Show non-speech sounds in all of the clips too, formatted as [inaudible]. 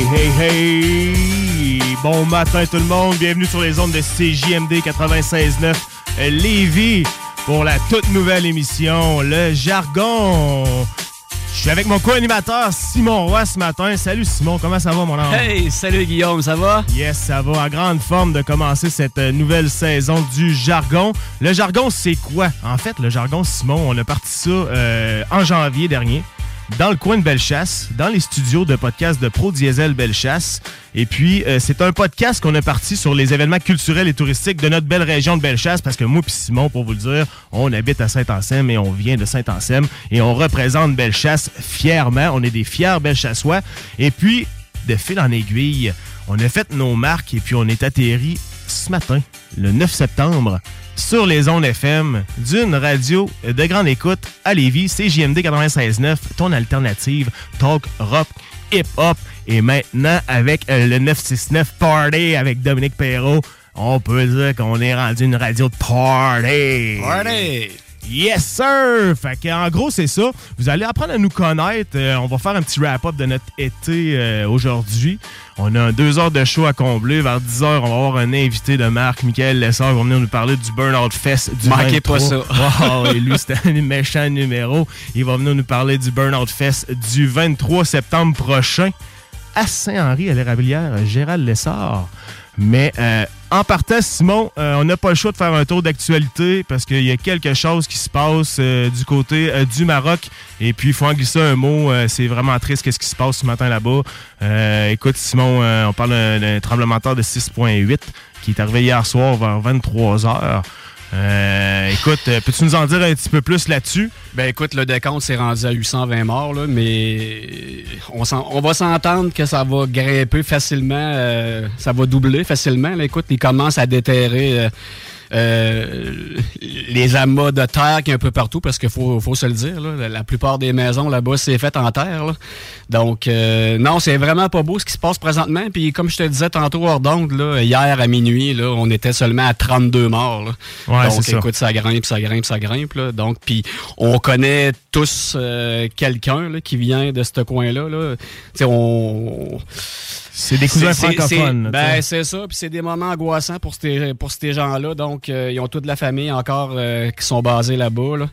Hey, hey, hey! Bon matin tout le monde, bienvenue sur les ondes de CJMD 96.9 euh, Lévis pour la toute nouvelle émission Le Jargon. Je suis avec mon co-animateur Simon Roy ce matin. Salut Simon, comment ça va mon homme? Hey, salut Guillaume, ça va? Yes, ça va en grande forme de commencer cette euh, nouvelle saison du jargon. Le jargon, c'est quoi? En fait, le jargon, Simon, on a parti ça euh, en janvier dernier dans le coin de Bellechasse, dans les studios de podcast de Pro Diesel Bellechasse. Et puis, euh, c'est un podcast qu'on a parti sur les événements culturels et touristiques de notre belle région de Bellechasse, parce que moi et Simon, pour vous le dire, on habite à Saint-Anselme et on vient de Saint-Anselme et on représente Bellechasse fièrement. On est des fiers Bellechattois. Et puis, de fil en aiguille, on a fait nos marques et puis on est atterri ce matin, le 9 septembre, sur les ondes FM d'une radio de grande écoute à Lévis, CJMD 96.9, ton alternative talk rock hip-hop. Et maintenant, avec euh, le 969 Party avec Dominique Perrault, on peut dire qu'on est rendu une radio de party. Party! Yes, sir! Fait que, en gros, c'est ça. Vous allez apprendre à nous connaître. Euh, on va faire un petit wrap-up de notre été euh, aujourd'hui. On a deux heures de show à combler. Vers 10 heures, on va avoir un invité de marque, Michael Lessard, qui va venir nous parler du Burnout Fest du Manquez 23. pas ça. [laughs] Wow, et lui, c'était un méchant numéro. Il va venir nous parler du Burnout Fest du 23 septembre prochain à Saint-Henri, à l'Érablière, Gérald Lessard. Mais euh, en partant, Simon, euh, on n'a pas le choix de faire un tour d'actualité parce qu'il y a quelque chose qui se passe euh, du côté euh, du Maroc. Et puis, il faut en glisser un mot. euh, c'est vraiment triste qu'est-ce qui se passe ce matin là-bas. Euh, écoute, Simon, euh, on parle d'un- tremblement de terre de 6.8 qui est arrivé hier soir vers 23 heures. Euh, écoute, euh, peux-tu nous en dire un petit peu plus là-dessus? Ben écoute, le décompte s'est rendu à 820 morts, mais on, s'en- on va s'entendre que ça va grimper facilement, euh, ça va doubler facilement. Là. Écoute, ils commencent à déterrer euh, euh, les amas de terre qui est un peu partout, parce qu'il faut, faut se le dire, là, la, plupart des maisons là-bas, c'est fait en terre. là. Donc, euh, non, c'est vraiment pas beau ce qui se passe présentement. Puis comme je te disais tantôt hors d'onde, là, hier à minuit, là, on était seulement à 32 morts. là. Ouais, Donc, ça. écoute, ça grimpe, ça grimpe, ça grimpe. Là. Donc, puis on connaît tous euh, quelqu'un qui vient de ce coin-là. Là. Tu sais, on... C'est des cousins francophones. Ben, c'est ça. Puis c'est des moments angoissants pour ces, pour ces gens-là. Donc, euh, ils ont toute la famille encore euh, qui sont basés là-bas. Là.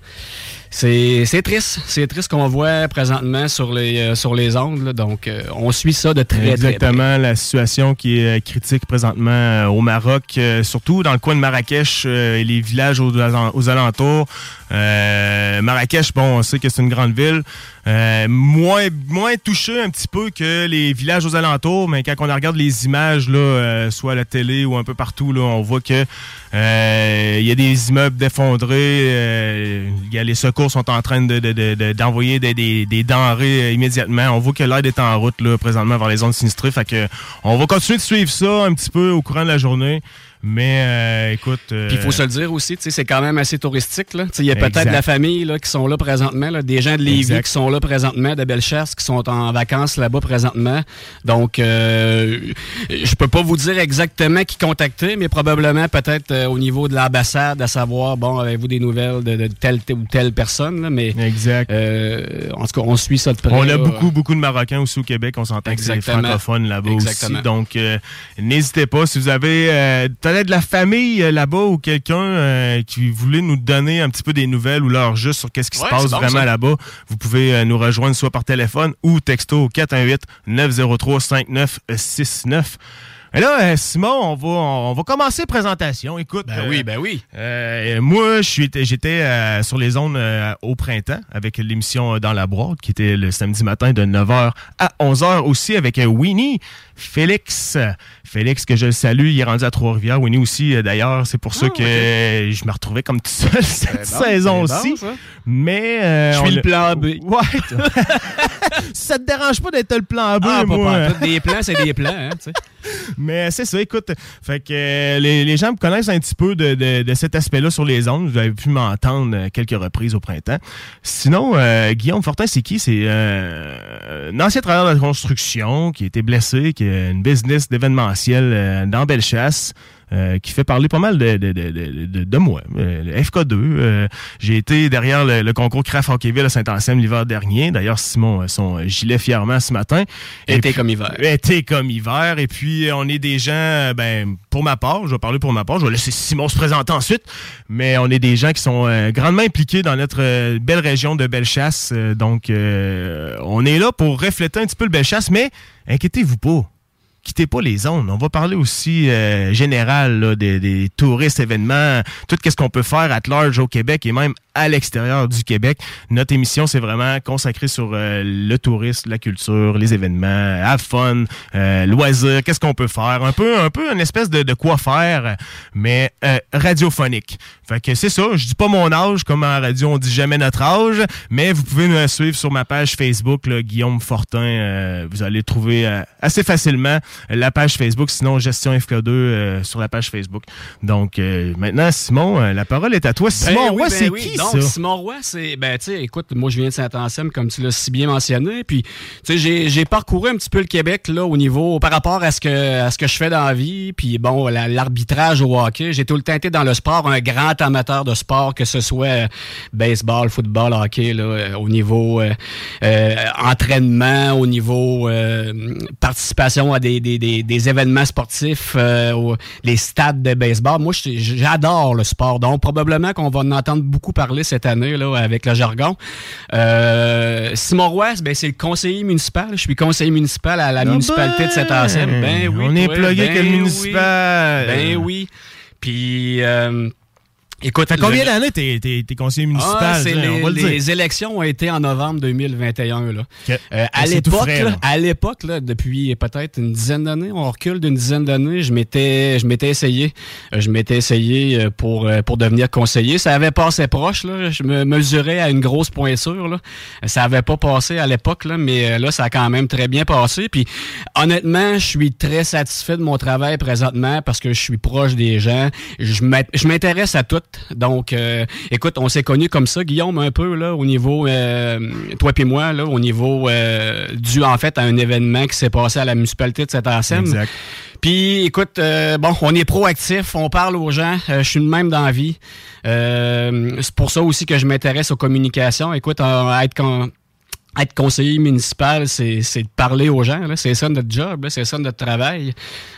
C'est triste. C'est triste qu'on voit présentement sur les, euh, sur les ondes. là. Donc, euh, on suit ça de très, très près. Exactement, la situation qui est critique présentement au Maroc, surtout dans le coin de Marrakech et les villages aux, aux alentours. Euh, Marrakech, bon, on sait que c'est une grande ville, euh, moins, moins touché un petit peu que les villages aux alentours, mais quand on regarde les images, là, euh, soit à la télé ou un peu partout, là, on voit que il y a des immeubles défendrés, il y a les secours sont en train de, de- de- de- d'envoyer des, des- denrées immédiatement. On voit que l'aide est en route là, présentement vers les zones sinistrées. Fait que on va continuer de suivre ça un petit peu au courant de la journée. Mais euh, écoute. euh, Puis il faut se le dire aussi, tu sais, c'est quand même assez touristique. Il y a peut-être de la famille là, qui sont là présentement, là, des gens de Lévis Exact. qui sont là présentement, de Bellechasse qui sont en vacances là-bas présentement. Donc, euh, je peux pas vous dire exactement qui contacter, mais probablement peut-être euh, au niveau de l'ambassade, à savoir, bon, avez-vous des nouvelles de, de telle, ou telle personne, là, mais Exact. euh, en tout cas, on suit ça de près. On a beaucoup, beaucoup de Marocains aussi au Québec. On s'entend que c'est Exactement. francophone là-bas aussi. Donc, euh, n'hésitez pas. Si vous avez de la famille euh, là-bas ou quelqu'un euh, qui voulait nous donner un petit peu des nouvelles ou leur juste sur qu'est-ce qui se passe bon, vraiment là-bas, vous pouvez euh, nous rejoindre soit par téléphone ou texto au 418-903-5969. Et là, Simon, on va, on va commencer présentation. Écoute, Ben oui, ben oui. moi, j'étais sur les zones au printemps avec l'émission Dans la boîte qui était le samedi matin de 9h à 11h aussi avec Winnie, Félix. Félix, que je le salue, il est rendu à Trois-Rivières. Winnie aussi, euh, d'ailleurs, c'est pour ça Ah, que euh, je me retrouvais comme tout seul [laughs] cette bon, saison bon, aussi. ça. Mais. euh, Je suis le l'a- plan B. Ouais. [laughs] ça te dérange pas d'être le plan B, Ah, moi? Des plans, c'est des plans, hein, tu sais. [laughs] Mais c'est ça, écoute. Fait que euh, les, les gens me connaissent un petit peu de, de- de cet aspect-là sur les ondes. Vous avez pu m'entendre quelques reprises au printemps. Sinon, euh, Guillaume Fortin, c'est qui? C'est un ancien travailleur de la construction qui a été blessé, qui une business d'événementiel euh, dans Bellechasse. euh, qui fait parler pas mal de, de, de, de, de- moi. Euh, le FK2. euh, J'ai été derrière le, le concours Craft Hockeyville à Saint-Anselme l'hiver dernier. D'ailleurs, Simon a son gilet fièrement ce matin. Été comme hiver. été comme hiver. Et puis, euh, on est des gens, euh, ben, pour ma part, je vais parler pour ma part, je vais laisser Simon se présenter ensuite, mais on est des gens qui sont euh, grandement impliqués dans notre euh, belle région de Bellechasse. Euh, donc, euh, on est là pour refléter un petit peu le Bellechasse, mais inquiétez-vous pas. Quittez pas les zones. On va parler aussi euh, général des, touristes, événements, tout ce qu'on peut faire à large au Québec et même à l'extérieur du Québec. Notre émission, c'est vraiment consacré sur euh, le tourisme, la culture, les événements, have fun, euh, loisirs, qu'est-ce qu'on peut faire? Un peu, un peu une espèce de, de quoi faire, mais euh, radiophonique. Fait que c'est ça, je dis pas mon âge, comme en radio on dit jamais notre âge, mais vous pouvez nous suivre sur ma page Facebook, là, Guillaume Fortin. euh, vous allez trouver euh, assez facilement la page Facebook, sinon Gestion FK2 euh, sur la page Facebook. Donc euh, maintenant, Simon, euh, la parole est à toi. Simon Ben oui, Roy, ben c'est oui. qui Donc, ça? Simon Roy, c'est. Ben, tu sais, écoute, moi, je viens de Saint-Anselme, comme tu l'as si bien mentionné. Puis, tu sais, j'ai- j'ai parcouru un petit peu le Québec, là, au niveau. par rapport à ce que, à ce que je fais dans la vie. Puis, bon, la- l'arbitrage au hockey. J'ai tout le temps été dans le sport, un grand amateur de sport, que ce soit euh, baseball, football, hockey, là, euh, au niveau euh, euh, entraînement, au niveau participation à des, des, des, des événements sportifs, les stades de baseball. Moi, j'adore le sport. Donc, probablement qu'on va en entendre beaucoup parler cette année là, avec le jargon. Simon Roy, ben, c'est le conseiller municipal. Je suis conseiller municipal à la municipalité de Saint-Anselme. Ben oui. On est plugué ben que le oui. municipal. Ben oui. Puis, euh, écoute... T'as combien le- d'années t'es, t'es, t'es conseiller municipal? ah, c'est les, on va le dire. les élections ont été en novembre 2021. Là. Ok. Euh, à l'époque, frais, là, à l'époque, là, depuis peut-être une dizaine d'années, on recule d'une dizaine d'années, je m'étais, je m'étais essayé, Euh, je m'étais essayé euh, pour euh, pour devenir conseiller. Ça avait passé proche, là. Je me mesurais à une grosse pointure, là. Ça avait pas passé à l'époque, là, mais euh, là, ça a quand même très bien passé. Puis, honnêtement, je suis très satisfait de mon travail présentement parce que je suis proche des gens. Je m'intéresse à tout. Donc, euh, écoute, on s'est connus comme ça, Guillaume, un peu là, au niveau, euh, toi puis moi, là, au niveau euh, dû en fait à un événement qui s'est passé à la municipalité de Saint-Anselme. Exact. Puis, écoute, euh, bon, on est proactif, on parle aux gens. euh, je suis le même dans la vie. Euh, c'est pour ça aussi que je m'intéresse aux communications. Écoute, euh, être con- être conseiller municipal, c'est c'est de parler aux gens. là. C'est ça notre job, là. c'est ça notre travail.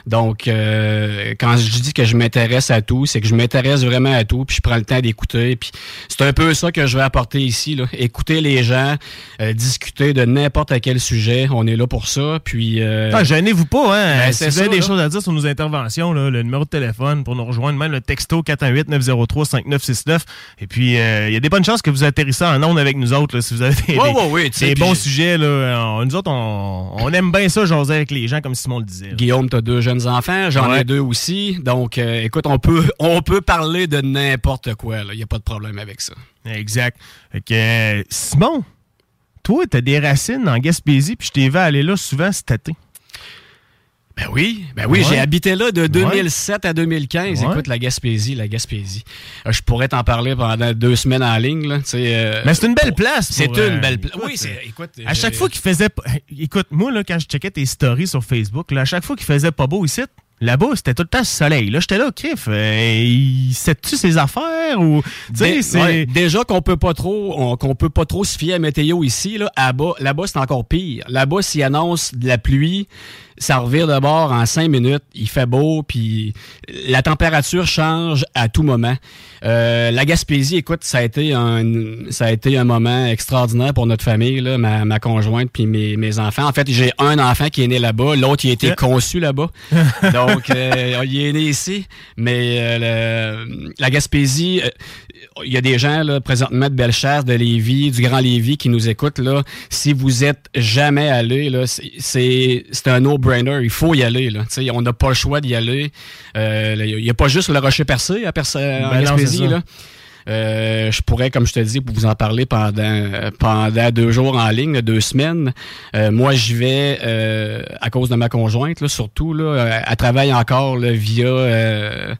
Donc, euh, quand je dis que je m'intéresse à tout, c'est que je m'intéresse vraiment à tout, puis je prends le temps d'écouter. Puis c'est un peu ça que je vais apporter ici. Là. Écouter les gens, euh, discuter de n'importe quel sujet. On est là pour ça. Puis, euh, Ah, gênez-vous pas, hein. Ben, si vous avez ça, des là. choses à dire sur nos interventions, là, le numéro de téléphone pour nous rejoindre, même le texto 418-903-5969. Et puis, euh, il y a des bonnes chances que vous atterrissez en ondes avec nous autres, là, si vous avez des, Ouais, des- ouais, ouais, tu sais, des bons sujets. Là. Euh, Nous autres, on, on aime bien ça, jaser avec les gens, comme Simon le disait. là. Guillaume, tu as deux jeunes enfants, j'en Ouais. ai deux aussi. Donc, euh, écoute, on peut, on peut parler de n'importe quoi. Il n'y a pas de problème avec ça. Exact. Fait que, euh, Simon, toi, t'as des racines en Gaspésie, puis je t'ai vu aller là souvent cet été. Ben oui, ben oui, Ouais. j'ai habité là de 2007 à 2015. Ouais. Écoute, la Gaspésie, la Gaspésie. Euh, je pourrais t'en parler pendant deux semaines en ligne. Là, euh, Mais c'est une belle place. C'est une euh, belle place. Oui, c'est. Écoute, À chaque fois qu'il faisait. [laughs] Écoute, moi, là, quand je checkais tes stories sur Facebook, là, à chaque fois qu'il faisait pas beau ici, là-bas, c'était tout le temps soleil. Là, j'étais là, Criff, euh, il sait-tu ses affaires ou. Dé- ouais, déjà qu'on peut pas trop on- qu'on peut pas trop se fier à météo ici là, là-bas, là-bas c'est encore pire. Là-bas s'il annonce de la pluie, ça revire de bord en cinq minutes. Il fait beau, puis la température change à tout moment. Euh, la Gaspésie, écoute, ça a été un ça a été un moment extraordinaire pour notre famille, là, ma, ma conjointe puis mes, mes enfants. En fait, j'ai un enfant qui est né là-bas, l'autre il a été conçu là-bas. [laughs] Donc euh, il est né ici, mais euh, la Gaspésie, euh, il y a des gens là présentement de Bellechasse, de Lévis, du Grand Lévis qui nous écoutent là. Si vous êtes jamais allé là, c'est c'est un no-brainer. Il faut y aller là. on n'a pas le choix d'y aller. Il n'y a pas juste le rocher percé à percer en ben Gaspésie là. Euh, je pourrais, comme je te dis, vous en parler pendant pendant deux jours en ligne, deux semaines. Euh, moi, j'y vais euh, à cause de ma conjointe, là, surtout. Là, elle travaille encore là, via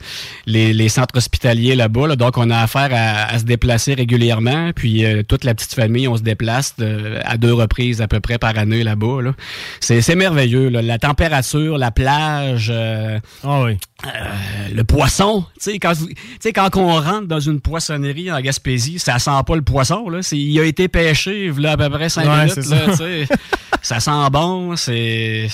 les, les, centres hospitaliers là-bas. Là, donc, on a affaire à, à se déplacer régulièrement. Puis, toute la petite famille, on se déplace à deux reprises à peu près par année là-bas. Là. C'est merveilleux. Là. La température, la plage. Ah oui. Euh, le poisson, tu sais, quand, quand on rentre dans une poissonnerie en Gaspésie, ça sent pas le poisson, là. Il a été pêché, là, à peu près 5 minutes, là, ça sent bon, c'est...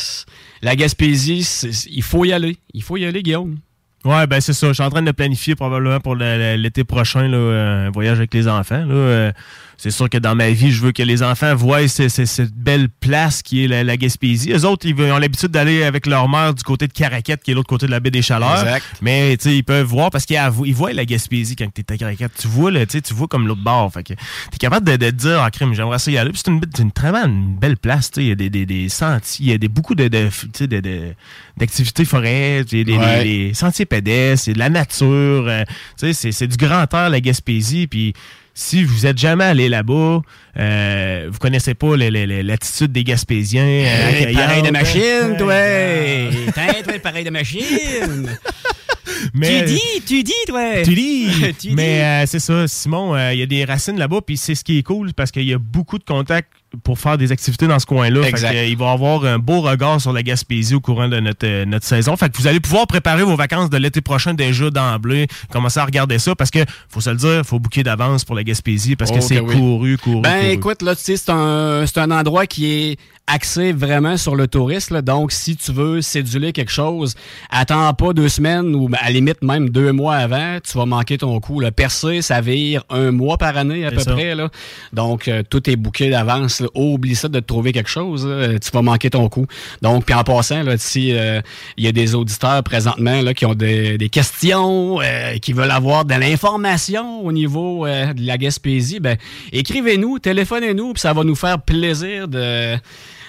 La Gaspésie, il faut y aller. Il faut y aller, Guillaume. Ouais, ben c'est ça. Je suis en train de planifier probablement pour l'été prochain là, un voyage avec les enfants. Là. C'est sûr que dans ma vie, je veux que les enfants voient cette belle place qui est la, Gaspésie. Eux autres, ils ont l'habitude d'aller avec leur mère du côté de Caraquette, qui est l'autre côté de la baie des Chaleurs. Exact. Mais ils peuvent voir parce qu'ils voient la Gaspésie quand tu es à Caraquette. Tu vois, là, tu vois comme l'autre bord. Fait que es capable de, dire, en ah, crime, j'aimerais ça y aller. c'est une, une, vraiment une belle place. Il y a des, des, des sentiers, il y a des, beaucoup de, de, de d'activités forêts, des, des, sentiers pédestres, de la nature. Euh, c'est du grand air, la Gaspésie. Puis si vous êtes jamais allé là-bas, euh, vous connaissez pas l'attitude des Gaspésiens. Euh, pareil de machine, toi! T'es pareil de machine! Mais, tu dis, tu dis, toi! Tu dis! [laughs] mais euh, c'est ça, Simon, euh, il y a des racines là-bas, puis c'est ce qui est cool, parce qu'il y a beaucoup de contacts pour faire des activités dans ce coin-là. il va avoir un beau regard sur la Gaspésie au courant de notre, euh, notre saison. Fait que vous allez pouvoir préparer vos vacances de l'été prochain déjà d'emblée, commencer à regarder ça parce que faut se le dire, faut bouquer d'avance pour la Gaspésie parce que c'est couru, couru. Ben écoute, là, tu sais, c'est un, un endroit qui est axé vraiment sur le tourisme. Donc, si tu veux céduler quelque chose, attends pas deux semaines ou à la limite même deux mois avant, tu vas manquer ton coup. Le percé, ça vire un mois par année à peu près. Là. Donc, euh, tout est bouqué d'avance. Oublie ça de te trouver quelque chose. Tu vas manquer ton coup. Donc, puis en passant, si euh, il y a des auditeurs présentement là, qui ont des, questions, euh, qui veulent avoir de l'information au niveau de la Gaspésie, ben écrivez-nous, téléphonez-nous, puis ça va nous faire plaisir de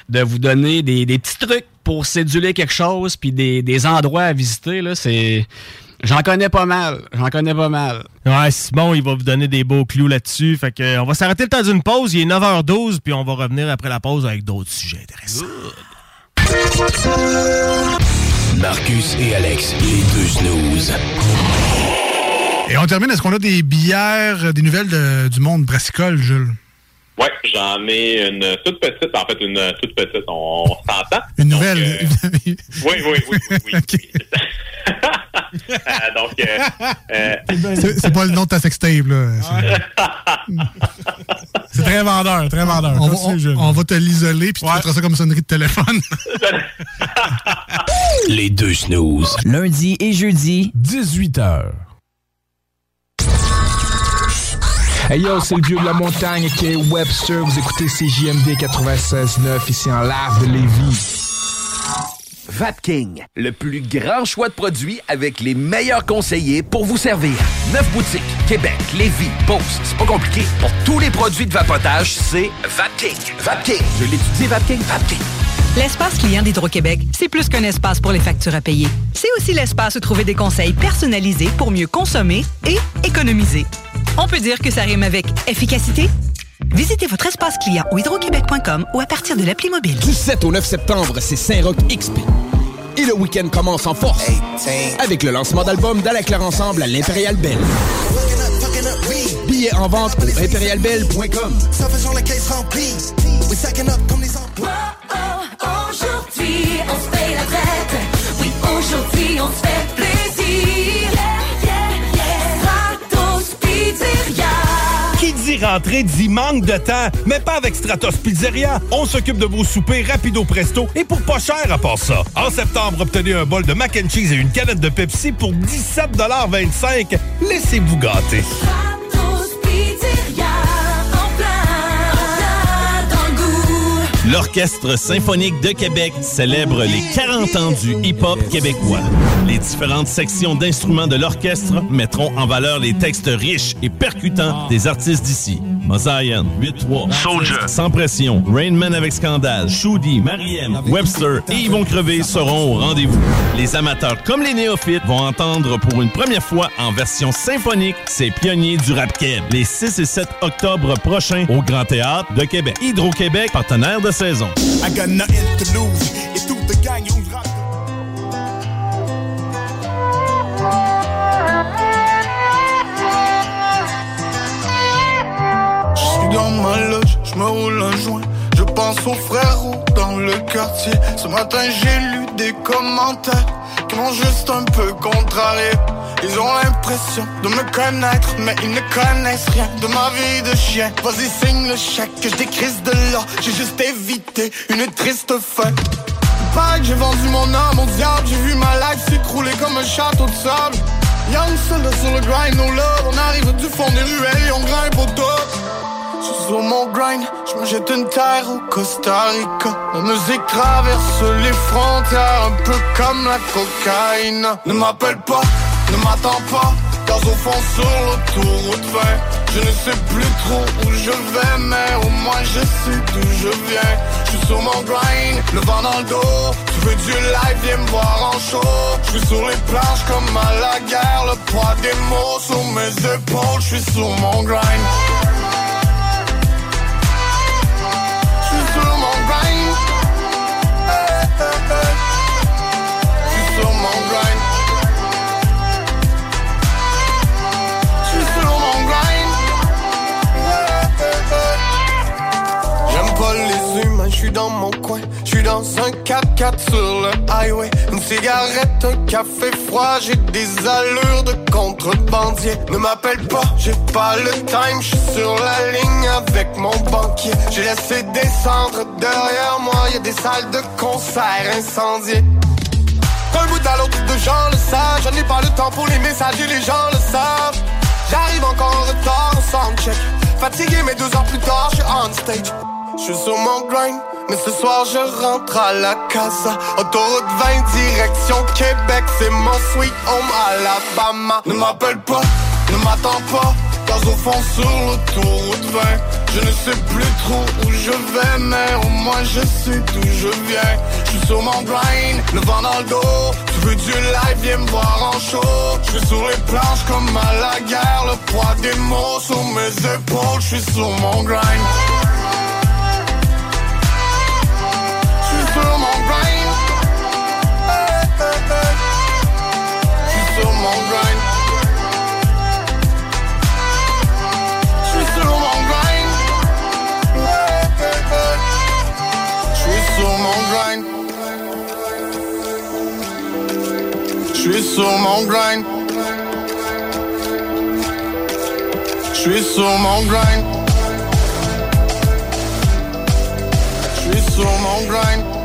de vous donner des, petits trucs pour séduler quelque chose, puis des, endroits à visiter. Là, c'est... J'en connais pas mal. J'en connais pas mal. Ouais, Simon, il va vous donner des beaux clous là-dessus. Fait que, on va s'arrêter le temps d'une pause. Il est 9h12, puis on va revenir après la pause avec d'autres sujets intéressants. Marcus et Alex, les deux snooze. Et on termine. Est-ce qu'on a des bières, des nouvelles du monde brassicole, Jules? Oui, j'en ai une toute petite, en fait, une toute petite, on, s'entend. Une nouvelle? Euh, [laughs] oui, oui, oui, oui. oui. [laughs] Euh, donc, euh, c'est pas le nom de ta sextape, là. C'est très vendeur, très vendeur. On, va, te l'isoler, puis tu mettras ça comme sonnerie de téléphone. [laughs] Les deux snooze. Lundi et jeudi, 18h. Hey yo, c'est le vieux de la montagne qui est Webster. Vous écoutez CJMD 96.9 ici en live de Lévis. Vapking, le plus grand choix de produits avec les meilleurs conseillers pour vous servir. Neuf boutiques, Québec, Lévis, Beauce, c'est pas compliqué. Pour tous les produits de vapotage, c'est Vapking. Vapking, je l'étudie, Vapking, Vapking. L'espace client d'Hydro-Québec, c'est plus qu'un espace pour les factures à payer. C'est aussi l'espace où trouver des conseils personnalisés pour mieux consommer et économiser. On peut dire que ça rime avec efficacité? Visitez votre espace client au hydroquebec.com ou à partir de l'appli mobile. Du 7 au 9 septembre, c'est Saint-Roch XP. Et le week-end commence en force avec le lancement d'album d'Ala Ensemble à l'Impérial Belle. Billets en vente au impérialbelle.com. Aujourd'hui, on se fait la fête. Oui, aujourd'hui, on se fait plaisir. D'entrée dit manque de temps, mais pas avec Stratos Pizzeria. On s'occupe de vos soupers rapido presto et pour pas cher à part ça. En septembre, obtenez un bol de mac and cheese et une canette de Pepsi pour 17,25 Laissez-vous gâter. L'Orchestre symphonique de Québec célèbre les 40 ans du hip-hop québécois. Les différentes sections d'instruments de l'orchestre mettront en valeur les textes riches et percutants des artistes d'ici. Mosaïen, 8-3, Soldier, Sans Pression, Rainman avec Scandale, Shoudi, Mariem, Webster et Yvon Crevé seront au rendez-vous. Les amateurs comme les néophytes vont entendre pour une première fois en version symphonique ces pionniers du rap keb les 6 et 7 octobre prochains au Grand Théâtre de Québec. Hydro-Québec, partenaire de Je suis dans ma loge, je me roule un joint. Je pense aux frères dans le quartier. Ce matin, j'ai lu des commentaires qui m'ont juste un peu contrarié. Ils ont l'impression de me connaître, mais ils ne connaissent rien de ma vie de chien. Vas-y, signe le chèque que je de là. J'ai juste évité une triste fin. Pareil que j'ai vendu mon âme au diable. J'ai vu ma life s'écrouler comme un château de sable. Young soldat sur le grind, no love. On arrive du fond des ruelles et on grimpe au top. Je suis sur mon grind, je me jette une terre au Costa Rica. La musique traverse les frontières, un peu comme la cocaïne. Ne m'appelle pas, ne m'attends pas, car au fond sur l'autoroute 20, je ne sais plus trop où je vais, mais au moins je sais d'où je viens. Je suis sur mon grind, le vent dans le dos. Tu veux du live, viens me voir en show. Je suis sur les planches comme à la guerre, le poids des mots sur mes épaules. Je suis sur mon grind. Dans mon coin. Je suis dans un 4x4 sur le highway. Une cigarette, un café froid. J'ai des allures de contrebandier. Ne m'appelle pas, j'ai pas le time. Je suis sur la ligne avec mon banquier. J'ai laissé descendre derrière moi. Y a des salles de concert incendiées. D'un bout à l'autre de gens le savent J'en ai pas le temps pour les messages et les gens le savent J'arrive encore en retard au soundcheck Fatigué mais deux heures plus tard je suis on stage Je suis sur mon grind Mais ce soir je rentre à la casa. Autoroute 20 direction Québec. C'est mon sweet home Alabama. Ne m'appelle pas, ne m'attends pas. Car au fond sur l'autoroute 20 Je ne sais plus trop où je vais Mais au moins je sais d'où je viens. Je suis sur mon grind, le vent dans le dos. Tu veux du live, viens me voir en show. Je suis sur les planches comme à la guerre. Le poids des mots sur mes épaules. Je suis sur mon grind sur mon grind. Hey, hey, hey. Je suis sur sur sur sur sur mon grind.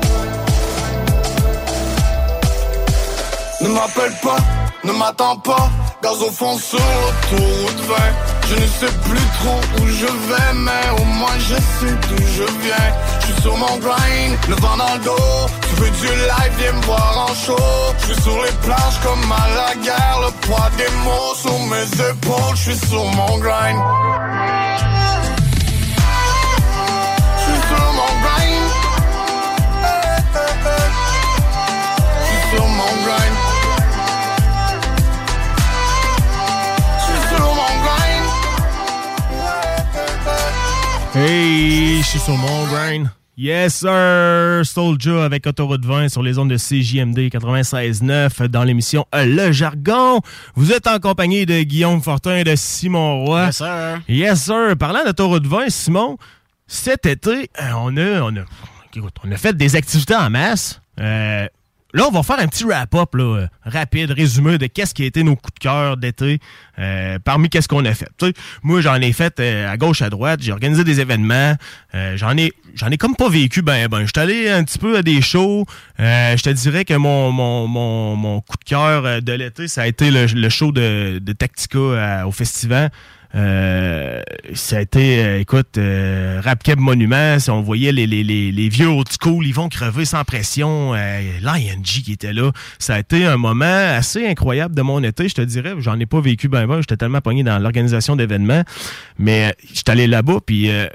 Ne m'appelle pas, ne m'attends pas, gaz au fond sur l'autoroute 20. Je ne sais plus trop où je vais, mais au moins je sais d'où je viens. Je suis sur mon grind, le vent dans le dos. Tu veux du live, viens me voir en show. Je suis sur les planches comme à la guerre, le poids des mots sur mes épaules. Je suis sur mon grind. Hey, je suis sur mon grind. Yes, sir! Soulja avec Autoroute 20 sur les ondes de CJMD 96.9 dans l'émission Le Jargon. Vous êtes en compagnie de Guillaume Fortin et de Simon Roy. Yes, sir. Yes, sir. Parlant d'Autoroute 20, Simon, cet été, euh, on a, on a, écoute, on a fait des activités en masse. Euh, là, on va faire un petit wrap-up euh, rapide, résumé de qu'est-ce qui a été nos coups de cœur d'été, euh, parmi qu'est-ce qu'on a fait. Moi, j'en ai fait euh, à gauche, à droite, j'ai organisé des événements, j'en ai j'en ai comme pas vécu ben ben. J'étais allé un petit peu à des shows. Je te dirais que mon, mon, mon, mon coup de cœur de l'été, ça a été le, show de, de Tactica au festival. Euh, ça a été, euh, écoute, euh, Rap Keb Monument, on voyait les, les, les, les vieux old school, ils vont crever sans pression. Euh, L'ING qui était là, ça a été un moment assez incroyable de mon été, je te dirais. J'en ai pas vécu ben ben, j'étais tellement pogné dans l'organisation d'événements. Mais euh, j'étais allé là-bas, puis euh,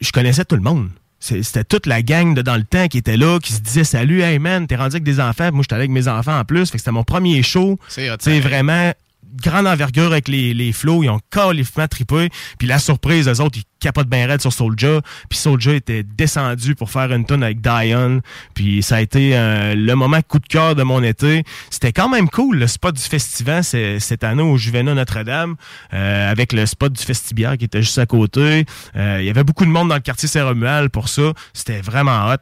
je connaissais tout le monde. C'était toute la gang de dans le temps qui était là, qui se disait Salut, hey man, t'es rendu avec des enfants. Moi, j'étais allé avec mes enfants en plus. Fait que c'était mon premier show. C'est vraiment grande envergure avec les, les flots. Ils ont carrément trippé. Puis la surprise, eux autres, ils capotent bien raide sur Soulja. Puis Soulja était descendu pour faire une tune avec Dion. Puis ça a été euh, le moment coup de cœur de mon été. C'était quand même cool, le spot du festival cette année au Juvénat Notre-Dame, euh, avec le spot du Festibière qui était juste à côté. Euh, Il y avait beaucoup de monde dans le quartier Saint-Romuald pour ça. C'était vraiment hot.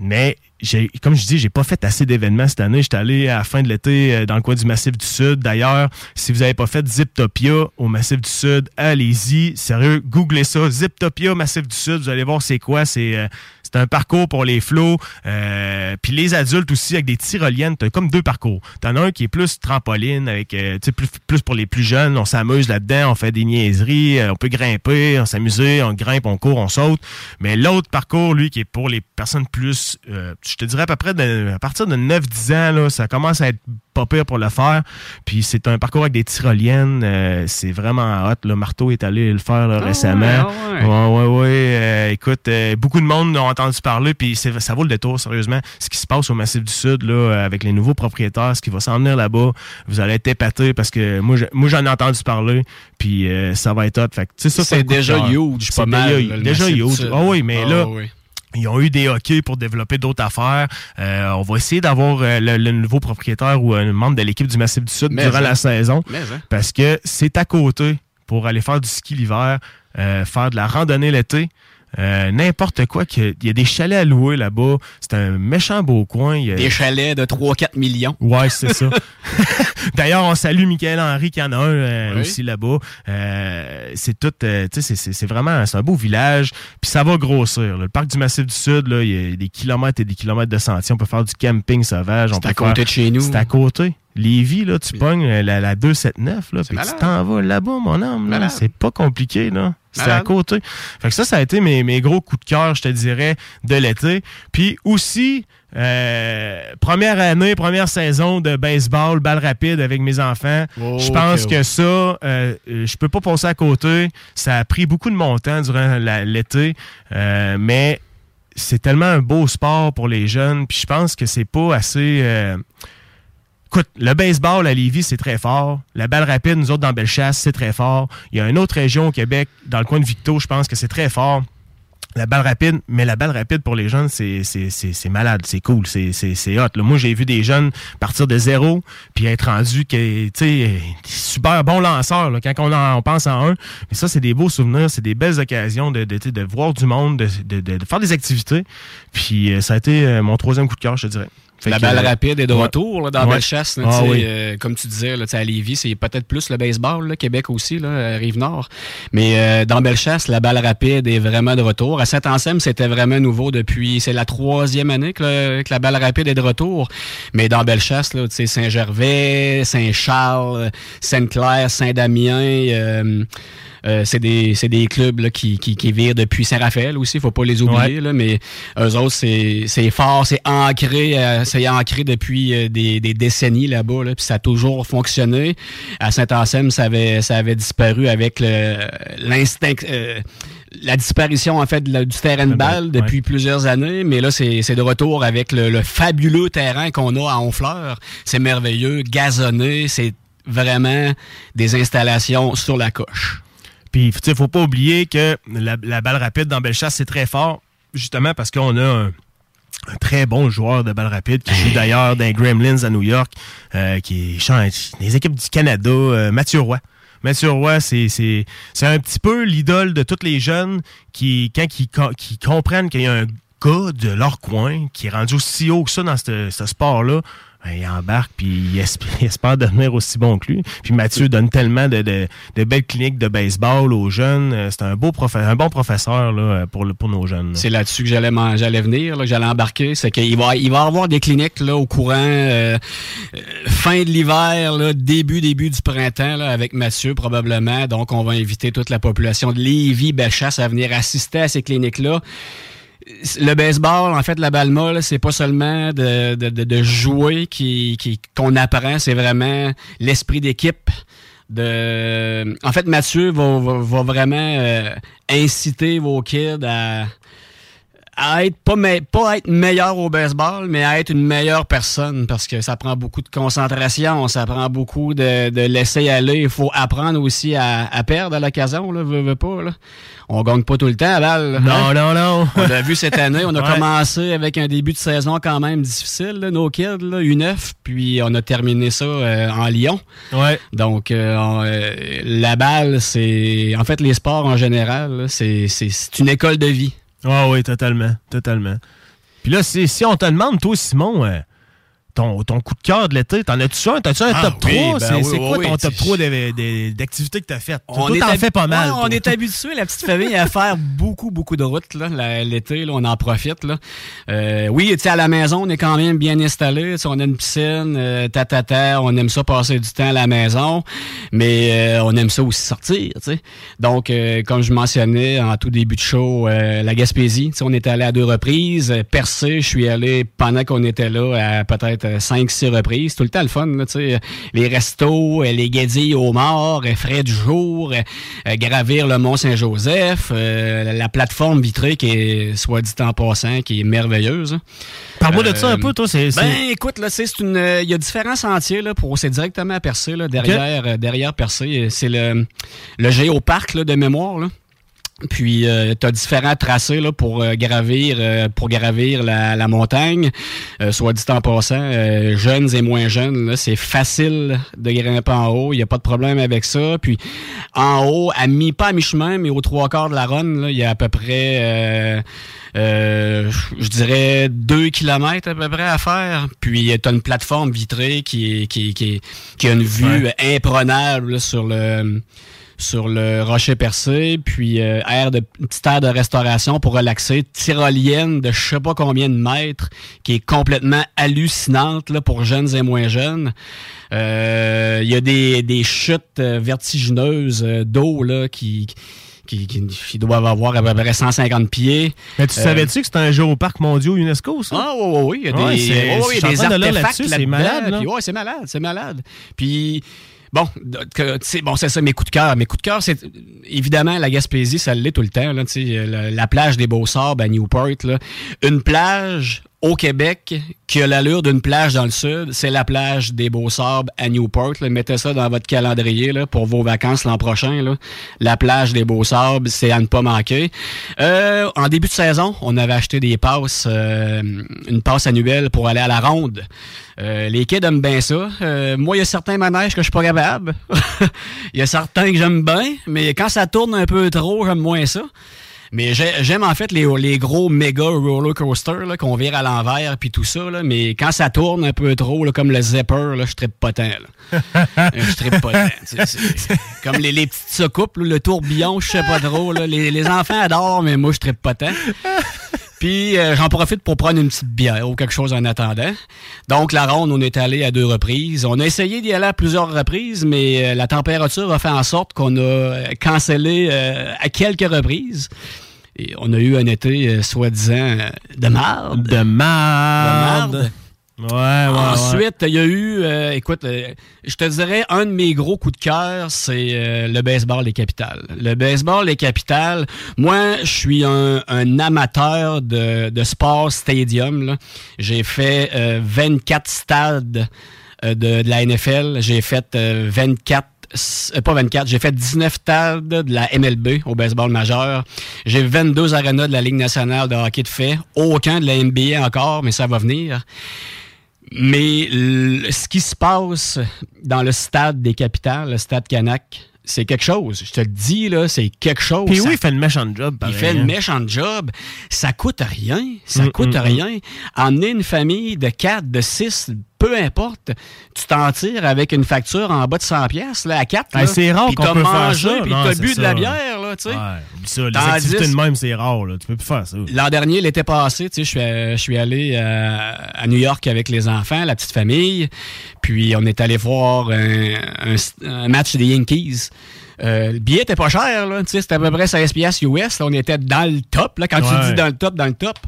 Mais comme je dis, j'ai pas fait assez d'événements cette année. J'étais allé à la fin de l'été euh, dans le coin du Massif du Sud. D'ailleurs, si vous avez pas fait Ziptopia au Massif du Sud, allez-y. Sérieux, googlez ça. Ziptopia, Massif du Sud. Vous allez voir c'est quoi. C'est, euh, c'est un parcours pour les flots. Euh, Puis les adultes aussi avec des tyroliennes. T'as comme deux parcours. T'en as un qui est plus trampoline, avec euh, tu plus, plus pour les plus jeunes. On s'amuse là-dedans, on fait des niaiseries, euh, on peut grimper, on s'amuse, on grimpe, on court, on saute. Mais l'autre parcours, lui, qui est pour les personnes plus, euh, je te dirais à peu près de- à partir de 9-10 ans, là, ça commence à être pas pire pour le faire. Puis c'est un parcours avec des tyroliennes. euh, c'est vraiment hot. Le marteau est allé le faire là, récemment. ouais, ah ouais. Ouais, ouais. Euh, écoute, euh, beaucoup de monde ont entendu parler, puis ça vaut le détour, sérieusement. Ce qui se passe au Massif du Sud, là, avec les nouveaux propriétaires, ce qui va s'en venir là-bas, vous allez être épatés parce que moi, je- moi j'en ai entendu parler, puis euh, ça va être hot. Fait que, ça, C'est déjà huge, C'est pas mal, déjà- là, le Déjà huge. Ah oui, mais Ah là, oui. Ils ont eu des hockey pour développer d'autres affaires. Euh, on va essayer d'avoir euh, le, le nouveau propriétaire ou un membre de l'équipe du Massif du Sud Mais durant hein. la saison. Mais hein. Parce que c'est à côté pour aller faire du ski l'hiver, euh, faire de la randonnée l'été. Euh, N'importe quoi. Il y a des chalets à louer là-bas. C'est un méchant beau coin. Il y a- Des chalets de 3-4 millions. Ouais, c'est ça. [laughs] D'ailleurs, on salue Michael Henry qui en a un euh, Oui. aussi là-bas. Euh, c'est tout, tu sais, c'est- vraiment, c'est un beau village. Puis ça va grossir. là. Le parc du Massif du Sud, là, il y a des kilomètres et des kilomètres de sentiers. On peut faire du camping sauvage. on C'est à côté faire- de chez nous. C'est à côté. Lévis, là, tu pognes la, la 279, là, puis tu t'en vas là-bas, mon homme. là. C'est pas compliqué, là. C'est à côté. Fait que ça, ça a été mes, mes gros coups de cœur, je te dirais, de l'été. Puis aussi, euh, première année, première saison de baseball, balle rapide avec mes enfants. Oh, je pense que ça, euh, je peux pas passer à côté. Ça a pris beaucoup de mon temps durant l'été, euh, mais c'est tellement un beau sport pour les jeunes. Puis je pense que c'est pas assez. Écoute, le baseball à Lévis, c'est très fort. La balle rapide, nous autres, dans Bellechasse, c'est très fort. Il y a une autre région au Québec, dans le coin de Victo, je pense que c'est très fort. La balle rapide, mais la balle rapide pour les jeunes, c'est malade, c'est cool, c'est hot. Moi, j'ai vu des jeunes partir de zéro, puis être rendus, que, super bons lanceurs là, quand on, en- pense en un. Mais ça, c'est des beaux souvenirs, c'est des belles occasions de, de, de voir du monde, de, de- de- de faire des activités. Puis euh, ça a été euh, mon troisième coup de cœur, je te dirais. Fait la balle euh, rapide est de ouais. retour là, dans Ouais. Bellechasse. là, Ah oui. euh, comme tu disais, là, à Lévis, c'est peut-être plus le baseball, là, Québec aussi, là, euh, Rive-Nord. Mais euh, dans Bellechasse, la balle rapide est vraiment de retour. À Saint-Anselme, c'était vraiment nouveau depuis... C'est la troisième année que, le- que la balle rapide est de retour. Mais dans Bellechasse, Saint-Gervais, Saint-Charles, Sainte-Claire, Saint-Damien... euh, c'est des, c'est des clubs là, qui, qui, qui virent depuis Saint-Raphaël aussi, faut pas les oublier, Ouais. là, mais eux autres, c'est c'est fort, c'est ancré, euh, c'est ancré depuis euh, des, des décennies là-bas, là, puis ça a toujours fonctionné. À Saint-Anselme, ça avait, ça avait disparu avec l'instinct. euh, la disparition en fait la- du terrain de balle depuis plusieurs années, mais là c'est c'est de retour avec le, le fabuleux terrain qu'on a à Honfleur. C'est merveilleux, gazonné, c'est vraiment des installations sur la coche. Puis, tu sais, faut pas oublier que la, balle rapide dans Bellechasse, c'est très fort, justement parce qu'on a un, très bon joueur de balle rapide qui joue d'ailleurs dans les Gremlins à New York, euh, qui chante les équipes du Canada, euh, Mathieu Roy. Mathieu Roy, c'est un petit peu l'idole de tous les jeunes qui, quand qui comprennent qu'il y a un gars de leur coin qui est rendu aussi haut que ça dans ce sport-là, il embarque puis il espère, [laughs] il espère devenir aussi bon que lui. Puis Mathieu donne tellement de, de- de belles cliniques de baseball aux jeunes. Euh, C'est un beau un bon professeur là, pour, le- pour nos jeunes. C'est là-dessus que j'allais j'allais venir, là, que j'allais embarquer. C'est qu'il va, il va avoir des cliniques là, au courant euh, euh, fin de l'hiver, là, début, début du printemps, là, avec Mathieu probablement. Donc, on va inviter toute la population de Lévis, Bellechasse à venir assister à ces cliniques-là. Le baseball, en fait, la balle molle, c'est pas seulement de, de, jouer qui, qui- qu'on apprend, c'est vraiment l'esprit d'équipe. De... En fait, Mathieu va, va, va vraiment euh, inciter vos kids à, à être pas, me- pas être meilleur au baseball, mais à être une meilleure personne parce que ça prend beaucoup de concentration, ça prend beaucoup de, de laisser aller. Il faut apprendre aussi à, à perdre à l'occasion, là, veux, veux pas. Là. On gagne pas tout le temps à balle. Non, hein? non, non. On l'a vu cette année, on a [laughs] Ouais. commencé avec un début de saison quand même difficile, là, nos kids, là, U9, puis on a terminé ça euh, en Lyon. Ouais. Donc, euh, on, euh, la balle, c'est... En fait, les sports en général, c'est, c'est, c'est une école de vie. Ah oui, totalement, totalement. Puis là, si, si on te demande, toi, Simon, euh, ton, ton coup de cœur de l'été, t'en as-tu un? T'as-tu un Ah top oui, 3? ben c'est oui, quoi oui, ton top tu- 3 de- de- d'activités que t'as faites? Toi, est t'en fais pas mal. Ouais, on toi. est habitué, la petite famille, à faire beaucoup, beaucoup de routes. L'été, on en profite. Là. Euh, oui, tu sais, à la maison, on est quand même bien installé. On a une piscine, euh, tatata, on aime ça passer du temps à la maison, mais euh, on aime ça aussi sortir. Donc, euh, comme je mentionnais en tout début de show, la Gaspésie, on est allé à deux reprises. Percé, je suis allé pendant qu'on était là à peut-être cinq, six reprises. Tout le temps le fun. Là, les restos, euh, les guédilles au mort, euh, frais du jour, euh, gravir le Mont Saint-Joseph, euh, la plateforme vitrée qui est, soit dit en passant, qui est merveilleuse. Parle-moi de ça un peu, toi. C'est, Ben, écoute, là, c'est une, il y a différents sentiers là pour, c'est directement à Percé là, derrière, euh, derrière Percé. C'est le, le géoparc là, de mémoire là. Puis tu as différents tracés là, pour euh, gravir euh, pour gravir la, la montagne. Euh, soit dit en passant, euh, jeunes et moins jeunes, c'est facile de grimper en haut. Il n'y a pas de problème avec ça. Puis en haut, à mi pas à mi-chemin, mais aux trois quarts de la run, il y a à peu près euh, euh, je dirais deux kilomètres à peu près à faire. Puis tu as une plateforme vitrée qui, est, qui, qui, qui a une vue Ouais. imprenable là, sur le sur le rocher percé, puis euh, aire de, petite aire de restauration pour relaxer, tyrolienne de je sais pas combien de mètres, qui est complètement hallucinante là, pour jeunes et moins jeunes. Euh, Il y a des, des chutes euh, vertigineuses euh, d'eau là qui, qui, qui, qui doivent avoir à peu près 150 pieds. Mais tu Euh, savais-tu que c'est un géoparc mondial UNESCO, ça? ah oui, oui, oui. Il y a des, Ouais, des de artefacts là-dessus, c'est malade, là. puis ouais, c'est malade, c'est malade. Puis bon, sais, bon, c'est ça mes coups de cœur. Mes coups de cœur, c'est évidemment la Gaspésie, ça l'est tout le temps. Là, sais, la, la plage des Beaux-Sables à Newport, là. une plage au Québec qui a l'allure d'une plage dans le sud, c'est la plage des Beaux-Sables à Newport. Mettez ça dans votre calendrier là, pour vos vacances l'an prochain. Là. La plage des Beaux-Sables, c'est à ne pas manquer. Euh, en début de saison, on avait acheté des passes, euh, une passe annuelle pour aller à la ronde. Euh, les kids aiment bien ça. Euh, moi, il y a certains manèges que je suis pas capable. [laughs] Il y a certains que j'aime bien, mais quand ça tourne un peu trop, j'aime moins ça. Mais j'ai- j'aime en fait les, gros méga roller coasters qu'on vire à l'envers puis tout ça. Là, mais quand ça tourne un peu trop, là, comme le zipper, là, je tant. Là. Euh, je sais, c'est- Comme les, les petites soucoupes, le tourbillon, je sais pas trop. Là. Les, enfants adorent, mais moi, je trippe pas tant. Puis euh, j'en profite pour prendre une petite bière ou quelque chose en attendant. Donc la ronde, on est allé à deux reprises. On a essayé d'y aller à plusieurs reprises, mais euh, la température a fait en sorte qu'on a euh, cancellé euh, à quelques reprises. Et on a eu un été euh, soi-disant euh, de marde. De marde. De marde. Ouais, ouais. Ensuite, il y a eu, euh, écoute, euh, je te dirais, un de mes gros coups de cœur, c'est euh, le baseball des capitales. Le baseball des capitales, moi, je suis un, un amateur de, de sport stadium. J'ai fait euh, 24 stades euh, de, de la NFL. J'ai fait euh, 24 euh, pas 24, j'ai fait 19 stades de la MLB au baseball majeur. J'ai 22 arénas de la Ligue nationale de hockey de fait. Aucun de la NBA encore, mais ça va venir. Mais le- ce qui se passe dans le stade des capitales, le stade Canac, c'est quelque chose. Je te le dis, là, c'est quelque chose. Puis oui, il fait une méchante job. il fait une hein. méchante job. Ça coûte rien. Ça Mm, coûte mm, rien. Emmener une famille de 4, de 6, peu importe, tu t'en tires avec une facture en bas de 100 pièces là, à 4. Hey, c'est rare qu'on peut faire ça. puis t'as bu de la bière, là, tu sais. Ouais, oublie ça, les Tandis- activités de même, c'est rare. Là. Tu peux plus faire ça. L'an dernier, l'été passé, tu sais, je suis, suis allé euh, à New York avec les enfants, la petite famille. Puis on est allé voir un, un- un match des Yankees. Euh, le billet était pas cher, là. Tu sais, c'était à peu près 16 piastres US. Là, on était dans le top, là. Quand Ouais. tu dis dans le top, dans le top.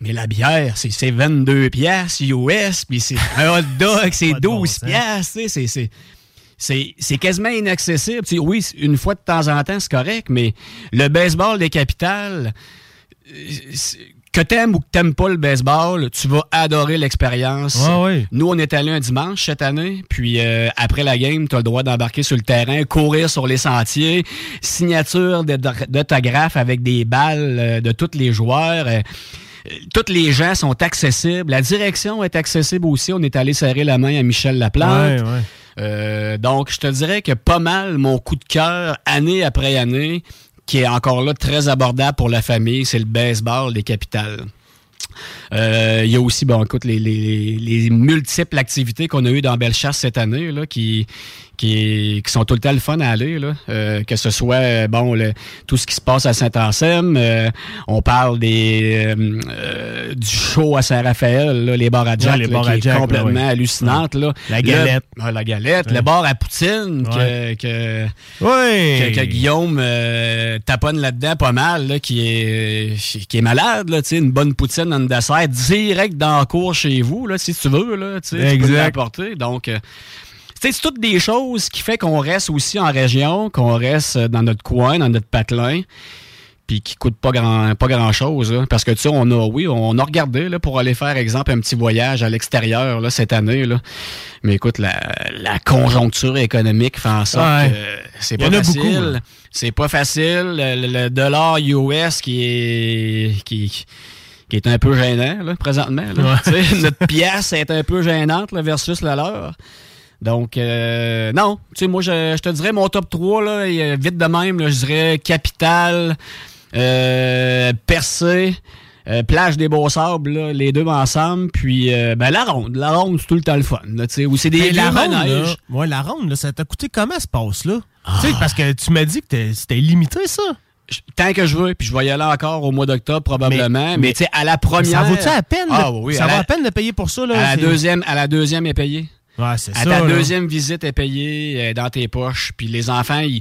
Mais la bière, c'est c'est 22 piastres US, puis c'est un hot [laughs] dog, c'est 12 piastres, tu sais, c'est- c'est... Quasiment inaccessible. Tu sais, oui, une fois de temps en temps, c'est correct, mais le baseball des capitales, euh, que t'aimes ou que t'aimes pas le baseball, tu vas adorer l'expérience. Ouais, ouais. Nous, on est allé un dimanche cette année, puis euh, après la game, tu as le droit d'embarquer sur le terrain, courir sur les sentiers, signature d'autographes avec des balles euh, de tous les joueurs. euh, tous les gens sont accessibles. La direction est accessible aussi. On est allé serrer la main à Michel Laplante. Ouais, ouais. Euh, donc, je te dirais que pas mal mon coup de cœur, année après année, qui est encore là très abordable pour la famille, c'est le baseball des capitales. Euh, Il y a aussi, bon, écoute, les, les- les multiples activités qu'on a eues dans Bellechasse cette année, là, qui, qui, qui sont tout le temps le fun à aller, là. Euh, que ce soit, euh, bon, le- tout ce qui se passe à Saint-Anselme, euh, on parle des, euh, euh, du show à Saint-Raphaël, là, les bars à Jack, Ouais, les là, bars qui à est Jack, là, complètement hallucinante, là. La Le- galette. La galette, le bar à Poutine, que, que, que, que Guillaume euh, taponne là-dedans pas mal, là, qui est qui est malade, là, une bonne poutine en dessert, direct dans le cours chez vous, là, si tu veux, là, tu peux l'apporter. Donc, euh, c'est toutes des choses qui fait qu'on reste aussi en région, qu'on reste euh, dans notre coin, dans notre patelin, puis qui coûte pas grand pas grand chose parce que tu sais on a oui on a regardé là, pour aller faire exemple un petit voyage à l'extérieur là, cette année là. mais écoute la, la conjoncture économique fait en sorte Ouais. que c'est pas beaucoup, facile c'est pas facile le, dollar US qui est qui qui est un peu gênant là, présentement là. Ouais. Notre pièce est un peu gênante là, versus la leur donc, euh, non, tu sais, moi, je, je te dirais mon top 3, là, et, euh, vite de même, là, je dirais Capital, euh, Percé, euh, Plage des Beaux-Sables, là, les deux ensemble, puis euh, ben, la ronde. La ronde, c'est tout le temps le fun, là, tu sais, où c'est des Mais la ronde, là, ouais, la ronde, ça t'a coûté comment ce passe-là? Tu sais, parce que tu m'as dit que c'était illimité, ça. Tant que je veux, puis je vais y aller encore au mois d'octobre probablement, mais, tu sais, à la première... Ça vaut-tu à peine? Ah là? oui, ça à va la- à peine de payer pour ça, là? à la deuxième, à la deuxième est payé. Ouais, c'est ça. ta là. deuxième visite est payée euh, dans tes poches. Puis les enfants, ils-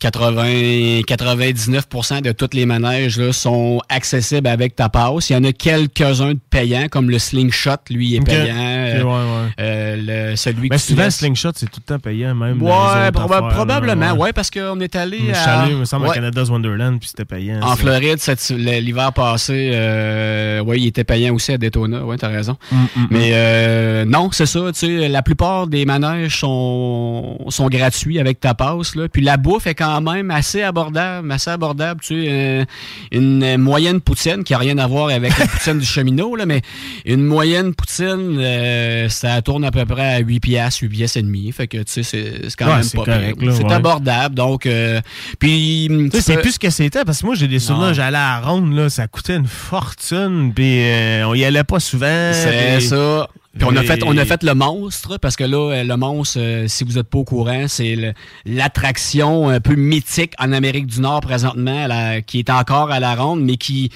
80, 99% de tous les manèges là, sont accessibles avec ta passe. Il y en a quelques-uns de payants, comme le slingshot, lui, est payant. Ok, Euh, ouais, ouais. euh, le- celui Mais souvent, laisses- Slingshot, c'est tout le temps payant, même. Ouais, autres proba- affaires, probablement, là, ouais. parce qu'on est allé Je suis à... allé, il me semble, à Canada's Wonderland, puis c'était payant. En ça. Floride, le- l'hiver passé, euh, ouais, il était payant aussi à Daytona. Ouais, t'as raison. Mm, mm, Mais euh, non, c'est ça. Tu sais, la plupart des manèges sont, sont gratuits avec ta passe. Là. Puis la bouffe est quand même assez abordable, assez abordable. Tu sais, euh, une moyenne poutine qui a rien à voir avec la poutine du cheminot, là, mais une moyenne poutine, euh, ça tourne à peu près à 8 piastres, 8 piastres et demi. Fait que tu sais, c'est quand Ouais, même pas correct, là, C'est ouais. abordable. Donc, euh, puis Tu sais, c'est plus ce que c'était, parce que moi, j'ai des souvenirs, j'allais à la ronde, là, ça coûtait une fortune, puis euh, on y allait pas souvent. C'est ça. Puis on a fait on a fait le monstre parce que là euh, le monstre euh, si vous êtes pas au courant c'est l'attraction un peu mythique en Amérique du Nord présentement qui est encore à la ronde mais qui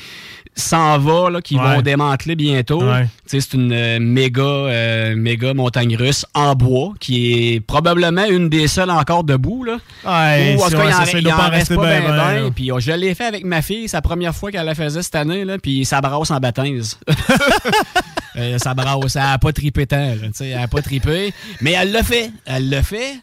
s'en va là qui Ouais. vont démanteler bientôt. Ouais. C'est une euh, méga euh, méga montagne russe en bois qui est probablement une des seules encore debout là. Ouais, Ou en tout cas, il en, ça, ça il doit en pas reste pas ben, ben. Puis oh, je l'ai fait avec ma fille, c'est la première fois qu'elle la faisait cette année, là, puis ça brasse en baptême. [laughs] Euh, ça brasse, elle a pas tripé tant, là, tu sais, elle a pas tripé. Mais elle l'a fait, elle l'a fait.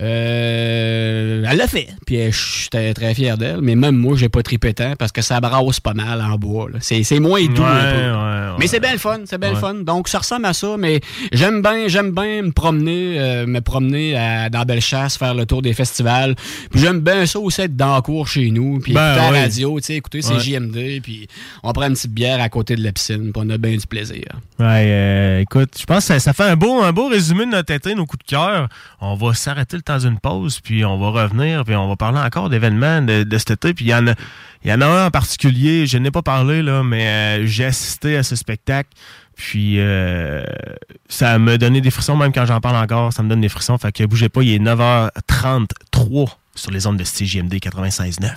Euh, elle l'a fait. Puis j'étais très fier d'elle. Mais même moi, j'ai pas tripé tant parce que ça brasse pas mal en bois. C'est c'est moins doux Ouais, un peu. ouais, ouais. Mais c'est bien le fun, c'est bien fun. Donc ça ressemble à ça, mais j'aime bien, j'aime bien me promener, euh, me promener à- dans Bellechasse, faire le tour des festivals. Puis j'aime bien ça aussi être dans la cour chez nous, puis Ben écouter la radio, tu sais, écouter ces Ouais. JMD, puis on prend une petite bière à côté de la piscine, puis on a bien du plaisir. Ouais, euh, écoute, je pense que ça, ça fait un beau, un beau résumé de notre été, nos coups de cœur. On va s'arrêter le temps d'une pause, puis on va revenir, puis on va parler encore d'événements de, de cet été. Puis il y en a, il y en a un en particulier, je n'ai pas parlé, là, mais euh, j'ai assisté à ce spectacle. Puis euh, ça me donnait des frissons, même quand j'en parle encore, ça me donne des frissons. Fait que bougez pas, il est 9h33 sur les ondes de CJMD 96.9.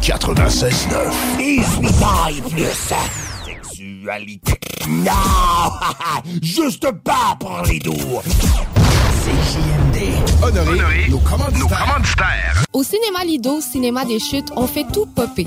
96.9. 18 ans et plus. Sexualité. Non! [laughs] Juste pas pour les doux. CJMD. Honoré, nos commanditaires. Au cinéma Lido, cinéma des chutes, on fait tout popper.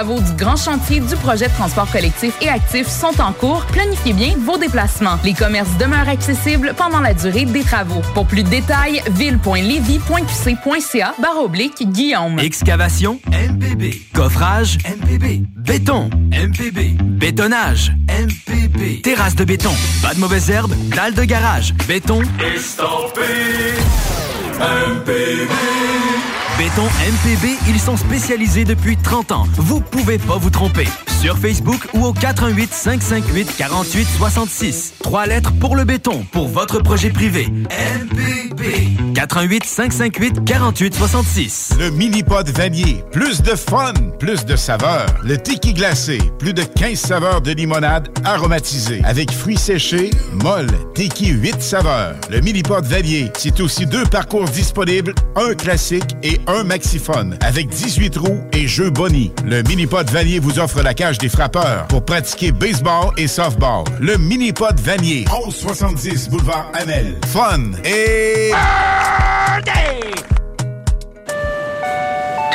travaux du grand chantier du projet de transport collectif et actif sont en cours. Planifiez bien vos déplacements. Les commerces demeurent accessibles pendant la durée des travaux. Pour plus de détails, ville.levy.qc.ca barre oblique Guillaume. Excavation MPB. Coffrage MPB. Béton MPB. Bétonnage MPB. Terrasse de béton. Pas de mauvaises herbes. Dalle de garage. Béton. Estampé. MPB. Béton MPB, ils sont spécialisés depuis 30 ans. Vous pouvez pas vous tromper. Sur Facebook ou au 418 558 48 66. Trois lettres pour le béton, pour votre projet privé. MPB. 418 558 48 66. Le mini-pod vanier. Plus de fun, plus de saveurs. Le tiki glacé. Plus de 15 saveurs de limonade aromatisée. Avec fruits séchés, molle, tiki 8 saveurs. Le mini-pod vanier, c'est aussi deux parcours disponibles, un classique et un maxiphone. Avec 18 roues et jeux Bonnie. Le mini-pod vanier vous offre la cage des frappeurs pour pratiquer baseball et softball. Le mini-pod vanier. 1170 boulevard Amel. Fun et...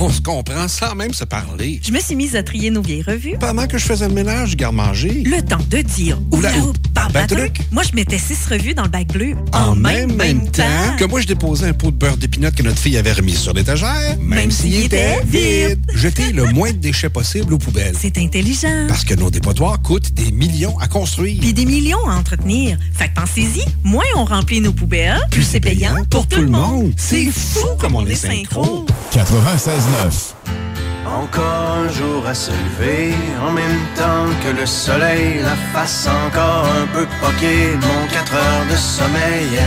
On se comprend sans même se parler. Je me suis mise à trier nos vieilles revues. Pendant que je faisais le ménage, garde-manger. Le temps de dire Oula, oula, par ben, truc. Moi, je mettais six revues dans le bac bleu. En même, même temps que moi, je déposais un pot de beurre d'épinote que notre fille avait remis sur l'étagère, même, s'il était vide. Jeter le moins de déchets possible aux poubelles. C'est intelligent. Parce que nos dépotoirs coûtent des millions à construire. Puis des millions à entretenir. Fait que pensez-y, moins on remplit nos poubelles, plus c'est payant pour tout le monde. C'est fou comme on est synchro. 96.9. Encore un jour à se lever, en même temps que le soleil, la face encore un peu poquée, mon 4 heures de sommeil.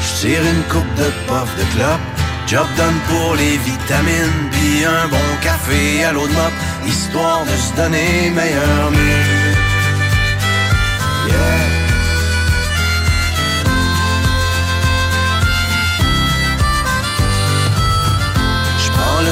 Je tire une coupe de puff de clope, job done pour les vitamines, puis un bon café à l'eau de mop, histoire de se donner meilleur mieux.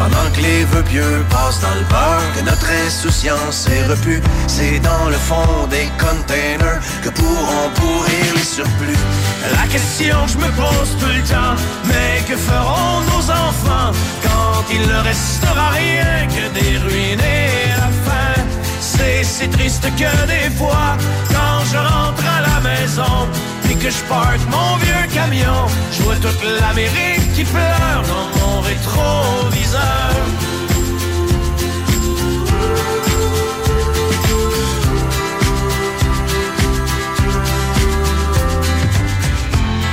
Pendant que les vœux pieux passent dans le beurre, que notre insouciance est repue, c'est dans le fond des containers que pourront pourrir les surplus. La question que je me pose tout le temps, mais que feront nos enfants quand il ne restera rien que des ruines et la faim? C'est si triste que des fois, quand je rentre à la maison que je parque mon vieux camion, je vois toute l'Amérique qui pleure dans mon rétroviseur.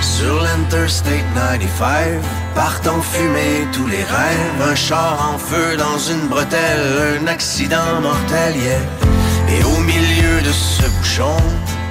Sur l'Interstate 95, partent fumer tous les rêves. Un char en feu dans une bretelle, un accident mortel, yeah. Et au milieu de ce bouchon,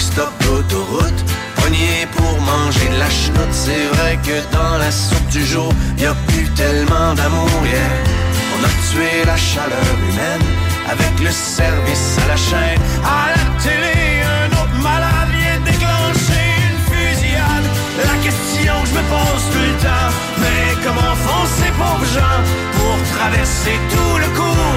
stop d'autoroute, pogné pour manger de la chenoute. C'est vrai que dans la soupe du jour, y a plus tellement d'amour, yeah. On a tué la chaleur humaine avec le service à la chaîne. À la télé, un autre malade vient déclencher une fusillade. La question que je me pose tout le temps, mais comment font ces pauvres gens pour traverser tout le cours?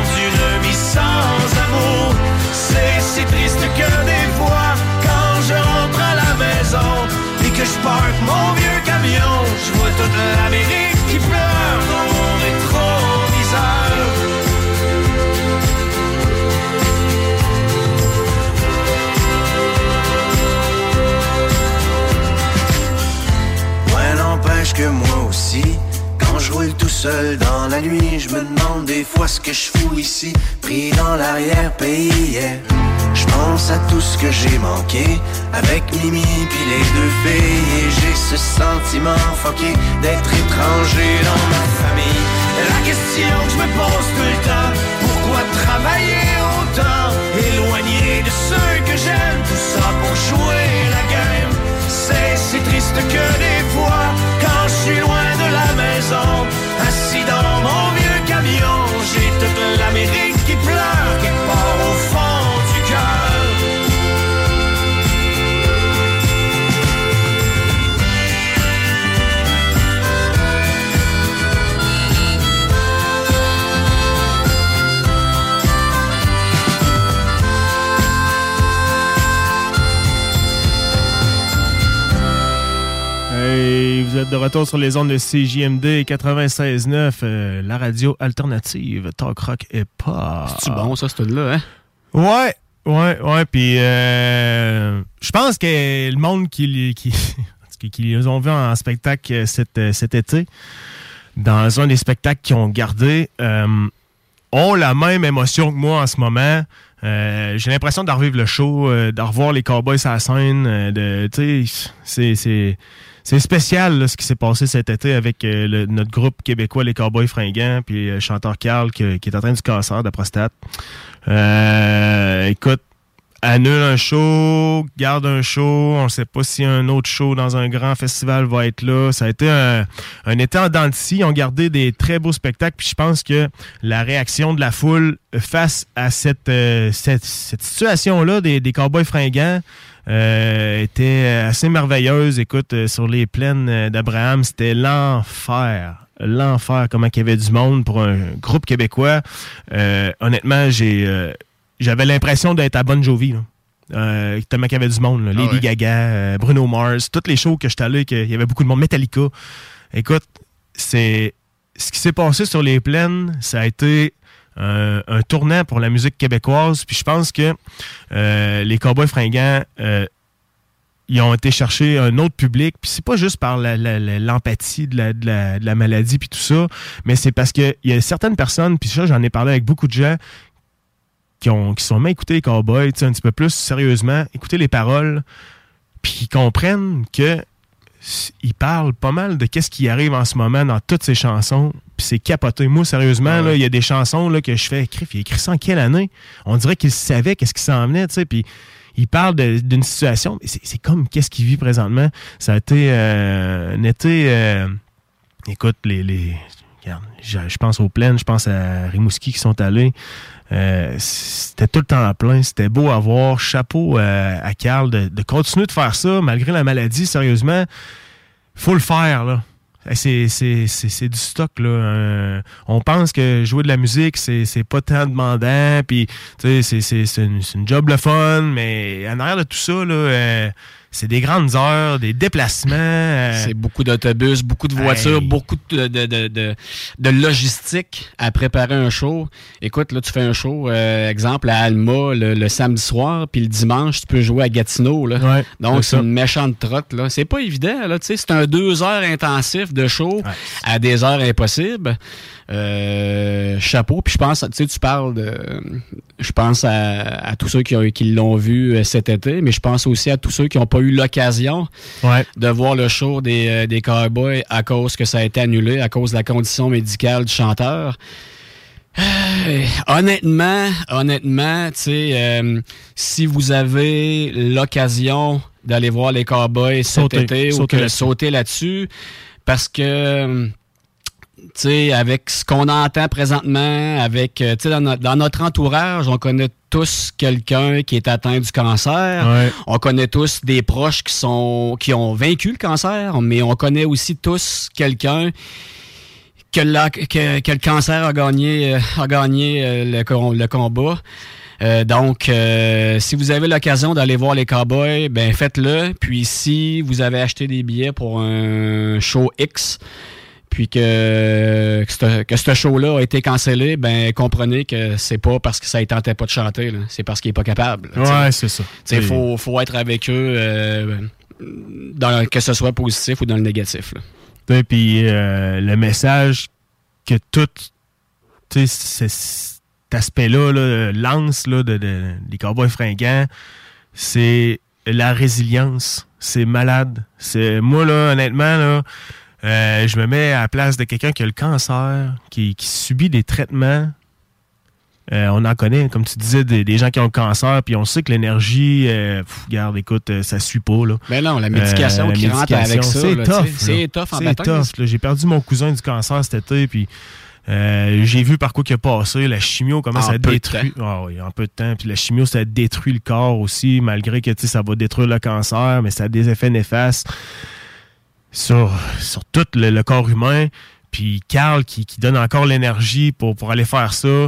Fois ce que je fous ici, pris dans l'arrière-pays. yeah. Je pense à tout ce que j'ai manqué avec Mimi puis les deux filles et j'ai ce sentiment fucké d'être étranger dans ma famille. La question que je me pose tout le temps, pourquoi travailler autant, éloigné de ceux que j'aime, tout ça pour jouer la game. C'est si triste que des fois, quand je suis loin de la maison, assis dans mon vieux camion, j'ai toute l'Amérique qui pleure quelque vous êtes de retour sur les ondes de CJMD 96.9, euh, la radio alternative, talk rock et pop. C'est bon, ça, c'est là, hein? Ouais, ouais, ouais. Puis, euh, je pense que le monde qui, qui, [laughs] qui, les ont vus en spectacle euh, cet, euh, cet été, dans un des spectacles qu'ils ont gardé, euh, ont la même émotion que moi en ce moment. Euh, J'ai l'impression de revivre le show, euh, de revoir les Cowboys à la scène. euh, de, tu sais, c'est- c'est c'est spécial ce qui s'est passé cet été avec euh, notre groupe québécois Les Cowboys Fringants, puis le chanteur Carl qui, est en train du cancer de prostate. Euh, écoute, annule un show, garde un show, on ne sait pas si un autre show dans un grand festival va être là. Ça a été un, un été en dents gardé des très beaux spectacles. Puis je pense que la réaction de la foule face à cette, euh, situation-là des, des cowboys fringants euh, était assez merveilleuse. Écoute, euh, sur les plaines euh, d'Abraham, c'était l'enfer. L'enfer, comment qu'il y avait du monde pour un groupe québécois. Euh, honnêtement, j'ai euh, j'avais l'impression d'être à Bon Jovi. Là. Euh, tellement qu'il y avait du monde. là. Ah Lady ouais. Gaga, euh, Bruno Mars, toutes les shows que j'étais allé, qu'il y avait beaucoup de monde. Metallica. Écoute, c'est ce qui s'est passé sur les plaines, ça a été un, tournant pour la musique québécoise. Puis je pense que euh, les Cowboys fringants, euh, ils ont été chercher un autre public. Puis c'est pas juste par l'empathie de, la, maladie puis tout ça, mais c'est parce que il y a certaines personnes, puis ça j'en ai parlé avec beaucoup de gens qui ont qui sont même écouté les Cowboys, un petit peu plus sérieusement, écouter les paroles, puis qui comprennent que s- ils parlent pas mal de qu'est-ce qui arrive en ce moment dans toutes ces chansons. Puis c'est capoté. Moi, sérieusement, là, il y a des chansons là, que je fais écrire. Il a écrit ça en quelle année? On dirait qu'il savait qu'est-ce qui s'en venait, tu sais. Puis il parle d'une situation. mais C'est comme qu'est-ce qu'il vit présentement. Ça a été euh, un été. euh, écoute, les. les regarde, je, je pense aux plaines, je pense à Rimouski qui sont allés. Euh, c'était tout le temps à plein, c'était beau à voir. Chapeau euh, à Carl de, de continuer de faire ça malgré la maladie, sérieusement. faut le faire, là. Eh, C'est, c'est, c'est, c'est du stock, là. Euh, on pense que jouer de la musique, c'est, c'est pas tant demandant, puis, c'est, c'est, c'est, une, une job le fun, mais en arrière de tout ça, là, euh, c'est des grandes heures, des déplacements. euh, C'est beaucoup d'autobus, beaucoup de voitures, Hey. beaucoup de, de, de, de- logistique à préparer un show. Écoute, là, tu fais un show, euh, exemple, à Alma le, le samedi soir, puis le dimanche, tu peux jouer à Gatineau. Là. Donc, c'est une méchante trotte. Là. C'est pas évident. Là, c'est un deux heures intensif de show à des heures impossibles. Euh, chapeau. Puis je pense, tu sais, tu parles de. Je pense à, à tous ceux qui, ont- qui l'ont vu cet été, mais je pense aussi à tous ceux qui n'ont pas eu l'occasion de voir le show des, euh, des Cowboys à cause que ça a été annulé, à cause de la condition médicale du chanteur. Euh, honnêtement, honnêtement, tu sais, euh, si vous avez l'occasion d'aller voir les Cowboys cet Sauter, été ou que sauter là-dessus, parce que sais, avec ce qu'on entend présentement, avec, euh, dans, notre- dans notre entourage, on connaît tous quelqu'un qui est atteint du cancer. Ouais. On connaît tous des proches qui sont, qui ont vaincu le cancer, mais on connaît aussi tous quelqu'un que, la- que, que le cancer a gagné, euh, a gagné euh, le, com- le combat. Euh, donc, euh, si vous avez l'occasion d'aller voir les Cowboys, ben faites-le. Puis si vous avez acheté des billets pour un show X, puis que, que ce show-là a été cancellé, ben comprenez que c'est pas parce que ça ne tentait pas de chanter, c'est parce qu'il est pas capable. là, Ouais, c'est ça. Il faut, faut être avec eux, euh, dans, que ce soit positif ou dans le négatif. sais, Puis euh, le message que tout cet aspect-là là, lance là, de, de- des cowboys fringants, c'est la résilience. C'est malade. C'est Moi, là, honnêtement, là, euh, je me mets à la place de quelqu'un qui a le cancer, qui, qui subit des traitements. Euh, on en connaît, comme tu disais, des, des gens qui ont le cancer, puis on sait que l'énergie, euh, regarde, écoute, euh, ça suit pas. Là. Mais non, la médication la qui rentre avec ça, C'est tough. c'est tough en là. J'ai perdu mon cousin du cancer cet été, puis euh, j'ai vu par quoi il a passé. La chimio, comment En ça détruit. Ah oui, en peu de temps. Puis la chimio, ça détruit le corps aussi, malgré que tu sais, ça va détruire le cancer, mais ça a des effets néfastes sur, sur tout le, le corps humain. Puis Carl qui, qui donne encore l'énergie pour, pour aller faire ça.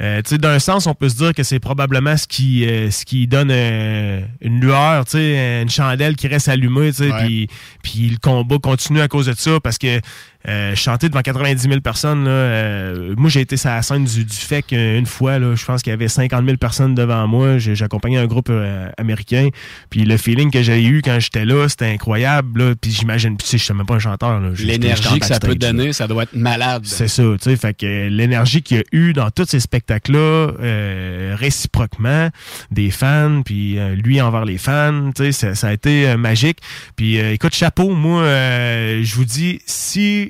Euh, tu sais, d'un sens, on peut se dire que c'est probablement ce qui, euh, ce qui donne euh, une lueur, tu sais, une chandelle qui reste allumée, tu sais, Ouais. puis, puis le combat continue à cause de ça parce que euh, chanter devant 90 000 personnes, là, euh, moi j'ai été sur la scène du, du fait qu'une fois, là, je pense qu'il y avait 50 000 personnes devant moi, accompagné un groupe euh, américain, puis le feeling que j'ai eu quand j'étais là, c'était incroyable, là, puis j'imagine, puis tu sais, je suis même pas un chanteur, L'énergie que ça peut donner, ça doit être malade. C'est ça, tu sais, fait que l'énergie qu'il y a eu dans tous ces spectacles-là, euh, réciproquement, des fans, puis euh, lui envers les fans, tu sais, ça, ça a été euh, magique. Puis euh, écoute, chapeau, moi, euh, je vous dis, si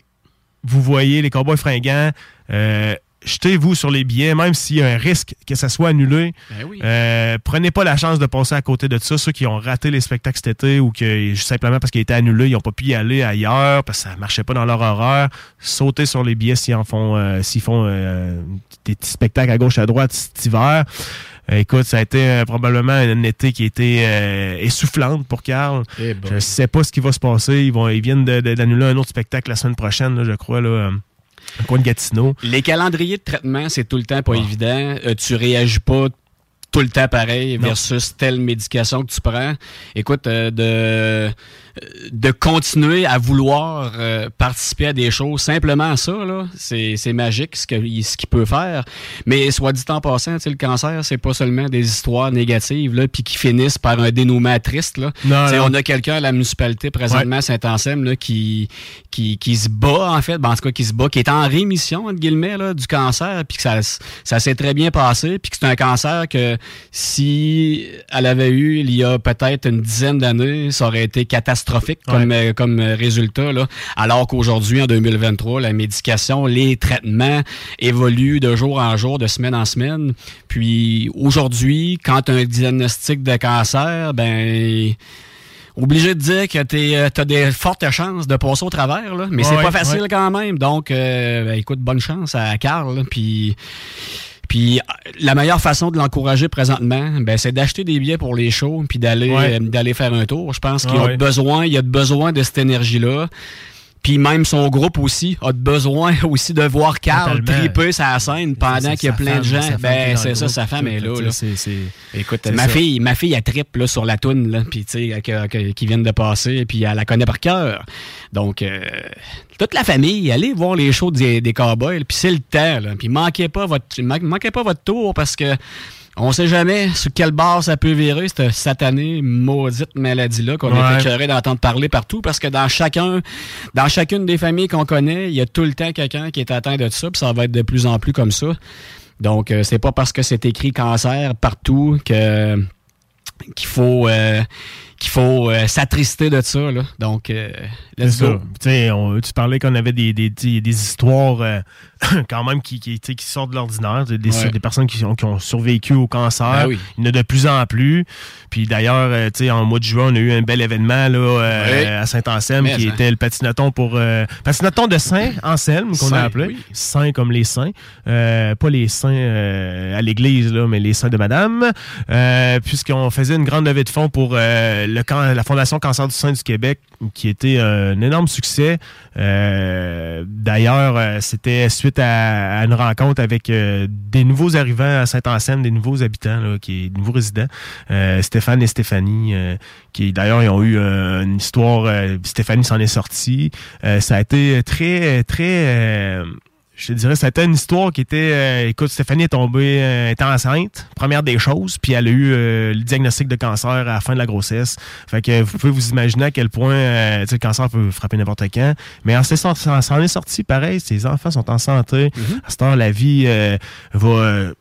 vous voyez les Cowboys fringants, euh, jetez-vous sur les billets, même s'il y a un risque que ça soit annulé. Ben oui. Euh, prenez pas la chance de passer à côté de ça. Ceux qui ont raté les spectacles cet été ou que simplement parce qu'ils étaient annulés, ils n'ont pas pu y aller ailleurs parce que ça marchait pas dans leur horaire. Sautez sur les billets s'ils en font, euh, s'ils font euh, des petits spectacles à gauche à droite cet hiver. Euh, Écoute, ça a été euh, probablement un été qui a été euh, essoufflante pour Carl. Eh ben. Je sais pas ce qui va se passer. Ils, vont, ils viennent d'annuler un autre spectacle la semaine prochaine, là, je crois, là, au coin de Gatineau. Les calendriers de traitement, c'est tout le temps pas évident. Euh, tu réagis pas tout le temps pareil versus telle médication que tu prends. Écoute, euh, de de continuer à vouloir euh, participer à des choses, simplement ça, là, c'est c'est magique ce que- ce qu'il peut faire. Mais soit dit en passant, le cancer, c'est pas seulement des histoires négatives, là, puis qui finissent par un dénouement triste. Là. Non. On a quelqu'un à la municipalité présentement, à Saint-Anselme, là, qui, qui, qui se bat, en fait, ben, en tout cas, qui se bat, qui est en rémission, entre guillemets, là, du cancer, puis que ça, ça s'est très bien passé, puis que c'est un cancer que si elle avait eu il y a peut-être une dizaine d'années, ça aurait été catastrophique comme, euh, comme euh, résultat, là. Alors qu'aujourd'hui, en 2023, la médication, les traitements évoluent de jour en jour, de semaine en semaine. Puis aujourd'hui, quand tu as un diagnostic de cancer, ben obligé de dire que tu as des fortes chances de passer au travers, là. mais c'est Ouais, pas facile ouais. quand même. Donc, euh, ben, écoute, bonne chance à Carl. Puis, puis la meilleure façon de l'encourager présentement, ben, c'est d'acheter des billets pour les shows puis d'aller Ouais. euh, d'aller faire un tour. Je pense Ah qu'il a ouais. besoin, il a besoin de cette énergie-là. Puis même son groupe aussi a besoin [laughs] aussi de voir Carl triper sa scène pendant qu'il y a plein femme, de gens. Ben c'est ça, sa femme est là. là. c'est- c'est- Écoute, ma ça. fille, ma fille, elle tripe là, sur la toune, là, puis tu sais, qui viennent de passer, puis elle la connaît par cœur. Donc, euh, toute la famille, allez voir les shows des, des cowboys, puis c'est le temps, là, puis manquez pas votre, man- manquez pas votre tour parce que on sait jamais sur quel bar ça peut virer, cette satanée, maudite maladie-là qu'on a Ouais. été écœuré d'entendre parler partout, parce que dans chacun, dans chacune des familles qu'on connaît, il y a tout le temps quelqu'un qui est atteint de ça, puis ça va être de plus en plus comme ça. Donc, euh, c'est pas parce que c'est écrit cancer partout que qu'il faut euh, qu'il faut euh, s'attrister de ça. Là. Donc, euh, let's ça. go. Tu sais, on- tu parlais qu'on avait des, des, des, des histoires euh, [coughs] quand même qui, qui, qui sortent de l'ordinaire, des, des- Ouais. des personnes qui, ont- qui ont survécu au cancer. Ben oui. Il y en a de plus en plus. Puis d'ailleurs, euh, en mois de juin, on a eu un bel événement là, euh, à Saint-Anselme qui hein. était le patinaton pour euh, patinaton de Saint-Anselme qu'on a Saint, appelé. oui. Saint comme les saints. Euh, pas les saints euh, à l'église, là, mais les saints de madame. Euh, Puisqu'on faisait une grande levée de fonds pour euh, le la Fondation Cancer du sein du Québec, qui était un énorme succès. Euh, D'ailleurs, euh, c'était suite à, à une rencontre avec euh, des nouveaux arrivants à Saint-Anselme, des nouveaux habitants, là, qui des nouveaux résidents, euh, Stéphane et Stéphanie, qui d'ailleurs ils ont eu une histoire. Stéphanie s'en est sortie. Ça a été très, très. Euh, je te dirais, c'était une histoire qui était. euh, écoute, Stéphanie est tombée, euh, était enceinte, première des choses, puis elle a eu euh, le diagnostic de cancer à la fin de la grossesse. Fait que vous pouvez vous imaginer à quel point euh, tu sais, le cancer peut frapper n'importe quand. Mais en s'en est sorti pareil, ses enfants sont en santé. À cette heure, la vie euh, va.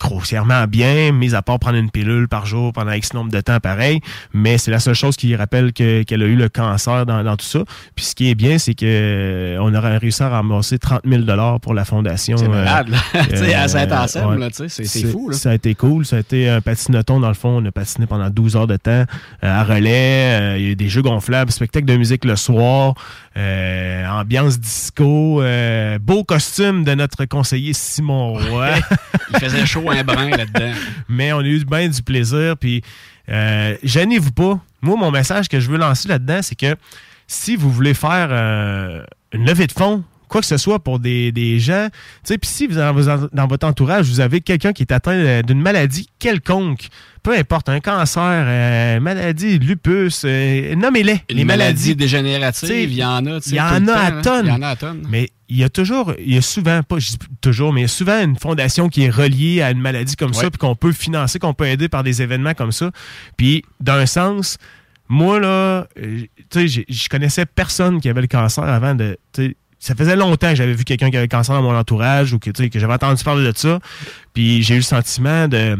Grossièrement bien, mis à part prendre une pilule par jour pendant X nombre de temps, pareil. Mais c'est la seule chose qui rappelle que- qu'elle a eu le cancer dans, dans tout ça. Puis ce qui est bien, c'est que euh, on aurait réussi à ramasser 30 000 pour la fondation. C'est euh, malade, là. [laughs] À euh, Saint-Anselme, ouais. là, tu sais, c'est- fou, là. Ça a été cool. Ça a été un patinoton, dans le fond. On a patiné pendant 12 heures de temps euh, à relais. Il y a eu des jeux gonflables, spectacle de musique le soir, euh, ambiance disco, euh, beau costume de notre conseiller Simon Roy. Il faisait chaud [laughs] Mais on a eu bien du plaisir. Puis, euh, gênez-vous pas. Moi, mon message que je veux lancer là-dedans, c'est que si vous voulez faire euh, une levée de fonds, quoi que ce soit pour des, des gens, tu sais, puis si vous, dans, votre entourage, vous avez quelqu'un qui est atteint euh, d'une maladie quelconque, peu importe, un cancer, euh, maladie, lupus, euh, nommez-les. Les les maladies maladies. dégénératives, il y en a. sais, Il y en a à hein. tonnes. Il y en a à tonnes. Mais il y a toujours, il y a souvent, pas je dis toujours, mais il y a souvent une fondation qui est reliée à une maladie comme ça, puis qu'on peut financer, qu'on peut aider par des événements comme ça. Puis, d'un sens, moi, là, euh, tu sais, je connaissais personne qui avait le cancer avant de. Ça faisait longtemps que j'avais vu quelqu'un qui avait cancer dans mon entourage ou que, que j'avais entendu parler de ça. Puis j'ai eu le sentiment de.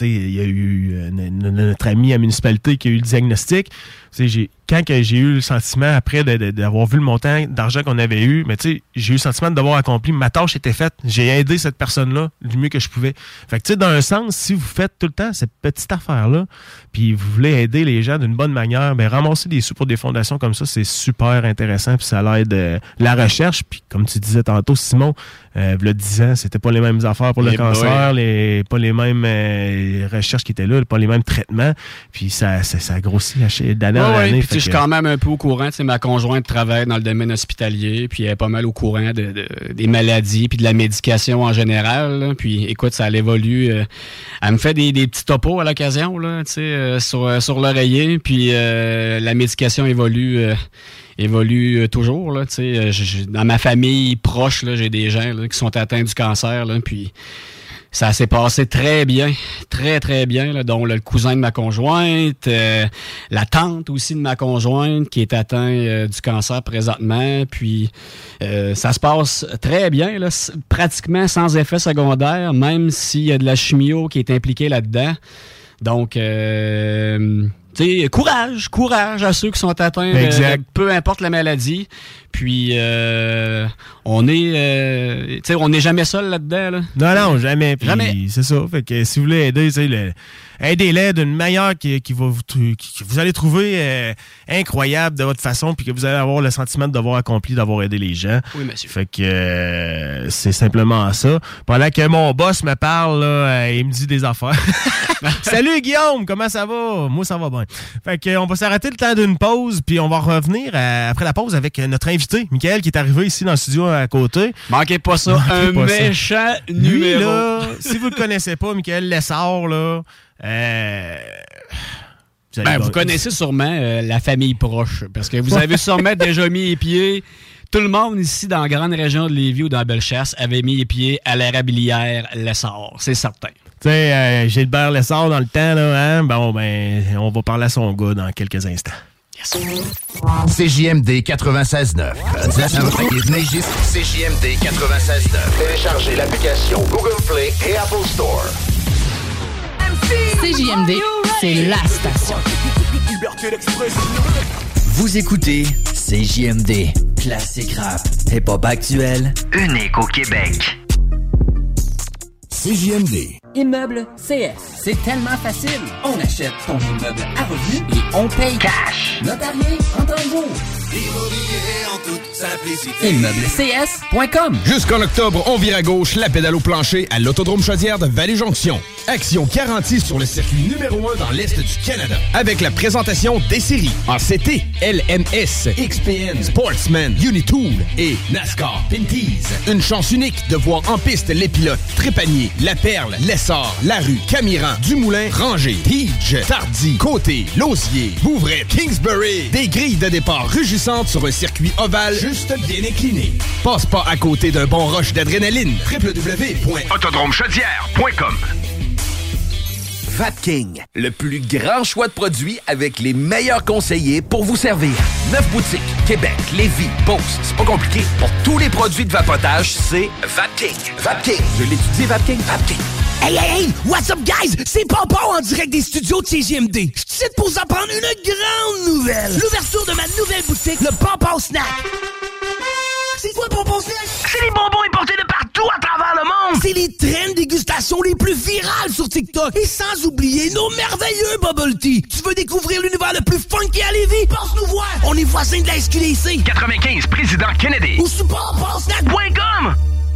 Il y a eu notre ami à la municipalité qui a eu le diagnostic. J'ai quand que j'ai eu le sentiment, après d'avoir vu le montant d'argent qu'on avait eu, mais tu sais, j'ai eu le sentiment d'avoir accompli. Ma tâche était faite. J'ai aidé cette personne-là du mieux que je pouvais. Fait que, tu sais, dans un sens, si vous faites tout le temps cette petite affaire-là, puis vous voulez aider les gens d'une bonne manière, ben ramasser des sous pour des fondations comme ça, c'est super intéressant, puis ça l'aide euh, la recherche. Puis comme tu disais tantôt, Simon, euh, a 10 ans, c'était pas les mêmes affaires pour le Eh cancer, boy. les, pas les mêmes euh, recherches qui étaient là, pas les mêmes traitements. Puis ça, ça, ça a grossi à chaque- d'année Ouais, en année. Je suis quand même un peu au courant. Sais, ma conjointe travaille dans le domaine hospitalier, puis elle est pas mal au courant de, de- des maladies, puis de la médication en général. là. Puis écoute, ça évolue. euh, elle me fait des, des petits topos à l'occasion, là, tu sais, euh, sur, euh, sur l'oreiller, puis euh, la médication évolue. évolue toujours là, tu sais, je- je- dans ma famille proche j'ai des gens là, qui sont atteints du cancer là, puis ça s'est passé très bien, très très bien, là, dont le cousin de ma conjointe, euh, la tante aussi de ma conjointe qui est atteint euh, du cancer présentement, puis euh, ça se passe très bien, là, pratiquement sans effet secondaire, même s'il y a de la chimio qui est impliquée là-dedans. Donc, euh, tu sais, courage, courage à ceux qui sont atteints, euh, Exact. peu importe la maladie. Puis, euh, on est, euh, tu sais, on n'est jamais seul là-dedans. Là. Non, non, jamais. Puis Jamais. C'est ça. Fait que si vous voulez aider, tu sais, le- aidez-les d'une manière qui, qui va vous, qui- que vous allez trouver euh, incroyable de votre façon, puis que vous allez avoir le sentiment d'avoir accompli, d'avoir aidé les gens. Oui, monsieur. Fait que euh, c'est simplement ça. Pendant que mon boss me parle, là, euh, il me dit des affaires. [laughs] [laughs] Salut Guillaume, comment ça va? Moi, ça va bien. Fait que, on va s'arrêter le temps d'une pause, puis on va revenir euh, après la pause avec euh, notre invité, Michael, qui est arrivé ici dans le studio à côté. Manquez pas ça, Manquez un pas ça. méchant Lui, numéro. là, si vous le connaissez pas, Michael Lessard, là, euh, vous Ben, vous connaissez sûrement euh, la famille proche, parce que vous avez sûrement [laughs] déjà mis les pieds. Tout le monde ici dans la grande région de Lévis ou dans Bellechasse avait mis les pieds à l'érablière Lessard, c'est certain. Tu sais, euh, Gilbert Lessard dans le temps, là, hein? Bon, ben, on va parler à son gars dans quelques instants. CJMD 96.9. CJMD 96.9. Téléchargez l'application Google Play et Apple Store. CJMD, c'est la station. Vous écoutez CJMD, classique rap, hip-hop actuel, unique au Québec. CJMD. Immeuble CS, c'est tellement facile. On achète ton immeuble à revenu et on paye cash. Notarié en temps de jour. ImmeubleCS.com Jusqu'en octobre, on vire à gauche la pédale au plancher à l'Autodrome Chaudière de Vallée-Jonction. Action garantie sur le circuit numéro 1 dans l'Est du Canada. Avec la présentation des séries en CT, LMS, XPN, Sportsman, Unitool et NASCAR Pinties. Une chance unique de voir en piste les pilotes Trépanier, La Perle, Lessard, Larue, Camiran, Dumoulin, Ranger, Tige, Tardy, Côté, Lausier, Bouvray, Kingsbury. Des grilles de départ rugissantes sur un circuit ovale juste bien incliné. Passe pas à côté d'un bon rush d'adrénaline. www.autodromechaudière.com Vapking, le plus grand choix de produits avec les meilleurs conseillers pour vous servir. Neuf boutiques, Québec, Lévis, Beauce, c'est pas compliqué. Pour tous les produits de vapotage, c'est Vapking. Vapking, je l'étudie, Vapking, Vapking. Hey, hey, hey! What's up, guys? C'est Pompon en direct des studios de CGMD. Je suis pour vous apprendre une grande nouvelle. L'ouverture de ma nouvelle boutique, le Pompon Snack. C'est quoi le Snack? C'est les bonbons importés de partout à travers le monde. C'est les traînes dégustation les plus virales sur TikTok. Et sans oublier nos merveilleux bubble tea. Tu veux découvrir l'univers le plus funky à Lévis? Passe nous voir. On est voisins de la SQDC. 95, Président Kennedy. Ou sur pomponsnack.com.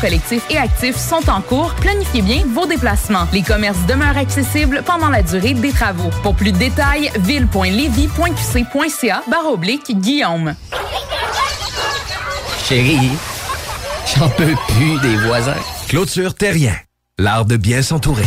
collectif et actif sont en cours. Planifiez bien vos déplacements. Les commerces demeurent accessibles pendant la durée des travaux. Pour plus de détails, ville.levy.qc.ca barre oblique Guillaume. Chérie, j'en peux plus des voisins. Clôture Terrien, l'art de bien s'entourer.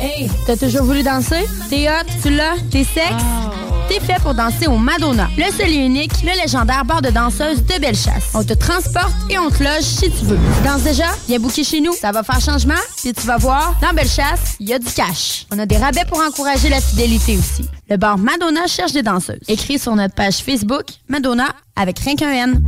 Hey, t'as toujours voulu danser? T'es hot, tu l'as, t'es sexe? T'es fait pour danser au Madonna, le seul et unique, le légendaire bar de danseuses de Bellechasse. On te transporte et on te loge si tu veux. Tu danses déjà? Viens booker chez nous, ça va faire changement. Puis tu vas voir, dans Bellechasse, il y a du cash. On a des rabais pour encourager la fidélité aussi. Le bar Madonna cherche des danseuses. Écris sur notre page Facebook Madonna avec rien qu'un N.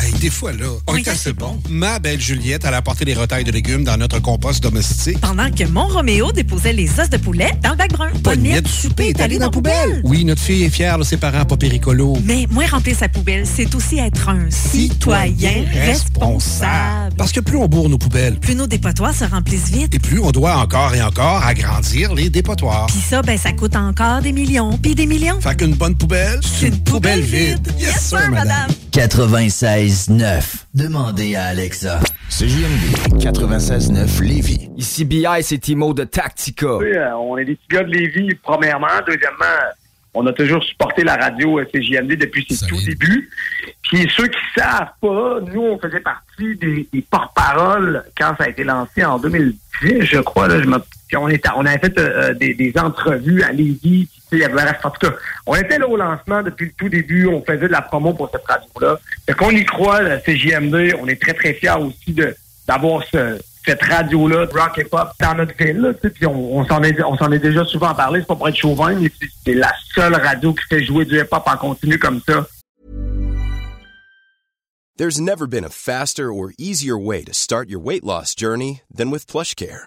Hey, des fois, là, on est assez bon. Ma belle Juliette, elle a apporté des retailles de légumes dans notre compost domestique. Pendant que mon Roméo déposait les os de poulet dans le bac brun. Bonnet du souper est allé dans la poubelle. Oui, notre fille est fière de ses parents pas péricolos. Mais moi, remplir sa poubelle, c'est aussi être un citoyen responsable. Parce que plus on bourre nos poubelles, Plus nos dépotoirs se remplissent vite. et plus on doit encore et encore agrandir les dépotoirs. Puis ça, ben, ça coûte encore des millions, puis des millions. Fait qu'une bonne poubelle, c'est une poubelle vide. Yes, sir, madame. 96.9. Demandez à Alexa. CJMD 96.9 Lévis. Ici BI, c'est Timo de Tactica. Oui, euh, on est des petits gars de Lévis, premièrement. Deuxièmement, on a toujours supporté la radio euh, CJMD depuis ses tout débuts. Puis ceux qui savent pas, nous, on faisait partie des, des porte-paroles quand ça a été lancé en 2010, je crois. Là, je me- puis on, était, on avait fait euh, des, des entrevues à Lévis. En tout cas, on était là au lancement depuis le tout début. On faisait de la promo pour cette radio-là. Fait qu'on y croit, la CJMD. On est très, très fiers aussi d'avoir ce, cette radio-là, rock et pop, dans notre ville. Puis on, s'en est, est déjà souvent parlé. C'est pas pour être chauvin, mais c'est- la seule radio qui fait jouer du hip-hop en continu comme ça. There's never been a faster or easier way to start your weight loss journey than with PlushCare.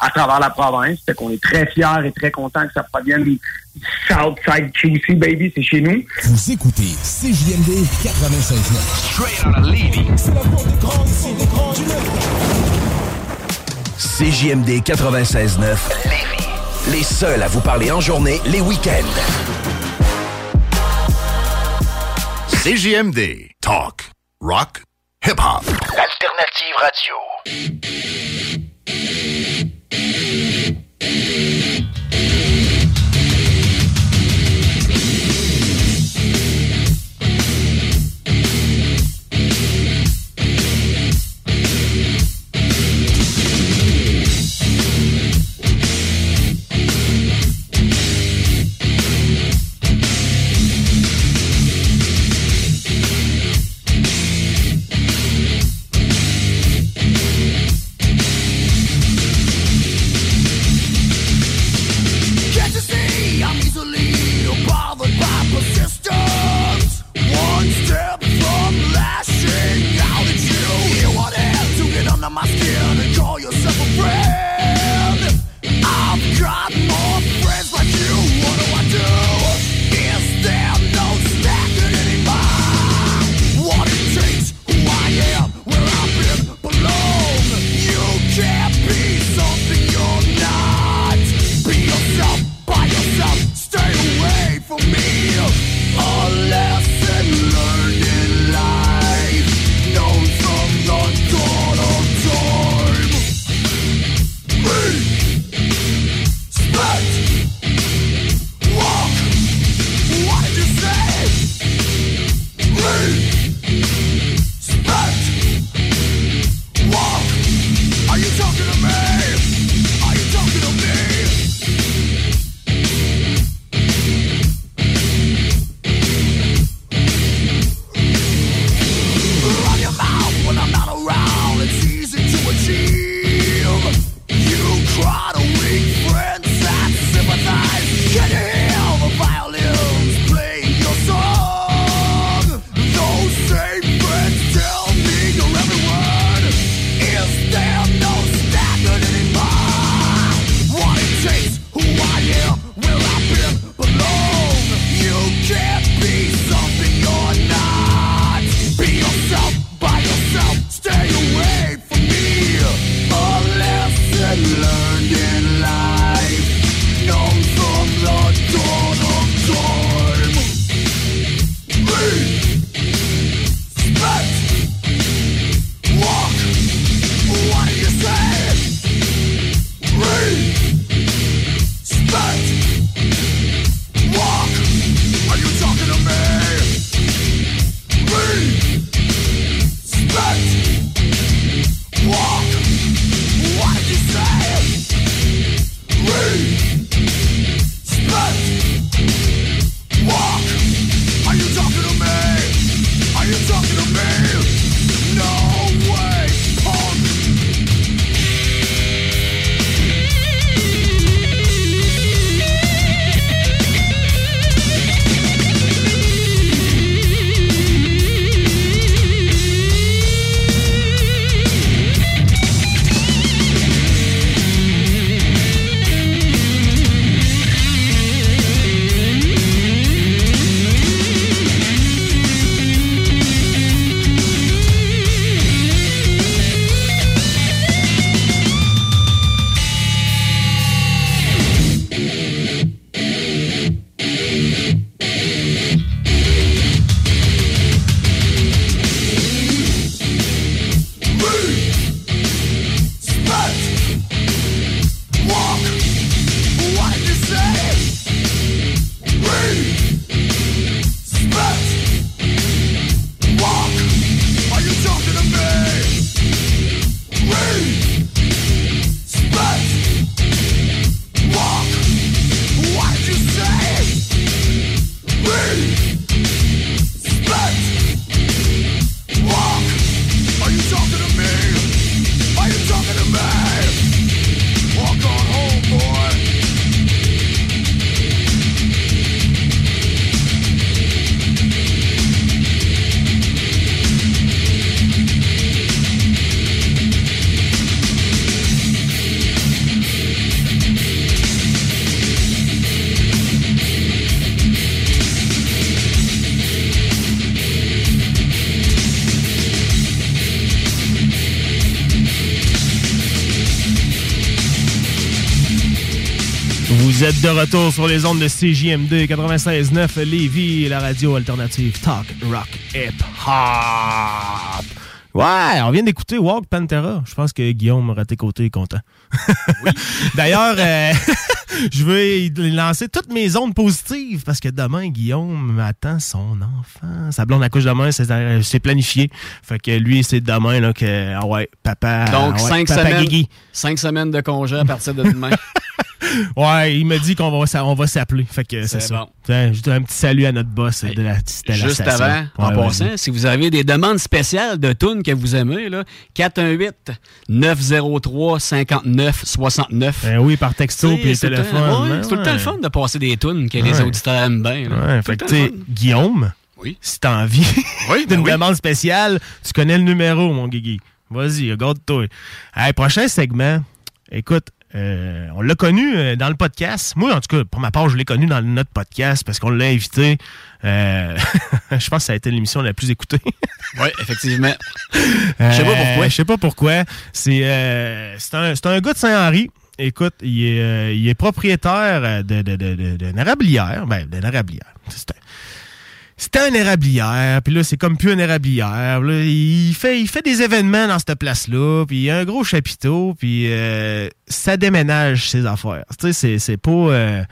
À travers la province. Fait qu'on est très fiers et très contents que ça provienne du Southside QC, baby, c'est chez nous. Vous écoutez CJMD 96.9. Straight out of Levy. C'est la voix des grands, ici, des grands du CJMD 96.9 Lévis. Les seuls à vous parler en journée, les week-ends. CJMD. Talk. Rock. Hip-hop. Alternative radio. thank you êtes de retour sur les ondes de CJMD 96.9 Lévis, la radio alternative Talk Rock Hip Hop. Ouais, on vient d'écouter Walk Pantera. Je pense que Guillaume Raté-Côté est content. [laughs] D'ailleurs, euh, [laughs] je veux lancer toutes mes ondes positives parce que demain, Guillaume attend son enfant. Sa blonde accouche demain, c'est euh, c'est planifié. Fait que lui, c'est demain là, que, ah ouais, papa. Donc, ah ouais, cinq, papa semaines, Guigui. cinq semaines de congé à partir de demain. [laughs] Ouais, il me dit qu'on va, s'a- on va s'appeler. Fait que c'est ça. bon. Juste un petit salut à notre boss de la de Juste avant, en Ouais, passant, si vous avez des demandes spéciales de tunes que vous aimez, là, 418-903-5969. Ben oui, par texto puis téléphone. Ben C'est tout le temps le fun de passer des tunes que les auditeurs aiment bien. fait que, tu. Guillaume, Oui. si t'as envie Oui, [laughs] ben d'une oui. demande spéciale, tu connais le numéro, mon Guigui. Vas-y, regarde-toi. Hey, prochain segment, écoute, euh, on l'a connu euh, dans le podcast. Moi, en tout cas, pour ma part, je l'ai connu dans notre podcast parce qu'on l'a invité. Euh, [laughs] je pense que ça a été l'émission la plus écoutée. [laughs] Oui, effectivement. Euh, Je sais pas pourquoi. Je sais pas pourquoi. C'est euh, c'est un, c'est un gars de Saint-Henri. Écoute, il est, euh, il est propriétaire euh, de, de, de, d'une érablière. Ben, d'une érablière. C'est un- C'était un érablière, puis là, c'est comme plus un érablière. Là, il, fait, il fait des événements dans cette place-là, puis il y a un gros chapiteau, puis euh, ça déménage ses affaires. Tu sais, c'est, c'est pas... euh,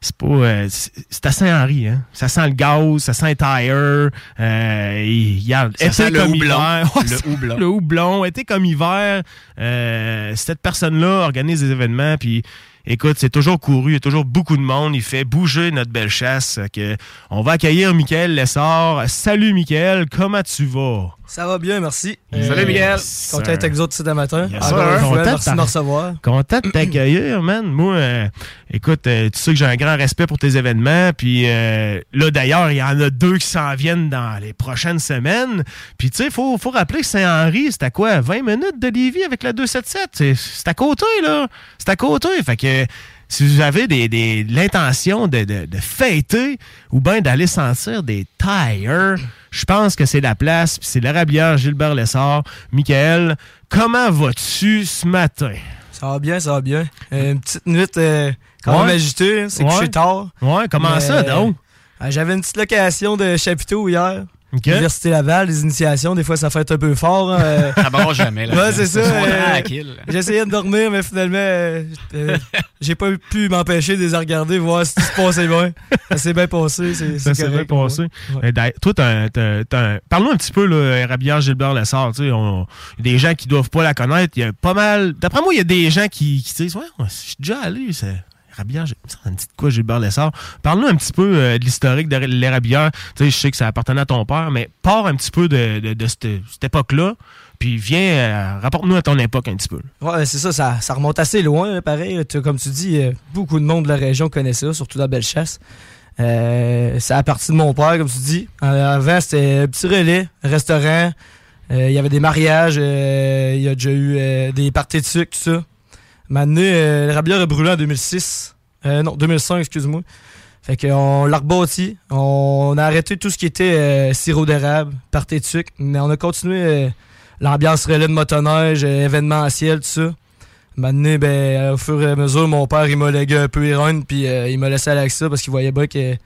c'est pas... euh, c'est à Saint-Henri, hein. Ça sent le gaz, ça sent les tires. Euh, il, regarde, Ça été sent le comme houblon. hiver. Ouais, Le houblon. Le houblon. Été comme hiver, euh, cette personne-là organise des événements, puis écoute, c'est toujours couru, il y a toujours beaucoup de monde, il fait bouger notre belle chasse. Que on va accueillir Michael Lessard. Salut Michael, comment tu vas? Ça va bien, merci. Salut, Miguel. Je suis content d'être avec vous autres ce matin. Yes, Content de merci de me recevoir. Content de t'accueillir, man. Moi, euh, écoute, euh, tu sais que j'ai un grand respect pour tes événements. Puis euh, là, d'ailleurs, il y en a deux qui s'en viennent dans les prochaines semaines. Puis tu sais, il faut, faut rappeler que Saint-Henri, c'est à quoi? 20 minutes de Lévis avec la 277? C'est c'est à côté, là. C'est à côté. Fait que si vous avez des, des- l'intention de, de, de fêter ou bien d'aller sentir des tires, je pense que c'est la place. Puis c'est l'érablière Gilbert Lessard. Michael, comment vas-tu ce matin? Ça va bien, ça va bien. Euh, une petite nuit euh, quand Ouais. même agitée, hein, c'est Ouais. couché tard. Ouais, comment Mais, ça, donc? euh, J'avais une petite location de chapiteau hier. OK. Université Laval, les initiations, des fois ça fait un peu fort. hein, euh. [laughs] Ça barre jamais, là. Ouais, c'est ça. Euh. J'essayais de dormir, mais finalement, euh, euh, [laughs] j'ai pas pu m'empêcher de les regarder, voir si tout se passait bien. Ça s'est bien passé. c'est- Ça c'est s'est bien passé. ouais. D'ailleurs, toi, t'as, t'as- t'as- parle-nous un petit peu, là, Rabière Gilbert Lessard. Tu sais, on- il y a des gens qui doivent pas la connaître. Il y a pas mal. D'après moi, il y a des gens qui, qui disent Ouais, ouais, je suis déjà allé. Ça me dit de quoi, Gilbert Lessard Parle-nous un petit peu euh, de l'historique de l'Érablière. Tu sais, je sais que ça appartenait à ton père, mais pars un petit peu de, de- cette, époque-là. Puis viens, euh, rapporte-nous à ton époque un petit peu. Ouais, c'est ça, ça, remonte assez loin, pareil. Comme tu dis, euh, beaucoup de monde de la région connaît ça, surtout la Bellechasse. Euh, c'est à partir de mon père, comme tu dis. Avant, c'était un petit relais, un restaurant. Il y avait des mariages, il y a déjà eu des parties de sucre, tout ça. Maintenant, euh, le rabière a brûlé en 2006. Euh, non, 2005, excuse-moi. Fait qu'on l'a rebâti. On a arrêté tout ce qui était euh, sirop d'érable, partie de sucre. Mais on a continué euh, l'ambiance relais de motoneige, euh, événementiel, tout ça. Maintenant, ben, au fur et à mesure, mon père, il m'a légué un peu rênes, puis il m'a laissé aller avec ça parce qu'il voyait bien que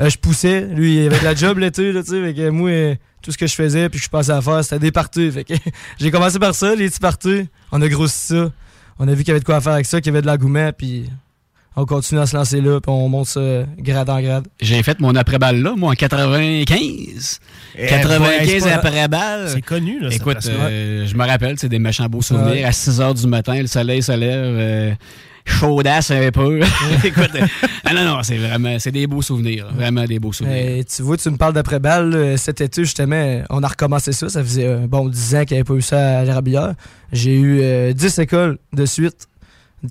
je poussais. Lui, il avait de la job [laughs] l'été, tu sais. Moi, tout ce que je faisais, puis que je passais à faire, c'était des parties. Fait que [laughs] j'ai commencé par ça, les petits parties. On a grossi ça. On a vu qu'il y avait de quoi faire avec ça, qu'il y avait de l'engouement, puis on continue à se lancer là, puis on monte ça grade en grade. J'ai fait mon après-balle là, moi, en 95. Eh, 95 ouais, c'est pas- après-balle. c'est connu, là, Écoute, euh, je me rappelle, c'est des méchants beaux souvenirs. Ouais. À 6 h du matin, le soleil se lève. euh, chaudasse un peu. [laughs] [laughs] Écoute, euh, ah non, non, c'est vraiment, c'est des beaux souvenirs. Vraiment des beaux souvenirs. Euh, tu vois, tu me parles d'après-balle. là, Cet été, justement, on a recommencé ça. Ça faisait, euh, bon, 10 ans qu'il n'y avait pas eu ça à l'Érablière. J'ai eu euh, 10 écoles de suite.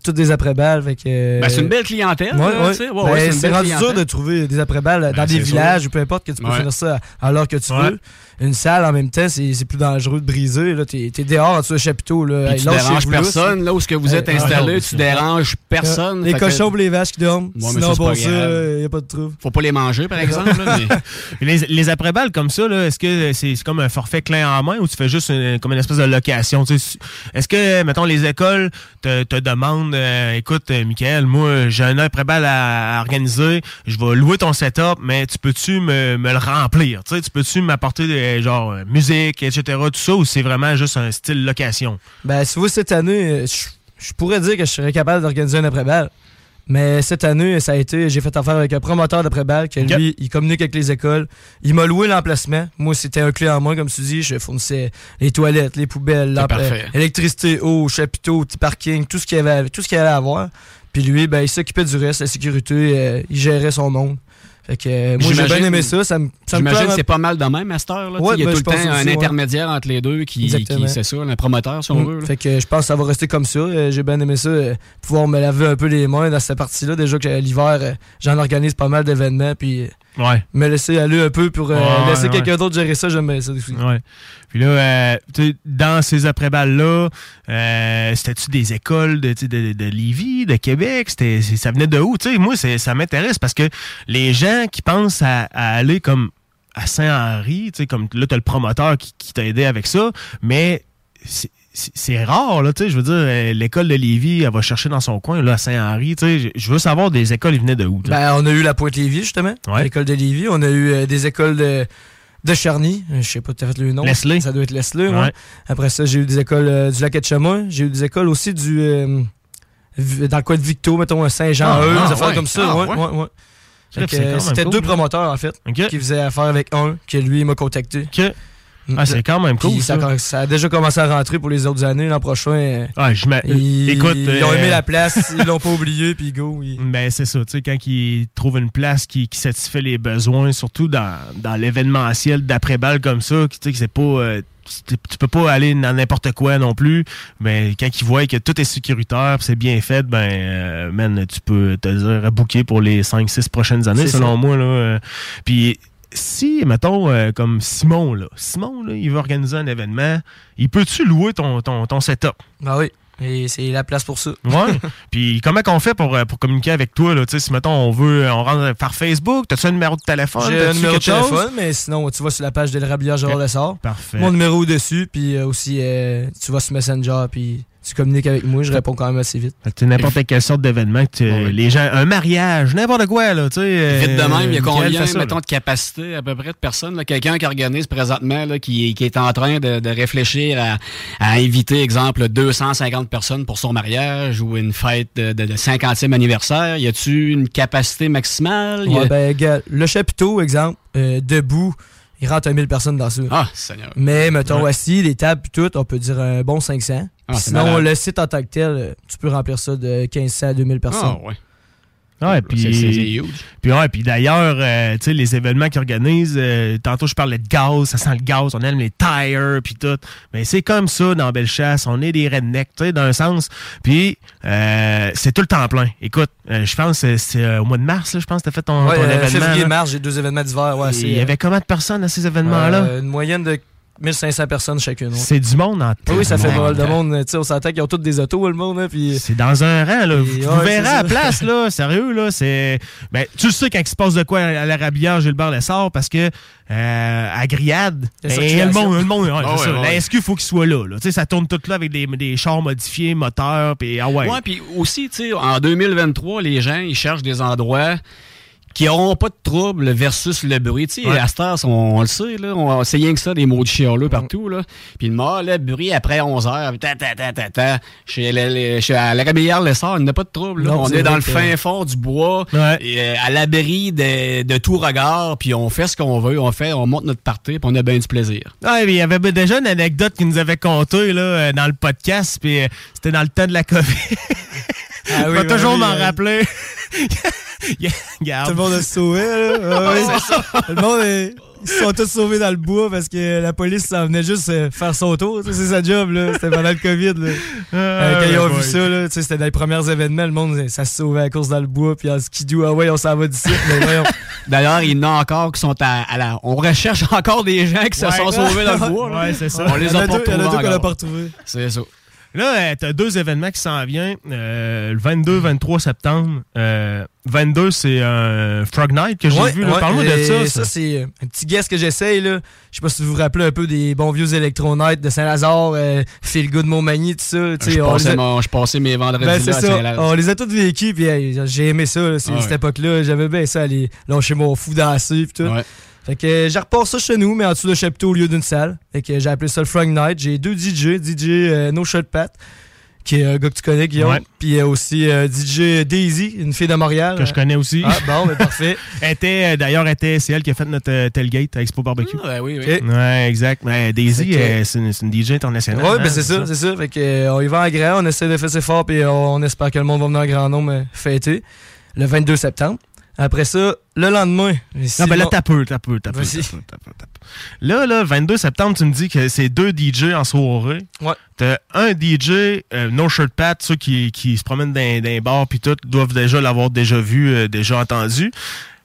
Toutes des après-balles. euh, Ben, c'est une belle clientèle. Ouais, ouais. Ouais, Ben, ouais, c'est rendu dur de trouver des après-balles dans Ben, des c'est villages sûr. ou peu importe que tu peux finir ça à l'heure que tu veux. Une salle, en même temps, c'est c'est plus dangereux de briser. là. T'es es dehors en dessous d'un chapiteau. Là. Hey, tu lâchez-vous, déranges là, personne. Là où ce que vous êtes Euh, installé, tu déranges personne. Les que- cochons et les vaches qui dorment. Ouais, Sinon, bon, pas ça, il n'y a pas de trouble. Faut pas les manger, par exemple. là, mais- [laughs] les, les après-balles comme ça, là, est-ce que c'est c'est comme un forfait clé en main ou tu fais juste une- comme une espèce de location? Est-ce que, mettons, les écoles te, te demandent euh, écoute, euh, Michael, moi, j'ai un après-balle à, à organiser, je vais louer ton setup, mais tu peux-tu me, me le remplir? Tu peux-tu m'apporter des genre euh, musique, etc., tout ça, ou c'est vraiment juste un style location? Ben, si vous, cette année, euh, je je pourrais dire que je serais capable d'organiser un après-balle. Mais cette année, ça a été, j'ai fait affaire avec un promoteur d'après-balle que lui, il communique avec les écoles. Il m'a loué l'emplacement. Moi, c'était un clé en main, comme tu dis. Je fournissais les toilettes, les poubelles, l'emp- parfait. euh, électricité, eau, chapiteau, petit parking, tout ce qu'il y avait, tout ce qu'il y avait à avoir. Puis lui, ben, il s'occupait du reste, la sécurité, euh, il gérait son monde. Fait que euh, moi, j'ai bien aimé ça. Ça me J'imagine que c'est pas mal de même à cette heure. Là, Ouais, il y a ben, tout le temps un ouais. intermédiaire entre les deux qui, qui c'est ça, un promoteur, si on Mm. veut. là. Fait que je pense que ça va rester comme ça. Euh, J'ai bien aimé ça. euh, pouvoir me laver un peu les mains dans cette partie-là. Déjà que l'hiver, euh, j'en organise pas mal d'événements. Puis Ouais. me laisser aller un peu pour euh, Ouais, laisser quelqu'un d'autre gérer ça, j'aime bien ça aussi. Ouais. Puis là, euh, dans ces après-balles-là, euh, c'était-tu des écoles de, de, de Lévis, de Québec? C'était, ça venait de où? Tu sais, moi, ça m'intéresse parce que les gens qui pensent à, à aller comme à Saint-Henri, tu sais, comme là, t'as le promoteur qui, qui t'a aidé avec ça, mais c'est, rare, là, tu sais, je veux dire, euh, l'école de Lévis, elle va chercher dans son coin, là, à Saint-Henri, tu sais, je- veux savoir des écoles, ils venaient de où? Ben, on a eu la Pointe-Lévis, justement. L'école de Lévis. On a eu euh, des écoles de, de Charny. Euh, Je sais pas, tu as fait le nom. Leslie. Ça doit être Leslie, ouais. Ouais. Après ça, j'ai eu des écoles euh, du lac Etchemin. J'ai eu des écoles aussi du. euh, dans le coin de Victo, mettons, à Saint-Jean, Ah, ah, des affaires comme ça. Ah, C'était deux là. promoteurs, en fait, qui faisaient affaire avec un, que lui, m'a contacté. Ah, c'est quand même cool. Ça, ça. ça a déjà commencé à rentrer pour les autres années. L'an prochain, euh, Ah, je ils, Écoute, ils ont euh, aimé la place, ils l'ont pas oublié, puis go. ils- Mais [laughs] c'est ça, tu sais, quand ils trouvent une place qui, qui satisfait les besoins, surtout dans, dans l'événementiel d'après-balle comme ça, tu sais, que c'est pas. euh, tu peux pas aller dans n'importe quoi non plus, mais quand ils voient que tout est sécuritaire, c'est bien fait, ben, euh, man, tu peux te dire à booker pour les 5-6 prochaines années, selon ça. moi. Là, euh. Puis si, mettons, euh, comme Simon, là, Simon, là, il veut organiser un événement, il peut-tu louer ton, ton, ton setup? Ben oui, et c'est la place pour ça. Ouais. [laughs] Puis comment qu'on fait pour, euh, pour communiquer avec toi? Là? Tu sais, Si, mettons, on veut, on rentre par Facebook, t'as-tu un numéro de téléphone? J'ai un numéro de téléphone, mais sinon, tu vas sur la page de l'Arabia Gérard Lessard. Parfait. Mon numéro dessus, puis euh, aussi, euh, tu vas sur Messenger, puis tu communiques avec moi, je réponds quand même assez vite. N'importe quelle sorte d'événement, que tu- les gens, un mariage, n'importe quoi, là, tu sais. euh, Vite de même, il y a Michael combien, ça, mettons, là? de capacité à peu près de personnes? là? Quelqu'un qui organise présentement, là, qui, qui est en train de, de réfléchir à, à inviter, exemple, 250 personnes pour son mariage ou une fête de, de- de 50e anniversaire. Y a-tu une capacité maximale? Y a- Ouais, ben, gars, le chapiteau, exemple, euh, debout, il rentre à 1000 personnes dans ça. Ah, Seigneur. Mais, mettons, Ouais. assis, les tables, puis tout, on peut dire un bon 500. Ah, Sinon, malade. le site en tant que tel, tu peux remplir ça de 1500 à 2000 personnes. Ah, ouais. Ouais, puis, puis, ouais, puis d'ailleurs, euh, tu sais, les événements qu'ils organisent, euh, tantôt je parlais de gaz, ça sent le gaz, on aime les tires, puis tout. Mais c'est comme ça dans Bellechasse, on est des rednecks, tu sais, d'un sens. Puis euh, c'est tout le temps plein. Écoute, euh, je pense que c'est euh, au mois de mars, je pense que t'as fait ton, Ouais, ton euh, événement. février, mars, j'ai deux événements d'hiver. Ouais, Il y avait combien de personnes à ces événements-là? euh, une moyenne de 1500 personnes chacune. ouais. C'est du monde en Oui, ça fait mal de tabarnak. monde. Tu sais, on s'entend qu'ils ont tous des autos, le monde. hein, puis... C'est dans un rang, là. Vous, Et vous ouais, verrez à la place, là. [laughs] Sérieux, là. C'est. Ben, tu le sais quand il se passe de quoi à l'Arabia, Gilbert Lessard, parce que euh, à Griade, ben, le monde, le monde, ouais, c'est ouais, ça. ouais. La SQ, faut qu'il soit là, là. Tu sais, ça tourne tout là avec des, des chars modifiés, moteurs, puis ah ouais. Ouais, puis aussi, tu sais, en 2023, les gens, ils cherchent des endroits qui n'auront pas de trouble versus le bruit. Tu sais, Ouais. à cette heure, on, on le sait, là, on, c'est rien que ça, des mots de chialeux partout. Là. Puis le mort, le bruit après 11 heures, ta, ta, ta, ta, ta. Chez, le, le- chez à la Rabillard, le sort, il n'y a pas de trouble. là. Non, on est dans le fin fond du bois, Ouais. et, euh, à l'abri de, de tout regard, puis on fait ce qu'on veut, on fait, on monte notre party, puis on a bien du plaisir. Ouais, mais il y avait déjà une anecdote qu'il nous avait contée, là, euh, dans le podcast, puis euh, c'était dans le temps de la COVID. [laughs] Ah oui, toujours oui, m'en euh, rappeler. [laughs] Tout le monde a sauvé, là. [laughs] Ah Ouais, ça. Tout le monde, est- ils sont tous sauvés dans le bois parce que la police s'en venait juste euh, faire son tour. C'est sa job, là. C'était pendant le COVID, là. Euh, quand ils ont ouais, vu ça, là, c'était dans les premiers événements, le monde, ça se sauvait à cause dans le bois, puis en skidoo, ah ouais, on s'en va d'ici. [laughs] D'ailleurs, il y en a encore qui sont à, à la. On recherche encore des gens qui se sont sauvés dans le bois. là. Ouais, c'est ça. On les a a pas il y en a deux qu'on n'a pas retrouvés. C'est ça. Là, euh, t'as deux événements qui s'en viennent. Euh, le 22-23 septembre. Euh, 22, c'est un Frog Night que j'ai Ouais, vu. ouais, Parle-moi de ça. Ça, ça. c'est euh, un petit guest que j'essaye. là. Je sais pas si vous vous rappelez un peu des bons vieux Electronites de Saint-Lazare, euh, Phil Good Montmagny, tout ça. tu sais, Je on passais, les a- mon- je passais mes vendredis Ben, là à ça. Saint-Laz. On les a tous vécus, puis hey, j'ai aimé ça, là, c'est- Ah ouais. cette époque-là. J'avais bien ça, aller lâcher mon fou danser, puis tout. Fait que euh, j'ai repars ça chez nous, mais en dessous de chapiteau au lieu d'une salle. Fait que j'ai appelé ça le Frog Night. J'ai deux DJ, DJ euh, No Shot Pat, qui est un gars que tu connais, Guillaume. Ouais. Puis euh, aussi euh, DJ Daisy, une fille de Montréal. Que je connais aussi. Ah, bon, ben parfait. [laughs] Elle était, euh, D'ailleurs, elle était- c'est elle qui a fait notre euh, tailgate à Expo Barbecue. Ah, oui, oui. Ok. Ouais, exact. Mais Daisy, euh, c'est une, c'est une DJ internationale. Ouais, hein, ben c'est ça, c'est ça. Fait que, euh, on y va en grand, on essaie de faire ses fort, puis on, on espère que le monde va venir en grand nombre euh, fêter le 22 septembre. Après ça, le lendemain. Non, ben là, t'as peu, t'as peu, t'as peu. Vas-y. t'as peu, t'as peu, t'as peu. Là, là, 22 septembre, tu me dis que c'est deux DJ en soirée. Ouais. T'as un DJ, euh, No Shirt Pat, ceux qui, qui se promènent dans, dans les bars, puis tout, doivent déjà l'avoir déjà vu, euh, déjà entendu.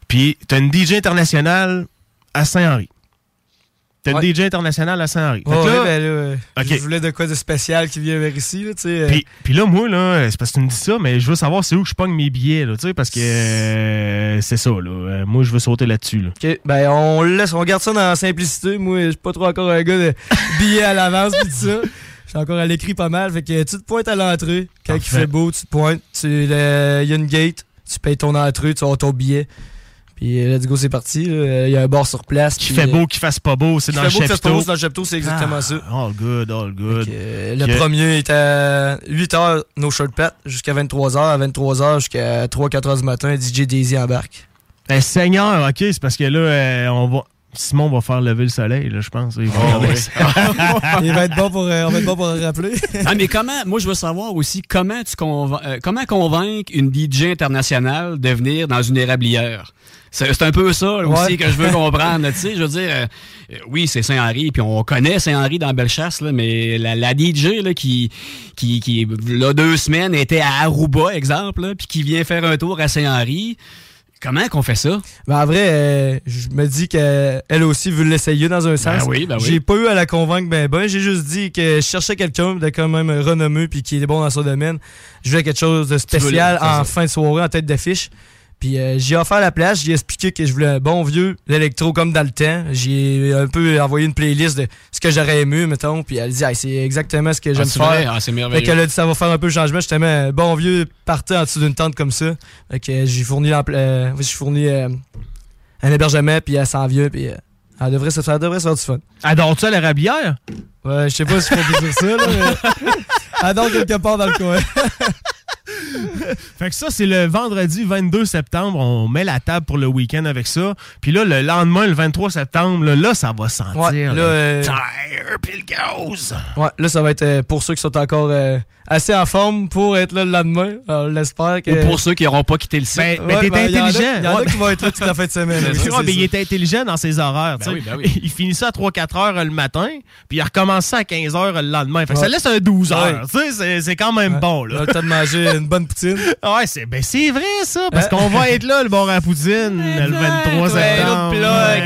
Puis t'as une DJ internationale à Saint-Henri. Une Ouais. DJ internationale à Saint-Henri. Là- ouais, ben euh, Ok. je voulais de quoi de spécial qui vient vers ici, là, euh. Puis, puis là, moi, là, c'est parce que tu me dis ça, mais je veux savoir c'est où que je pogne mes billets, là, tu sais, parce que euh, c'est ça, là. Moi, je veux sauter là-dessus, là. OK, ben on le laisse, on garde ça dans la simplicité. Moi, je suis pas trop encore un gars de [laughs] billets à l'avance tout ça. Je suis encore à l'écrit pas mal. Fait que tu te pointes à l'entrée. Quand il fait beau, tu te pointes. Il y a une gate. Tu payes ton entrée, tu as ton billet. Puis euh, let's go, c'est parti. Il y a un bar sur place. Puis, fait euh, beau, qu'il fasse pas beau, c'est dans le chapiteau. beau, c'est dans le chapiteau, c'est exactement Ah, ça. All good, all good. Euh, le premier est à 8h, no short pat, jusqu'à 23h. À 23h jusqu'à 3-4h du matin, DJ Daisy embarque. Ben, Seigneur, ok, c'est parce que là, on va. Simon va faire lever le soleil, là, je pense. Il va Oh, oui. [laughs] Il va être bon pour, euh, on va être bon pour le rappeler. Ah, mais comment, moi, je veux savoir aussi comment tu convain- euh, comment convaincre une DJ internationale de venir dans une érablière? C'est un peu ça là, aussi Ouais. que je veux comprendre. tu sais, je veux dire, euh, euh, oui, c'est Saint-Henri, puis on connaît Saint-Henri dans Bellechasse, là, mais la, la DJ là, qui, qui, qui, là, deux semaines, était à Aruba, exemple, là, puis qui vient faire un tour à Saint-Henri, comment qu'on fait ça? Ben, en vrai, euh, je me dis qu'elle aussi veut l'essayer dans un sens. oui, ben oui. J'ai pas eu à la convaincre ben ben. J'ai juste dit que je cherchais quelqu'un de quand même renommé puis qui est bon dans son domaine. Je voulais quelque chose de spécial en fin de soirée en tête d'affiche. Puis euh, j'ai offert la place, j'ai expliqué que je voulais un bon vieux, l'électro comme dans le temps. J'ai un peu envoyé une playlist de ce que j'aurais aimé, mettons. Puis elle dit, Hey, c'est exactement ce que j'aime c'est faire. Ah, c'est merveilleux. Fait qu'elle a dit, ça va faire un peu le changement. Justement, un bon vieux partait en dessous d'une tente comme ça. Fait que j'ai fourni, euh, j'ai fourni euh, un hébergement, puis elle s'en vient, puis euh, elle devrait se faire, elle devrait se faire du fun. Adore-tu la rabière? Ouais, je sais pas si je peux dire ça, là, mais [laughs] elle adore quelque part dans le coin. [laughs] [laughs] Fait que ça, c'est le vendredi 22 septembre. On met la table pour le week-end avec ça. Puis là, le lendemain, le 23 septembre, là, là, ça va sentir. Ouais, là, euh, Tire, puis le gaz. Ouais, là, ça va être euh, pour ceux qui sont encore euh, assez en forme pour être là le lendemain. Alors, j'espère que. Ou pour ceux qui n'auront pas quitté le site. Ben, Ouais, ben, t'es ben, y en a- intelligent. y en a Ouais, qui vont être là toute la fin de semaine. [laughs] C'est oui, ça, c'est mais il est intelligent dans ses horaires. tu sais. oui, ben oui. Il finit ça à 3-4 heures le matin, puis il recommence ça à 15 heures le lendemain. Fait que ça laisse un 12 heures. Ouais. Tu sais, c'est- c'est quand même bon. Là. Là, le temps de manger une bonne poutine. [laughs] Ouais, c'est ben c'est vrai ça, parce qu'on va être là, le bar à poutine, le 23 ouais, septembre. avec.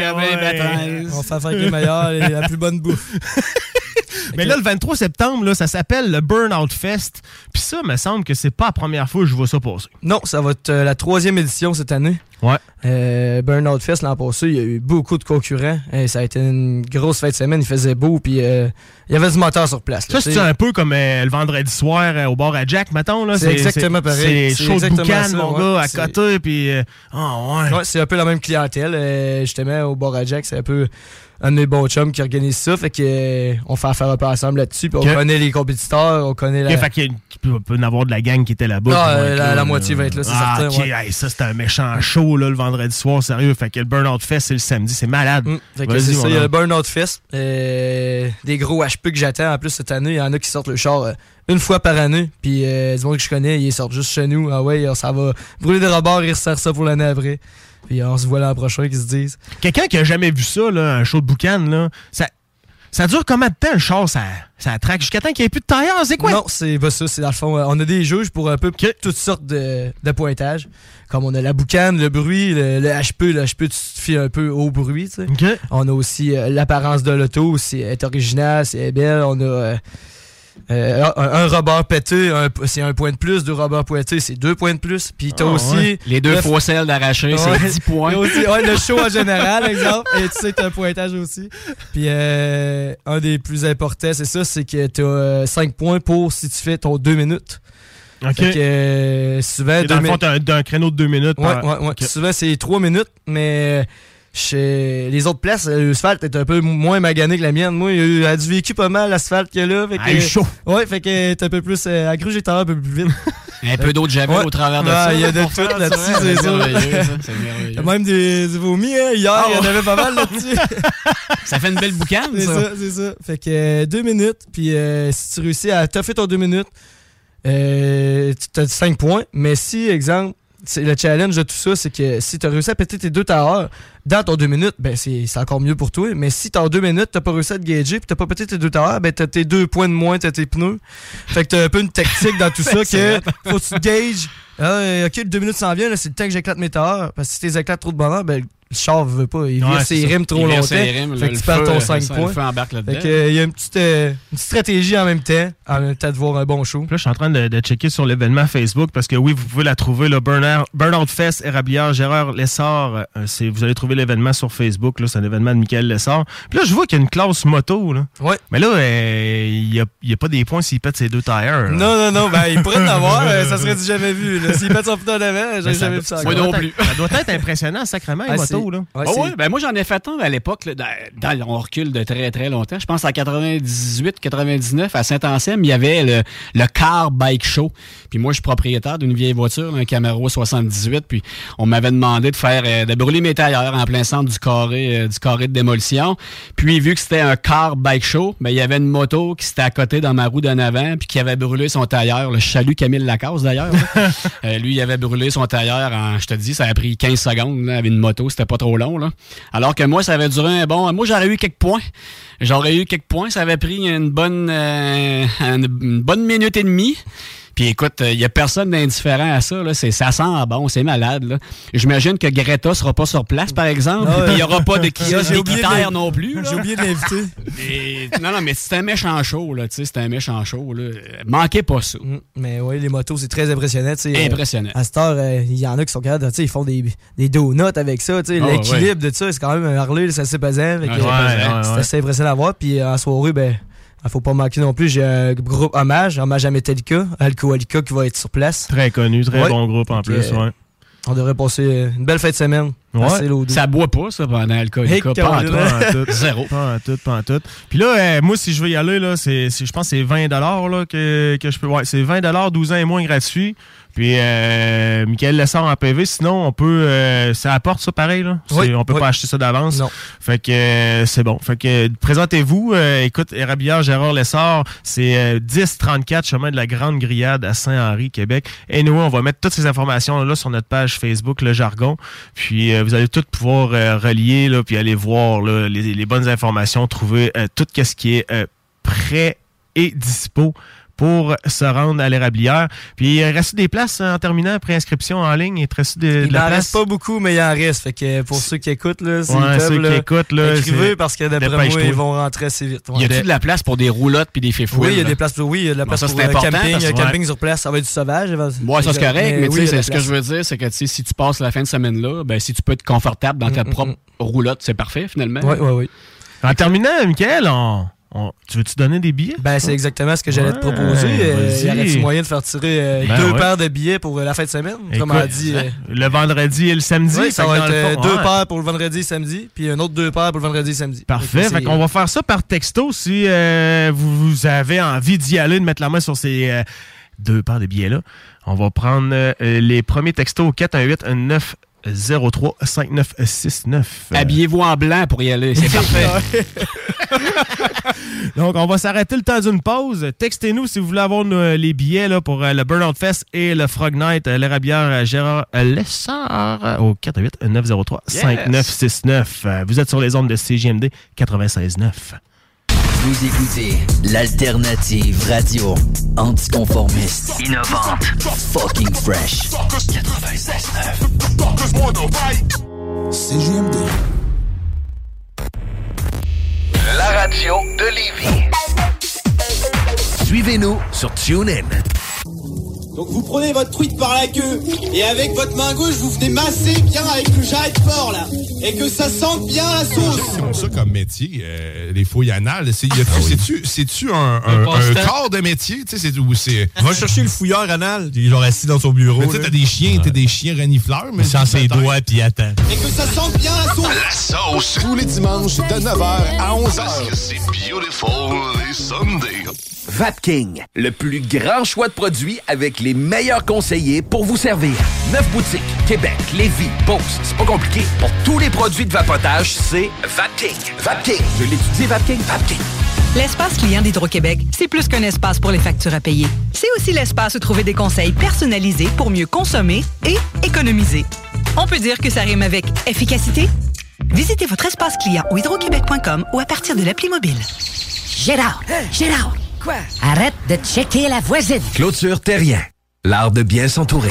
On va faire les meilleurs et la plus bonne bouffe. [laughs] Mais là, le 23 septembre, là, ça s'appelle le Burnout Fest. Puis ça, me semble que c'est pas la première fois que je vois ça passer. Non, ça va être euh, la troisième édition cette année. Ouais. Euh, Burnout Fest l'an passé, il y a eu beaucoup de concurrents. Et ça a été une grosse fête de semaine. Il faisait beau, puis euh, il y avait du moteur sur place. là, Ça, c'est un peu comme euh, le vendredi soir euh, au bar à Jack, mettons. là. C'est exactement pareil. C'est chaud de boucan, ça, mon ouais. gars, à côté. Puis, ah ouais. Ouais, c'est un peu la même clientèle. Justement, au bar à Jack, c'est un peu un de mes bons chums qui organise ça. Fait que euh, on fait affaire un peu ensemble là-dessus. Puis Ok. on connaît les compétiteurs, on connaît la. Ok, fait qu'il y a- il peut, peut y en avoir de la gang qui était là-bas. Ah, la- moitié va être là, c'est ah, certain, ok, ouais. hey, ça, c'est un méchant show là, le vendredi soir, sérieux. Fait que le Burnout Fest, c'est le samedi. C'est malade. Vas-y, c'est ça, il y a le. Burnout Fest. Euh, des gros HP que j'attends. En plus, cette année, il y en a qui sortent le char euh, une fois par année. Puis, euh, du monde que je connais, ils sortent juste chez nous. Ah ouais, ça va brûler des rebords et resserre ça pour l'année après. Puis, on se voit l'an prochain, qu'ils se disent. Quelqu'un qui a jamais vu ça, là, un show de boucan, là, ça, ça dure combien de temps le char, ça, ça traque jusqu'à temps qu'il n'y ait plus de tailleur? C'est quoi? Non, c'est pas ça. C'est dans le fond, euh, on a des juges pour un peu toutes sortes de, de pointages. Comme on a la boucane, le bruit, le, le HP. Le HP, tu te fies un peu au bruit, tu sais. On a aussi euh, l'apparence de l'auto, si elle est originale, si elle est belle. On a euh, euh, un, un rebord pété, c'est un point de plus. Deux rebords pointés, c'est deux points de plus. Puis t'as Ah, aussi... ouais. Les deux le- fosselles d'arraché, Ouais. c'est 10 points. [laughs] Aussi, ouais, le show en général, exemple. Et tu sais, t'as un pointage aussi. Puis euh, un des plus importants, c'est ça, c'est que t'as 5 points pour si tu fais ton 2 minutes. Ok. Fait que euh, souvent, Et dans deux le fond, t'as un, un créneau de deux minutes. Ouais, par- ouais, ouais. Ok. Souvent, c'est 3 minutes, mais chez les autres places, euh, l'asphalte est un peu moins magané que la mienne. Moi, il a du vécu pas mal, l'asphalte qu'il y a là. Fait que, Ah, il est chaud. Ouais, fait que t'es un peu plus. Euh, tendance un peu plus vite. [laughs] Un peu d'eau de javel Ouais. au travers de Ouais, ça. Il y a de tout là-dessus, c'est ça. c'est [laughs] merveilleux. Il y a même des, des vomis, hein. Hier, Ah, il y en ouais. avait pas mal là-dessus. [laughs] Ça fait une belle boucane, C'est ça. ça, c'est ça. Fait que euh, deux minutes, puis euh, si tu réussis à toffer ton deux minutes, euh, tu as 5 points. Mais si, exemple, c'est le challenge de tout ça, c'est que si tu as réussi à péter tes deux tailleurs dans ton deux minutes, ben c'est encore mieux pour toi. Mais si dans deux minutes, t'as pas réussi à te gager puis t'as pas pété tes deux tailleurs, ben t'as tes deux points de moins, t'as tes pneus. Fait que t'as un peu une tactique dans tout [laughs] ça que faut que tu te gages. Ah, ok, le deux minutes s'en vient, c'est le temps que j'éclate mes tailleurs. Parce que si t'es éclates trop de bonheur, ben le char veut pas. Il Ouais, vire ses rimes trop Il vire longtemps. ses rimes, fait le- que tu perds feu, ton ça, 5 le points. Fait que, euh, il y a une petite, euh, une petite stratégie en même temps, en même temps de voir un bon show. Là, je suis en train de, de checker sur l'événement Facebook parce que oui, vous pouvez la trouver, le Burnout, Burnout Fest, Érablière, Gérard Lessard. euh, vous allez trouver l'événement sur Facebook. C'est un événement de Michael Lessard. Puis là, je vois qu'il y a une classe moto. Là. Ouais. Mais là, euh, il n'y a, il y a pas des points s'il pète ses deux tires. là. Non, non, non, ben il pourrait en avoir, euh, ça serait du jamais vu. S'il pète son putain d'avant, j'ai ça jamais vu ça. encore. doit être- Ça doit être impressionnant, sacrément, Ah, les c'est- motos. Bateau. Là. Ouais, ouais, ben moi, j'en ai fait un à l'époque. là, dans- dans- On recule de très, très longtemps. Je pense en 98, 99, à Saint-Anselme, il y avait le, le Car Bike Show. Puis moi, je suis propriétaire d'une vieille voiture, un Camaro 78. Puis on m'avait demandé de faire, euh, de brûler mes tailleurs en plein centre du carré, euh, du carré de démolition. Puis vu que c'était un Car Bike Show, ben, il y avait une moto qui s'était à côté dans ma roue d'en avant, puis qui avait brûlé son tailleur. Le chalut Camille Lacasse, d'ailleurs. [laughs] Euh, lui, il avait brûlé son tailleur en, je te dis, ça a pris 15 secondes là, avec une moto, c'était pas trop long. Là. Alors que moi, ça avait duré un bon. Moi, j'aurais eu quelques points. J'aurais eu quelques points. Ça avait pris une bonne, euh, une, bonne minute et demie. Puis écoute, il n'y a personne d'indifférent à ça. Là. C'est, ça sent bon, c'est malade. J'imagine que Greta sera pas sur place, par exemple. Ah. Puis il n'y aura pas de kiosque [laughs] J'ai oublié de d'équitaire l'in- non plus. J'ai oublié de l'inviter. Non, non, mais c'est un méchant show, là. Tu sais, c'est un méchant show, là. Manquez pas ça. Mais oui, les motos, c'est très impressionnant. euh, Impressionnant. à cette heure, euh, il y en a qui sont capables, ils font des, des donuts avec ça. Ah, L'équilibre de ça, c'est quand même un Harley, là, c'est assez pesant. Ouais, ouais, c'est assez impressionnant à voir. Puis euh, en soirée, ben, il faut pas manquer non plus. J'ai un groupe hommage, hommage à Metallica, Alcoholica qui va être sur place. Très connu, très Ouais. bon groupe en Donc, plus. euh, ouais. On devrait passer une belle fin de semaine. Ouais. Ça boit pas, ça, pendant. Hey, pas en tout. Pas en tout. Zéro. Pas en tout, pas en tout. Puis là, euh, moi, si je veux y aller, là, c'est- je pense que c'est 20 là, que, que je peux. Ouais, c'est 20 12 ans et moins gratuit. Puis, euh, Michael Lessard en PV. Sinon, on peut. Euh, ça apporte ça pareil, là? Oui, on peut oui. pas acheter ça d'avance? Non. Fait que euh, c'est bon. Fait que euh, présentez-vous. Euh, écoute, Érabillard Gérard Lessard, c'est euh, 1034 chemin de la Grande Grillade à Saint-Henri, Québec. Et nous, on va mettre toutes ces informations là sur notre page Facebook, Le Jargon. Puis euh, vous allez tout pouvoir euh, relier là, puis aller voir là, les, les bonnes informations, trouver euh, tout ce qui est euh, prêt et dispo pour se rendre à l'érablière. Puis il reste des places en terminant, préinscription en ligne. Il te reste de, de Il la n'en place. reste pas beaucoup, mais il en reste. Fait que pour ceux qui écoutent, là, s'ils Ouais, peuvent, ceux qui là, écoutent, là, écrivez parce que d'après moi, ils vont rentrer assez vite. Y a-tu de la place pour des roulottes puis des fifouilles? Oui, il y a des places pour, oui, il y a de la Bon, place ça, pour euh, camping, euh, camping sur place, ça va être du sauvage. Ouais, ça c'est correct, mais, oui, ce que je veux dire, c'est que si tu passes la fin de semaine là, ben si tu peux être confortable dans ta propre roulotte, c'est parfait finalement. Oui, oui, oui. En terminant, Michael, on, on- tu veux-tu donner des billets? Ben, c'est exactement ce que j'allais te proposer. Euh, y aurait-tu moyen de faire tirer euh, Ben deux ouais. paires de billets pour euh, la fin de semaine? Comme Écoute, on a dit. euh, le vendredi et le samedi. oui, ça va être fond, deux ouais. paires pour le vendredi et samedi, puis un autre deux paires pour le vendredi et samedi. Parfait. Fait qu'on va faire ça par texto si vous, vous avez envie d'y aller, de mettre la main sur ces deux paires de billets-là. On va prendre les premiers textos au 418 903 5969. Habillez-vous en blanc pour y aller, c'est [laughs] parfait. [laughs] Donc, on va s'arrêter le temps d'une pause. Textez-nous si vous voulez avoir nos- les billets là, pour euh, le Burnout Fest et le Frog Night, euh, l'érablière euh, Gérard euh, Lessard euh, au 418-903-5969. Euh, Vous êtes sur les ondes de CGMD 96.9. Vous écoutez l'alternative radio anticonformiste, innovante, fucking fresh. 96.9. CGMD. La radio de Lévis. Suivez-nous sur TuneIn. Donc vous prenez votre truite par la queue et avec votre main gauche vous venez masser bien avec le jarret fort là et que ça sente bien la sauce. ça comme métier, euh, les fouilles anales, c'est, Ah c'est-tu, un, un, Un un passe-temps. corps de métier? Tu sais, c'est, c'est... Va chercher le fouilleur anal. Il est genre assis dans son bureau. Mais tu sais, t'as des chiens, t'as des chiens renifleurs, mais... Sans ses doigts, puis il attend. Et que ça sente bien la sauce. La sauce. Tous les dimanches de 9h à 11h. Parce que c'est beautiful les Sunday. Vapking, le plus grand choix de produits avec les meilleurs conseillers pour vous servir. Neuf boutiques, Québec, Lévis, Beauce. C'est pas compliqué. Pour tous les produits de vapotage, c'est Vapking. Vapking. Je l'étudie, Vapking. Vapking. L'espace client d'Hydro-Québec, c'est plus qu'un espace pour les factures à payer. C'est aussi l'espace où trouver des conseils personnalisés pour mieux consommer et économiser. On peut dire que ça rime avec efficacité? Visitez votre espace client au hydroquebec.com ou à partir de l'appli mobile. Gérard, Gérard. Quoi? Arrête de checker la voisine. Clôture Terrien. L'art de bien s'entourer.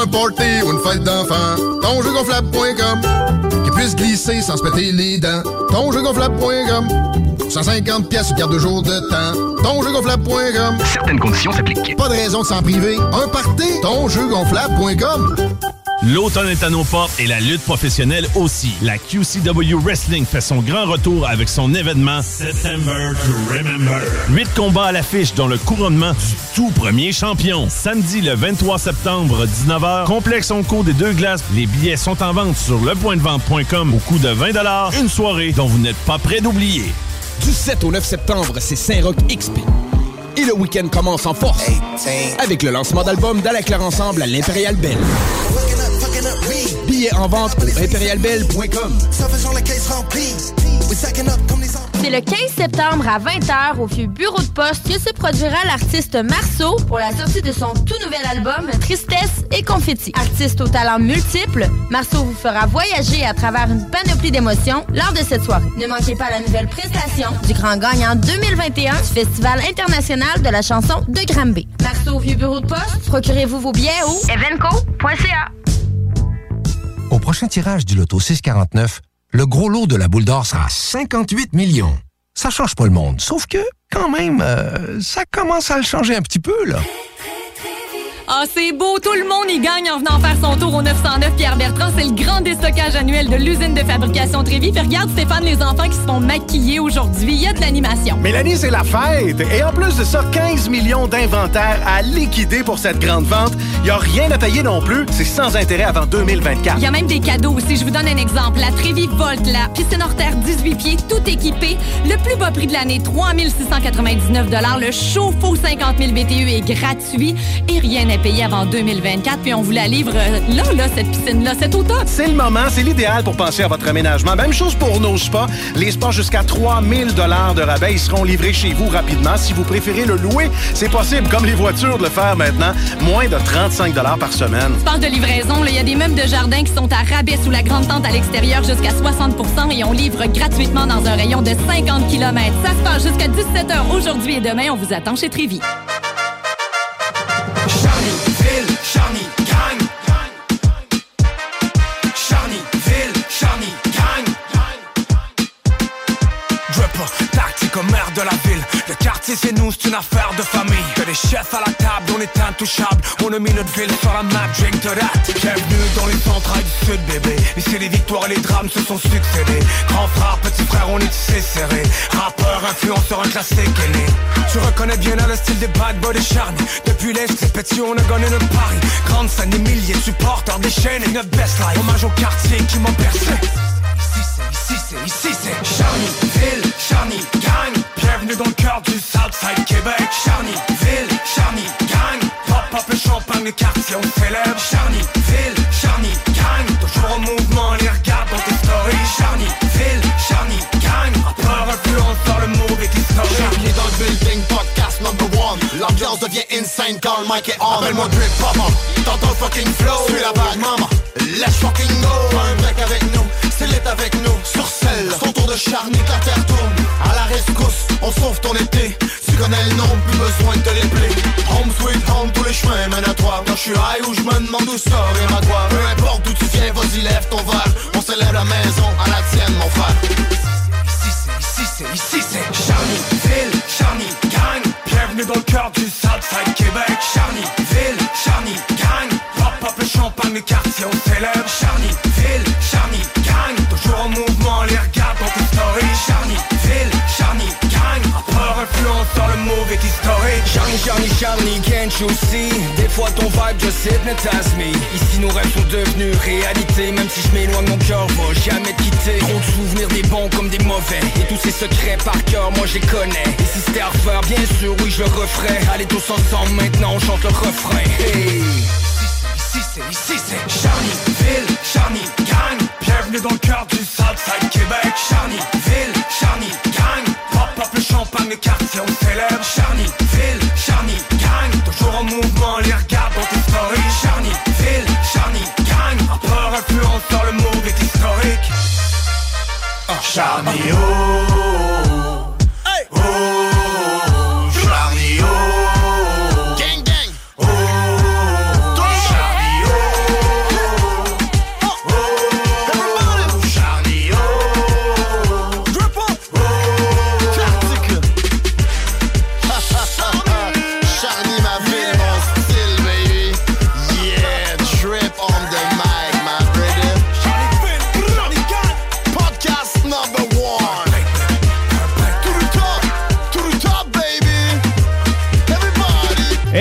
un party ou une fête d'enfant. Tonjeugonflable.com Qui puisse glisser sans se péter les dents. Tonjeugonflable.com 150 pièces ou garde de jour de temps. Tonjeugonflable.com Certaines conditions s'appliquent. Pas de raison de s'en priver. Un party, tonjeugonflable.com L'automne est à nos portes et la lutte professionnelle aussi. La QCW Wrestling fait son grand retour avec son événement September to Remember. Huit combats à l'affiche dont le couronnement du tout premier champion. Samedi le 23 septembre, 19h, complexe Onco des deux glaces. Les billets sont en vente sur lepointdevente.com au coût de 20 Une soirée dont vous n'êtes pas prêt d'oublier. Du 7 au 9 septembre, c'est Saint-Roch XP. Et le week-end commence en force avec le lancement d'album d'Ala Ensemble à l'Impérial Belle. Billets en vente au impérialbelle.com. C'est le 15 septembre à 20h au vieux bureau de poste que se produira l'artiste Marceau pour la sortie de son tout nouvel album Tristesse et Confetti. Artiste au talent multiple, Marceau vous fera voyager à travers une panoplie d'émotions lors de cette soirée. Ne manquez pas la nouvelle prestation du grand gagnant 2021 du Festival international de la chanson de Granby. Marceau au vieux bureau de poste, procurez-vous vos billets au evenco.ca. Au prochain tirage du loto 649, le gros lot de la boule d'or sera 58 millions. Ça change pas le monde, sauf que, quand même, euh, ça commence à le changer un petit peu, là. Ah, c'est beau, tout le monde y gagne en venant faire son tour au 909 Pierre Bertrand. C'est le grand déstockage annuel de l'usine de fabrication Trévis. Puis regarde Stéphane, les enfants qui se font maquiller aujourd'hui. Il y a de l'animation. Mélanie, c'est la fête! Et en plus de ça, 15 millions d'inventaires à liquider pour cette grande vente. Il n'y a rien à payer non plus. C'est sans intérêt avant 2024. Il y a même des cadeaux aussi. Je vous donne un exemple. La Trévis Volt, la piscine hors terre 18 pieds, tout équipé. Le plus bas prix de l'année, 3699 Le chauffe-eau 50 000 BTU est gratuit et rien n'est payé avant 2024. Puis on vous la livre euh, là, là, cette piscine-là, cet automne. C'est le moment, c'est l'idéal pour penser à votre aménagement. Même chose pour nos spas. Les spas jusqu'à 3000 dollars de rabais, ils seront livrés chez vous rapidement. Si vous préférez le louer, c'est possible, comme les voitures, de le faire maintenant. Moins de 35 dollars par semaine. Sport de livraison, il y a des meubles de jardin qui sont à rabais sous la grande tente à l'extérieur jusqu'à 60 et on livre gratuitement dans un rayon de 50 km. Ça se passe jusqu'à 17h aujourd'hui et demain. On vous attend chez Trévis. De la ville. Le quartier c'est nous, c'est une affaire de famille. Que des chefs à la table, on est intouchables. On a mis notre ville sur la map, drink to that. Bienvenue dans les centrales du sud, bébé. Ici les victoires et les drames se sont succédés. Grand frère, petit frère, on est tissé serré. Rappeur, influenceur, un classique est né. Tu reconnais bien le style des bad boys des charny. Depuis l'Est, c'est petit, on a gagné notre pari. Grande scène, des milliers supporters déchaînés. Notre best life, hommage au quartier qui m'a percé. Ici c'est, ici c'est, ici c'est Charny, gang Bienvenue dans le cœur du Southside Québec. Charnyville, Charny, gang. Pop up le champagne, le quartier on célèbre. Charnyville, Charny, gang. Toujours en mouvement, les regarde dans tes stories. Charnyville, Charny, gang. Rappeur, influenceur, le mot est historique Charny dans le building, podcast number one. L'ambiance devient insane quand le mic est on. Appelle-moi Drip Papa, t'entends fucking flow Suis la vague maman, let's fucking go. Un break avec nous, c'est lit avec nous. Sur celle, son tour de charny, la terre sauve ton été. Tu connais le nom, plus besoin de te l'épeler Home sweet home, tous les chemins mènent à toi. Quand je suis high ou je me demande où ça vient à quoi Peu importe d'où tu viens, vas-y lève ton verre On célèbre la maison, à la tienne mon frère. Ici c'est, ici c'est, ici c'est Charnyville, Charny, gang. Bienvenue dans le cœur du Southside Québec. Charnyville, Charny, gang. Pop up le champagne, le quartier on célèbre Charny, Charny, Charny, can't you see? Des fois ton vibe just hypnotize me. Ici nos rêves sont devenus réalité Même si je m'éloigne, mon cœur va jamais te quitter. Trop de souvenirs des bons comme des mauvais. Et tous ces secrets par cœur, moi je les connais. Et si c'était à refaire, bien sûr, oui je le referais. Allez tous ensemble, maintenant on chante le refrain. Hey. Ici c'est, ici c'est Charnyville, Charny, gang. Bienvenue dans le cœur du Southside Québec. Charnyville, Charny, gang le quartier on célèbre Charnyville, Charny, gang Toujours en mouvement, les regarde dans tes stories. Charnyville, Charny, gang Rappeur, influenceur, le move est historique Charny, oh,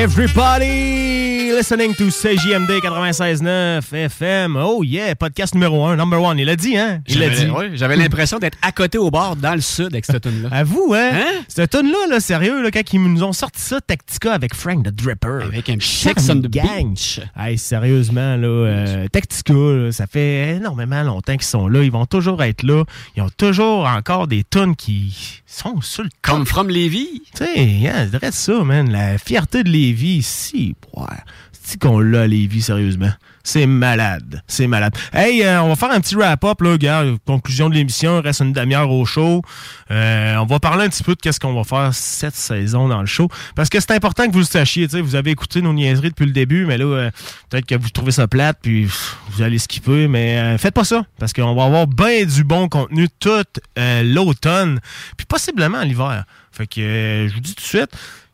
Everybody. Listening to CJMD 96.9 FM. Oh yeah, podcast numéro 1, number one. Il l'a dit, hein? Il l'a dit. J'avais l'impression d'être à côté au bord dans le sud avec cette tune là À vous, hein? Cette tune là là, sérieux, là, quand ils nous ont sorti ça, Tactica avec Frank the Dripper. Avec un Sex on the gang. Hey, sérieusement, là, euh, Tactica, là, ça fait énormément longtemps qu'ils sont là. Ils vont toujours être là. Ils ont toujours encore des tunes qui sont sur le Comme From Lévis. Tu sais, hein, je dirais ça, man. La fierté de Lévis, ici, ouais. Qu'on l'a à sérieusement. C'est malade. C'est malade. Hey, euh, on va faire un petit wrap-up, là, gars. Conclusion de l'émission. Reste une demi-heure au show. Euh, on va parler un petit peu de qu'est-ce qu'on va faire cette saison dans le show. Parce que c'est important que vous le sachiez. Vous avez écouté nos niaiseries depuis le début, mais là, euh, peut-être que vous trouvez ça plate, puis vous allez skipper. Mais faites pas ça. Parce qu'on va avoir bien du bon contenu tout euh, l'automne, puis possiblement l'hiver. Fait que je vous dis tout de suite.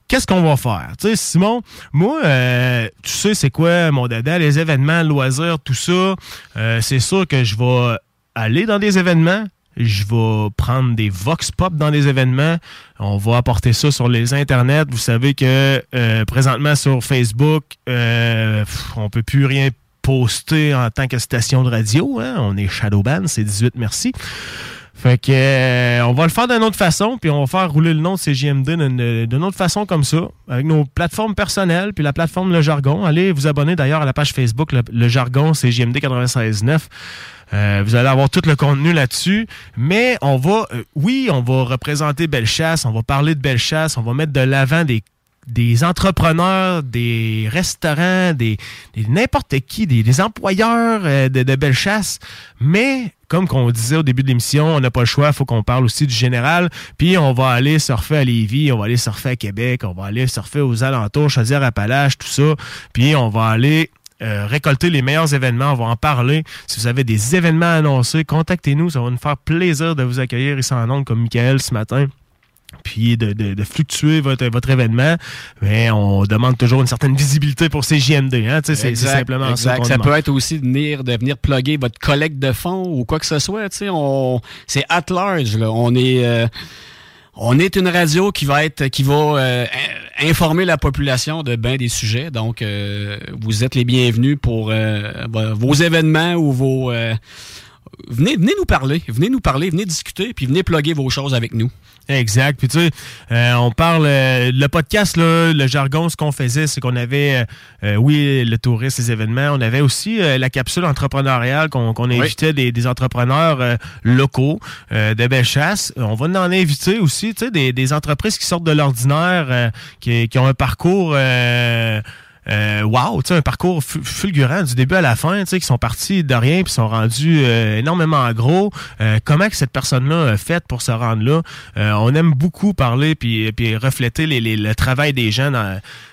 Qu'est-ce qu'on va faire? Tu sais, Simon, moi, euh, tu sais, c'est quoi mon dada, les événements, loisirs, tout ça. Euh, c'est sûr que je vais aller dans des événements. Je vais prendre des vox pop dans des événements. On va apporter ça sur les internets. Vous savez que euh, présentement sur Facebook, euh, pff, on peut plus rien poster en tant que station de radio. hein. On est Shadowban, c'est 18 merci. Fait que euh, on va le faire d'une autre façon, puis on va faire rouler le nom de CJMD d'une autre façon comme ça, avec nos plateformes personnelles, puis la plateforme Le Jargon. Allez vous abonner d'ailleurs à la page Facebook Le, Jargon CJMD 96.9. Euh, vous allez avoir tout le contenu là-dessus. Mais on va, euh, oui, on va représenter Bellechasse, on va parler de Bellechasse, on va mettre de l'avant des des entrepreneurs, des restaurants, des, des- n'importe qui, des, des employeurs euh, de, de Bellechasse. Mais, comme qu'on disait au début de l'émission, on n'a pas le choix, faut qu'on parle aussi du général. Puis on va aller surfer à Lévis, on va aller surfer à Québec, on va aller surfer aux alentours, Chaudière-Appalaches, tout ça. Puis on va aller euh, récolter les meilleurs événements, on va en parler. Si vous avez des événements à annoncer, contactez-nous, ça va nous faire plaisir de vous accueillir ici en ondes comme Michael ce matin puis de, de- de fluctuer votre, votre événement, mais on demande toujours une certaine visibilité pour ces JMD. Hein? C'est Exact, simplement ça. Ça demande. peut être aussi de venir, de venir plugger votre collecte de fonds ou quoi que ce soit. tu sais, On, c'est at large. Là. On est. euh, on est une radio qui va être qui va euh, in- informer la population de bien des sujets. Donc, euh, vous êtes les bienvenus pour vos événements ou vos. Venez, venez nous parler, venez nous parler, venez discuter, puis venez plugger vos choses avec nous. Exact. Puis tu sais, euh, on parle euh, le podcast là, le jargon, ce qu'on faisait, c'est qu'on avait, euh, oui, le tourisme, les événements. On avait aussi la capsule entrepreneuriale qu'on invitait des, des entrepreneurs locaux de Bellechasse. On va en inviter aussi, tu sais, des, des entreprises qui sortent de l'ordinaire, qui, qui ont un parcours. Euh, wow, un parcours fu- fulgurant du début à la fin, qui sont partis de rien puis sont rendus euh, énormément gros. Euh, comment que cette personne-là a fait pour se rendre là? Euh, On aime beaucoup parler puis puis refléter les, les- le travail des gens.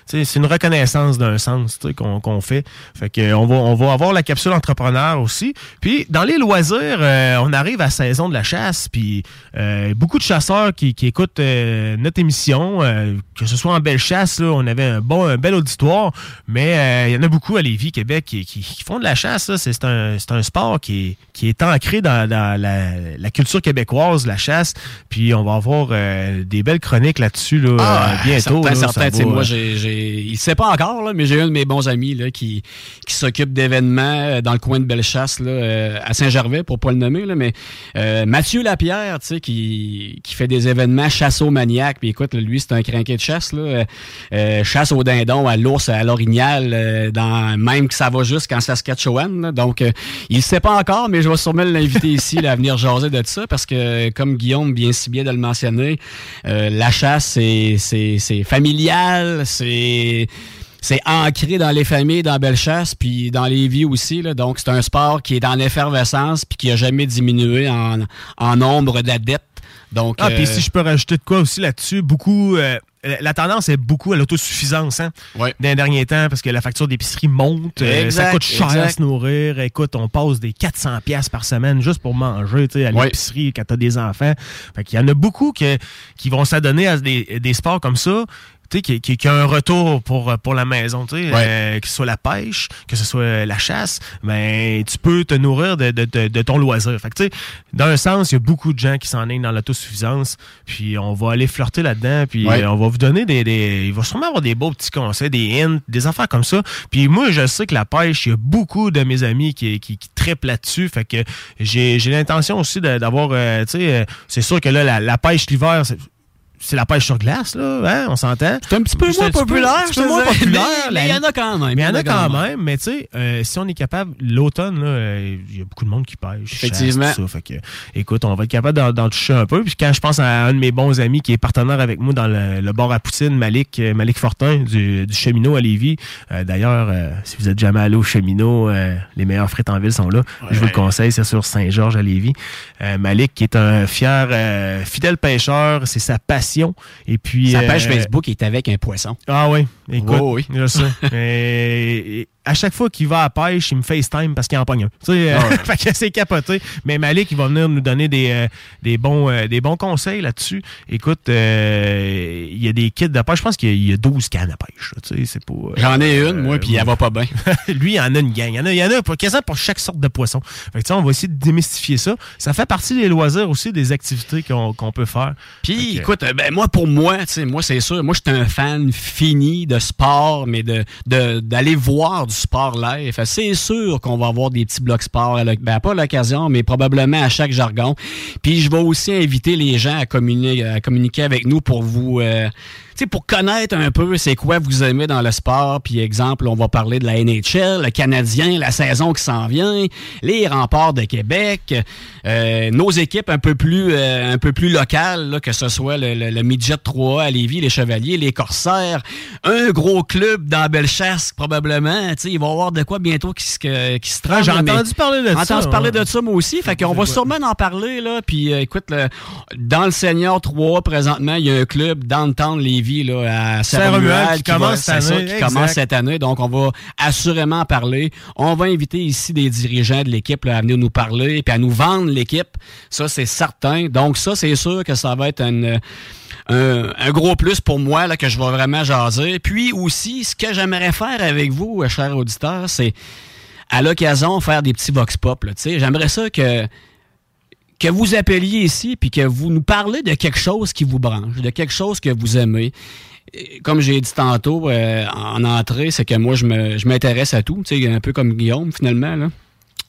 C'est une reconnaissance d'un sens qu'on fait. Fait que on va on va avoir la capsule entrepreneur aussi. Puis dans les loisirs, euh, on arrive à saison de la chasse. Puis euh, beaucoup de chasseurs qui, qui écoutent notre émission, que ce soit en belle chasse, là, on avait un bon un bel auditoire. Mais euh, il y en a beaucoup à Lévis, Québec, qui, qui- qui font de la chasse. C'est un, un sport qui est, qui est ancré dans, dans la, la culture québécoise, la chasse. Puis on va avoir euh, des belles chroniques là-dessus là, euh, bientôt. Certain, là, certain. va, moi, euh, il sait pas encore, là, mais j'ai un de mes bons amis là, qui, qui s'occupe d'événements euh, dans le coin de Bellechasse, là, euh, à Saint-Gervais, pour pas le nommer, là, mais euh, Mathieu Lapierre, tu sais, qui, qui fait des événements chasse aux maniaques. Puis écoute, lui, c'est un crinqué de chasse. Là, euh, euh, chasse au dindon, à l'ours, à l'orignal, euh, dans, même que ça va jusqu'en Saskatchewan. là. donc, euh, il sait pas encore, mais je vais sûrement l'inviter [laughs] ici là, à venir jaser de ça, parce que, comme Guillaume bien si bien de le mentionner, euh, la chasse, c'est, familial, c'est c'est ancré dans les familles, dans Bellechasse, puis dans les vies aussi. Là. Donc, c'est un sport qui est en effervescence, puis qui a jamais diminué en, en nombre d'adeptes. Donc, Ah, puis si je peux rajouter de quoi aussi là-dessus, beaucoup. euh, la tendance est beaucoup à l'autosuffisance hein, dans les derniers temps parce que la facture d'épicerie monte. euh, ça coûte cher à se nourrir. Écoute, on passe des 400$ piastres par semaine juste pour manger tu sais, à Ouais. l'épicerie quand t'as des enfants. Fait qu'il y en a beaucoup que- qui vont s'adonner à des, des sports comme ça. Tu sais, qui, qui, qui a un retour pour, pour la maison, tu sais, euh, que ce soit la pêche, que ce soit la chasse, ben, tu peux te nourrir de, de, de, de ton loisir. Fait que, tu sais, dans un sens, il y a beaucoup de gens qui s'en dans l'autosuffisance, puis on va aller flirter là-dedans, puis Ouais. on va vous donner des, des... Il va sûrement avoir des beaux petits conseils, des hints, des affaires comme ça. Puis moi, je sais que la pêche, il y a beaucoup de mes amis qui, qui, qui trippent là-dessus, fait que j'ai j'ai l'intention aussi d'avoir, euh, tu sais, euh, c'est sûr que là, la, la pêche l'hiver, c'est- la pêche sur glace, là, hein, on s'entend. C'est un petit peu moins populaire, un te peu moins populaire. Mais- mais il y en a quand même. Mais il y en a quand même, mais tu sais, euh, si on est capable, l'automne, là, euh, il y a beaucoup de monde qui pêche. chasse, Effectivement. tout ça. fait que, écoute, on va être capable d'en- d'en toucher un peu. Puis quand je pense à un de mes bons amis qui est partenaire avec moi dans le, le bar à Poutine, Malik, euh, Malik Fortin, du, du Cheminot à Lévis. Euh, D'ailleurs, euh, si vous êtes jamais allé au Cheminot, euh, les meilleurs frites en ville sont là. Je vous le conseille, c'est sur Saint-Georges à Lévis. Euh, Malik, qui est un fier, euh, fidèle pêcheur, c'est sa passion. Et puis, Sa page euh, Facebook est avec un poisson. ah oui, écoute, Oh oui. je sais. [laughs] Et- et à chaque fois qu'il va à pêche, il me FaceTime parce qu'il en pogne un. Tu sais, euh, Ah ouais. [laughs] fait que c'est capoté. Mais Malik, il va venir nous donner des, euh, des, bons, euh, des bons conseils là-dessus. Écoute, euh, il y a des kits de pêche. Je pense qu'il y y, a 12 cannes à pêche. Tu sais, c'est pas... euh, J'en ai une, moi, puis elle va pas bien. [laughs] Lui, il en a une gang. Il y en a, il y en a pour, quasiment pour chaque sorte de poisson. Fait que, tu sais, on va essayer de démystifier ça. Ça fait partie des loisirs aussi, des activités qu'on qu'on peut faire. Puis, écoute, ben, moi, pour moi, tu sais, moi, c'est sûr, moi, je suis un fan fini de sport, mais de de- d'aller voir du sport live. C'est sûr qu'on va avoir des petits blocs sport, ben, pas à l'occasion, mais probablement à chaque jargon. Puis, je vais aussi inviter les gens à communiquer, à communiquer avec nous pour vous... euh, sais, pour connaître un peu c'est quoi vous aimez dans le sport, puis exemple, on va parler de la NHL, le Canadien, la saison qui s'en vient, les remparts de Québec, euh, nos équipes un peu plus euh, un peu plus locales, là, que ce soit le, le, le Midget 3 à Lévis, les Chevaliers, les Corsaires, un gros club dans Bellechasse probablement, tu sais, il va y avoir de quoi bientôt qui se qui se trame. j'ai entendu parler de J'ai ça, entendu parler de ça moi aussi, fait qu'on va sûrement en parler là, puis euh, écoute le- dans le Senior 3 présentement, il y a un club downtown Lévis là à Saint-Romuald qui qui commence cette ça, année, qui exact. commence cette année. Donc, on va assurément en parler. On va inviter ici des dirigeants de l'équipe à venir nous parler et à nous vendre l'équipe. Ça, c'est certain. Donc, ça, c'est sûr que ça va être une- un, un gros plus pour moi là, que je vais vraiment jaser. Puis aussi, ce que j'aimerais faire avec vous, euh, chers auditeurs, c'est à l'occasion faire des petits vox pop. J'aimerais ça que que vous appeliez ici puis que vous nous parlez de quelque chose qui vous branche, de quelque chose que vous aimez. Et Comme j'ai dit tantôt euh, en entrée, c'est que moi, je me- je m'intéresse à tout, tu sais, un peu comme Guillaume, finalement. Là.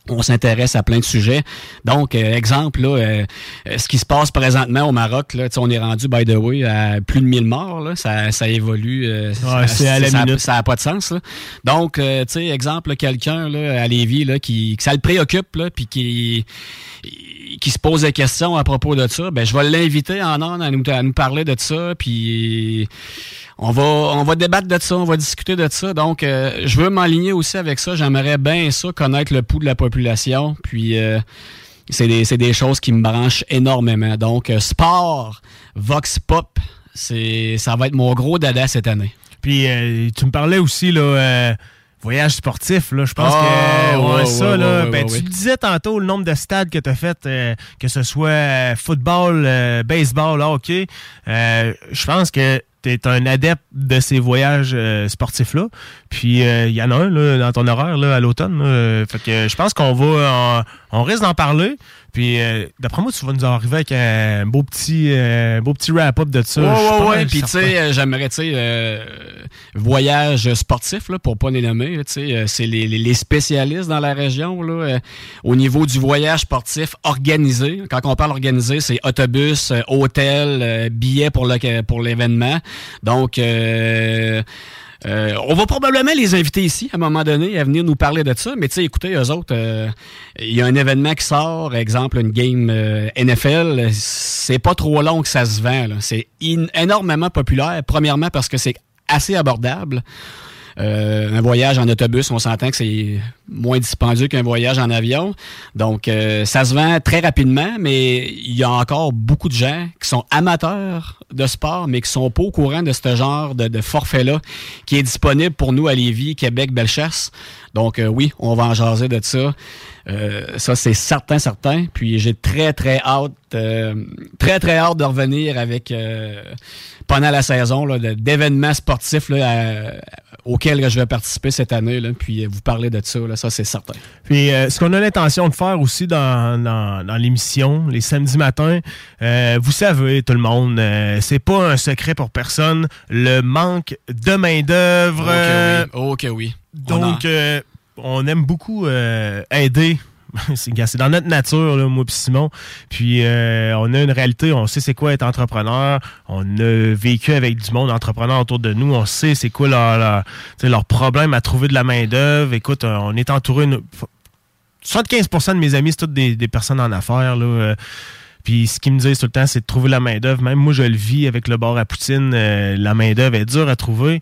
On s'intéresse à plein de sujets. Donc, euh, exemple, là, euh, euh, ce qui se passe présentement au Maroc, là, on est rendu, by the way, à plus de 1000 morts. Là, ça, ça évolue. euh, ça- c'est à la ça- minute. ça n'a pas de sens. Là. Donc, euh, tu sais, exemple, quelqu'un là, à Lévis là, qui, que ça le préoccupe, là, puis qui, qui se pose des questions à propos de ça, ben, je vais l'inviter en ondes à nous, à nous parler de ça, puis on va, on va débattre de ça, on va discuter de ça. Donc, euh, je veux m'aligner aussi avec ça. J'aimerais bien ça, connaître le pouls de la population, puis... euh, c'est des, des choses qui me branchent énormément. Donc, euh, sport, Vox Pop, c'est, ça va être mon gros dada cette année. Puis euh, tu me parlais aussi là, voyage sportif. Là, je pense Ah, que ouais, ouais, ça ouais, là, ben, tu disais tantôt le nombre de stades que tu as fait, euh, que ce soit euh, football, euh, baseball, hockey. Euh, je pense que tu es un adepte de ces voyages sportifs-là. Puis il y en a un là, dans ton horaire là, à l'automne. là. Fait que je pense qu'on va en- on risque d'en parler. Puis euh, d'après moi, tu vas nous arriver avec un beau petit, euh, beau petit wrap-up de ça. Ouais, ouais, ouais. Puis, tu sais, euh, j'aimerais, tu sais, euh, voyage sportif, là, pour pas les nommer, tu sais, euh, c'est les, les- spécialistes dans la région, là, euh, au niveau du voyage sportif organisé. Quand on parle organisé, c'est autobus, euh, hôtel, euh, billets pour le- pour l'événement. Donc, euh, on va probablement les inviter ici à un moment donné à venir nous parler de ça. Mais tu sais, écoutez, eux autres, euh, il y a un événement qui sort, exemple une game euh, NFL, c'est pas trop long que ça se vend. C'est énormément populaire. Premièrement parce que c'est assez abordable. Euh, un voyage en autobus, on s'entend que c'est moins dispendieux qu'un voyage en avion. Donc, euh, ça se vend très rapidement, mais il y a encore beaucoup de gens qui sont amateurs de sport, mais qui sont pas au courant de ce genre de, forfait-là qui est disponible pour nous à Lévis, Québec, Bellechasse. Donc, euh, oui, on va en jaser de ça. Ça, c'est certain, certain. Puis j'ai très, très hâte, très, très hâte de revenir avec euh, pendant la saison d'événements sportifs là, à- auxquels je vais participer cette année. Là, puis vous parler de ça, là, ça c'est certain. Puis euh, ce qu'on a l'intention de faire aussi dans, dans, dans l'émission, les samedis matins, euh, vous savez, tout le monde, euh, c'est pas un secret pour personne, le manque de main-d'œuvre. Ok, euh, oui. Oui. On donc, euh, on aime beaucoup euh, aider. [laughs] C'est dans notre nature, là, moi et Simon. Puis euh, on a une réalité, on sait c'est quoi être entrepreneur. On a vécu avec du monde entrepreneur autour de nous. On sait c'est quoi leur, leur problème à trouver de la main-d'œuvre. Écoute, euh, on est entouré. une- 75% de mes amis, c'est toutes des, des personnes en affaires. Là, euh, puis ce qu'ils me disent tout le temps, c'est de trouver la main-d'œuvre. Même moi, je le vis avec le bar à Poutine. euh, la main-d'œuvre est dure à trouver.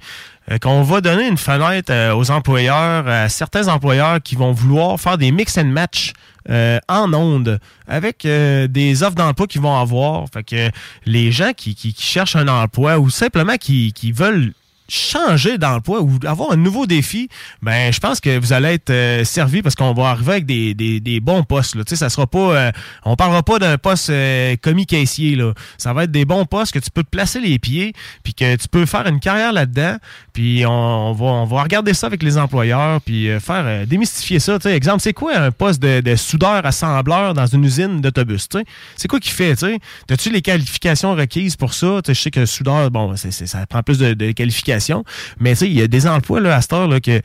Euh, qu'on va donner une fenêtre euh, aux employeurs, à certains employeurs qui vont vouloir faire des mix and match euh, en ondes avec euh, des offres d'emploi qu'ils vont avoir. Fait que les gens qui, qui- qui cherchent un emploi ou simplement qui, qui veulent changer d'emploi ou avoir un nouveau défi, ben je pense que vous allez être euh, servi parce qu'on va arriver avec des, des, des bons postes. Là. Tu sais, ça sera pas, euh, on parlera pas d'un poste euh, commis caissier. Là. Ça va être des bons postes que tu peux te placer les pieds, puis que tu peux faire une carrière là-dedans. Puis on, va, on va regarder ça avec les employeurs, puis euh, faire démystifier ça. Tu sais, exemple, c'est quoi un poste de, de soudeur assembleur dans une usine d'autobus? tu sais? C'est quoi qui fait? tu sais? As-tu les qualifications requises pour ça? Tu sais, je sais que soudeur, bon, c'est- ça prend plus de qualifications, mais tu sais, il y a des emplois là, à cette heure là, que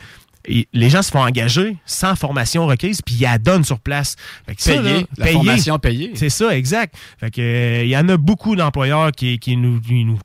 les gens se font engager sans formation requise, puis ils la donnent sur place. Fait que ça, là, la formation payée. C'est ça, exact. Fait que, euh, il y en a beaucoup d'employeurs qui, qui nous,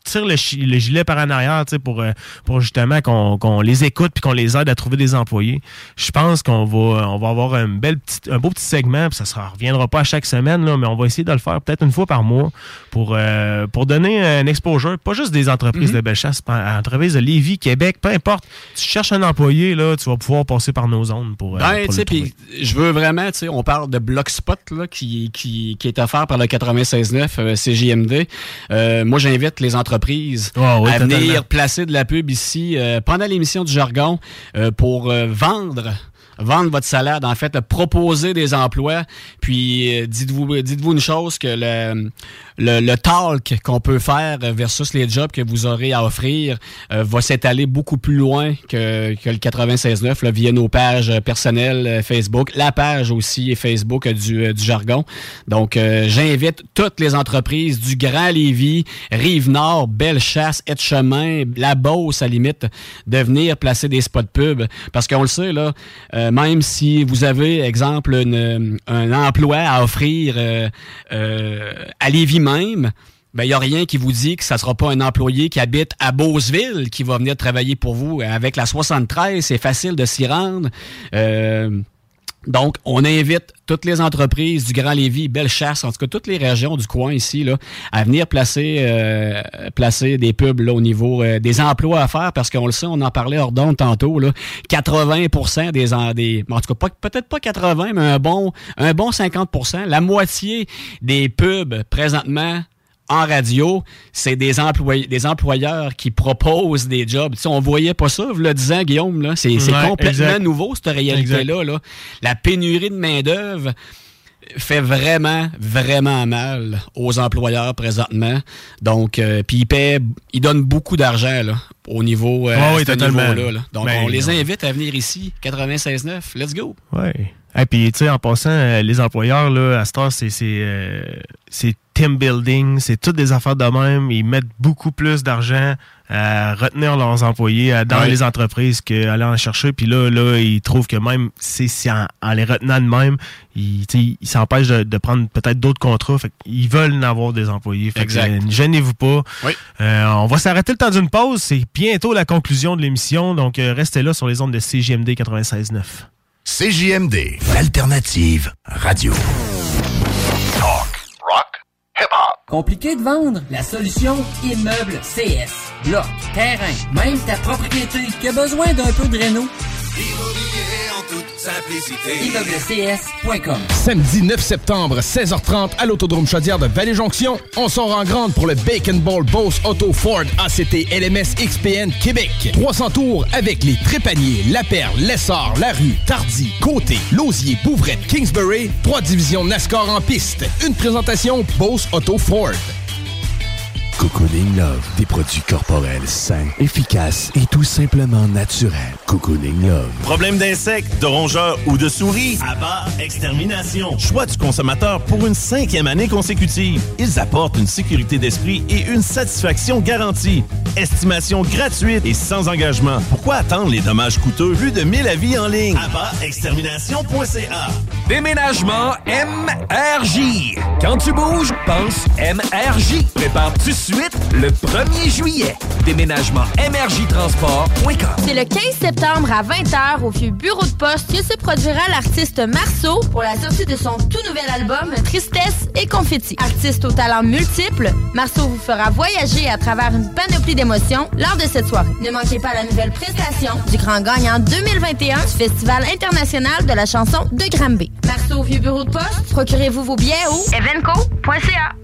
tirent le, gilet par en arrière pour, euh, pour justement qu'on les écoute puis qu'on les aide à trouver des employés. Je pense qu'on va, on va avoir un, bel petit, un beau petit segment, puis ça ne reviendra pas à chaque semaine, là, mais on va essayer de le faire peut-être une fois par mois pour, euh, pour donner un exposure, pas juste des entreprises Mhm. de Bellechasse, entreprises de Lévis, Québec, peu importe. Tu cherches un employé, là, tu vas pouvoir passer par nos zones pour, euh, Ben, tu sais, puis je veux vraiment, tu sais, on parle de Blockspot là, qui, qui, qui est offert par le 96.9 euh, CJMD. Euh, moi, j'invite les entreprises Ah oui, à venir totalement. placer de la pub ici euh, pendant l'émission du jargon euh, pour vendre vendre votre salade, en fait, proposer des emplois. Puis dites-vous dites-vous une chose que le, le, le talk qu'on peut faire versus les jobs que vous aurez à offrir euh, va s'étaler beaucoup plus loin que, que le 96.9 là, via nos pages personnelles euh, Facebook, la page aussi Facebook euh, du, euh, du jargon. Donc, j'invite toutes les entreprises du Grand Lévis, Rive-Nord, Bellechasse, Etchemin, La Beauce, à limite, de venir placer des spots pub. Parce qu'on le sait, là, même si vous avez, exemple, une- un emploi à offrir à Lévis même, ben, il n'y a rien qui vous dit que ça ne sera pas un employé qui habite à Beauceville qui va venir travailler pour vous. Avec la 73, c'est facile de s'y rendre. Euh, donc, on invite toutes les entreprises du Grand Lévis, Bellechasse, en tout cas toutes les régions du coin ici, là, à venir placer, euh, placer des pubs là, au niveau euh, des emplois à faire, parce qu'on le sait, on en parlait hors d'onde tantôt, là, 80 des, des en tout cas pas- peut-être pas 80, mais un bon, un bon 50% la moitié des pubs présentement en radio, c'est des employés, des employeurs qui proposent des jobs. Sais, on voyait pas ça, vous le disant, Guillaume, là. C'est c'est Ouais, complètement exact. nouveau, cette réalité-là. là. La pénurie de main-d'œuvre fait vraiment, vraiment mal aux employeurs présentement. Donc, euh, puis ils paient, ils donnent beaucoup d'argent, là, au niveau, euh, à oui, niveau-là. là. Donc, Ben, on les invite à venir ici, 96.9. Let's go! Ouais. Et puis, tu sais, en passant, euh, les employeurs, là, à cette heure, c'est, c'est, euh, c'est team building, c'est toutes des affaires de même. Ils mettent beaucoup plus d'argent à retenir leurs employés dans Ouais. les entreprises qu'à aller en chercher. Puis là, là, ils trouvent que même c'est, c'est en, en les retenant de même, ils, tu sais, ils s'empêchent de, de prendre peut-être d'autres contrats. Fait qu'ils veulent en avoir des employés. Fait que, Exact. euh, gênez-vous pas. Oui. Euh, on va s'arrêter le temps d'une pause. C'est bientôt la conclusion de l'émission. Donc, euh, restez là sur les ondes de CGMD 96.9. CJMD, l'alternative radio. Talk, rock, hip-hop. Compliqué de vendre? La solution Immeuble CS. Bloc, terrain, même ta propriété qui a besoin d'un peu de réno. Immobilier en toute simplicité. ImmeublesCS.com Samedi 9 septembre, 16h30, à l'Autodrome Chaudière de Vallée-Jonction, on sort en grande pour le Bacon Ball Bose Auto Ford ACT LMS XPN Québec. 300 tours avec les Trépaniers, La Perle, Lessard, La Rue, Tardy, Côté, Lausier, Bouvrette, Kingsbury. Trois divisions NASCAR en piste. Une présentation Bose Auto Ford. Cocooning Love, des produits corporels sains, efficaces et tout simplement naturels. Cocooning Love. Problème d'insectes, de rongeurs ou de souris? Abba Extermination. Choix du consommateur pour une cinquième année consécutive. Ils apportent une sécurité d'esprit et une satisfaction garantie. Estimation gratuite et sans engagement. Pourquoi attendre les dommages coûteux? Plus de 1000 avis en ligne. AbbaExtermination.ca Déménagement MRJ. Quand tu bouges, pense MRJ. Prépare tout de suite le 1er juillet. Déménagement MRJTransport.com. C'est le 15 septembre à 20h au vieux bureau de poste que se produira l'artiste Marceau pour la sortie de son tout nouvel album Tristesse et Confetti. Artiste aux talents multiples, Marceau vous fera voyager à travers une panoplie d'émotions lors de cette soirée. Ne manquez pas la nouvelle prestation du grand gagnant 2021 du Festival international de la chanson de Granby. Marceau au vieux bureau de poste, procurez-vous vos billets au evenco.ca.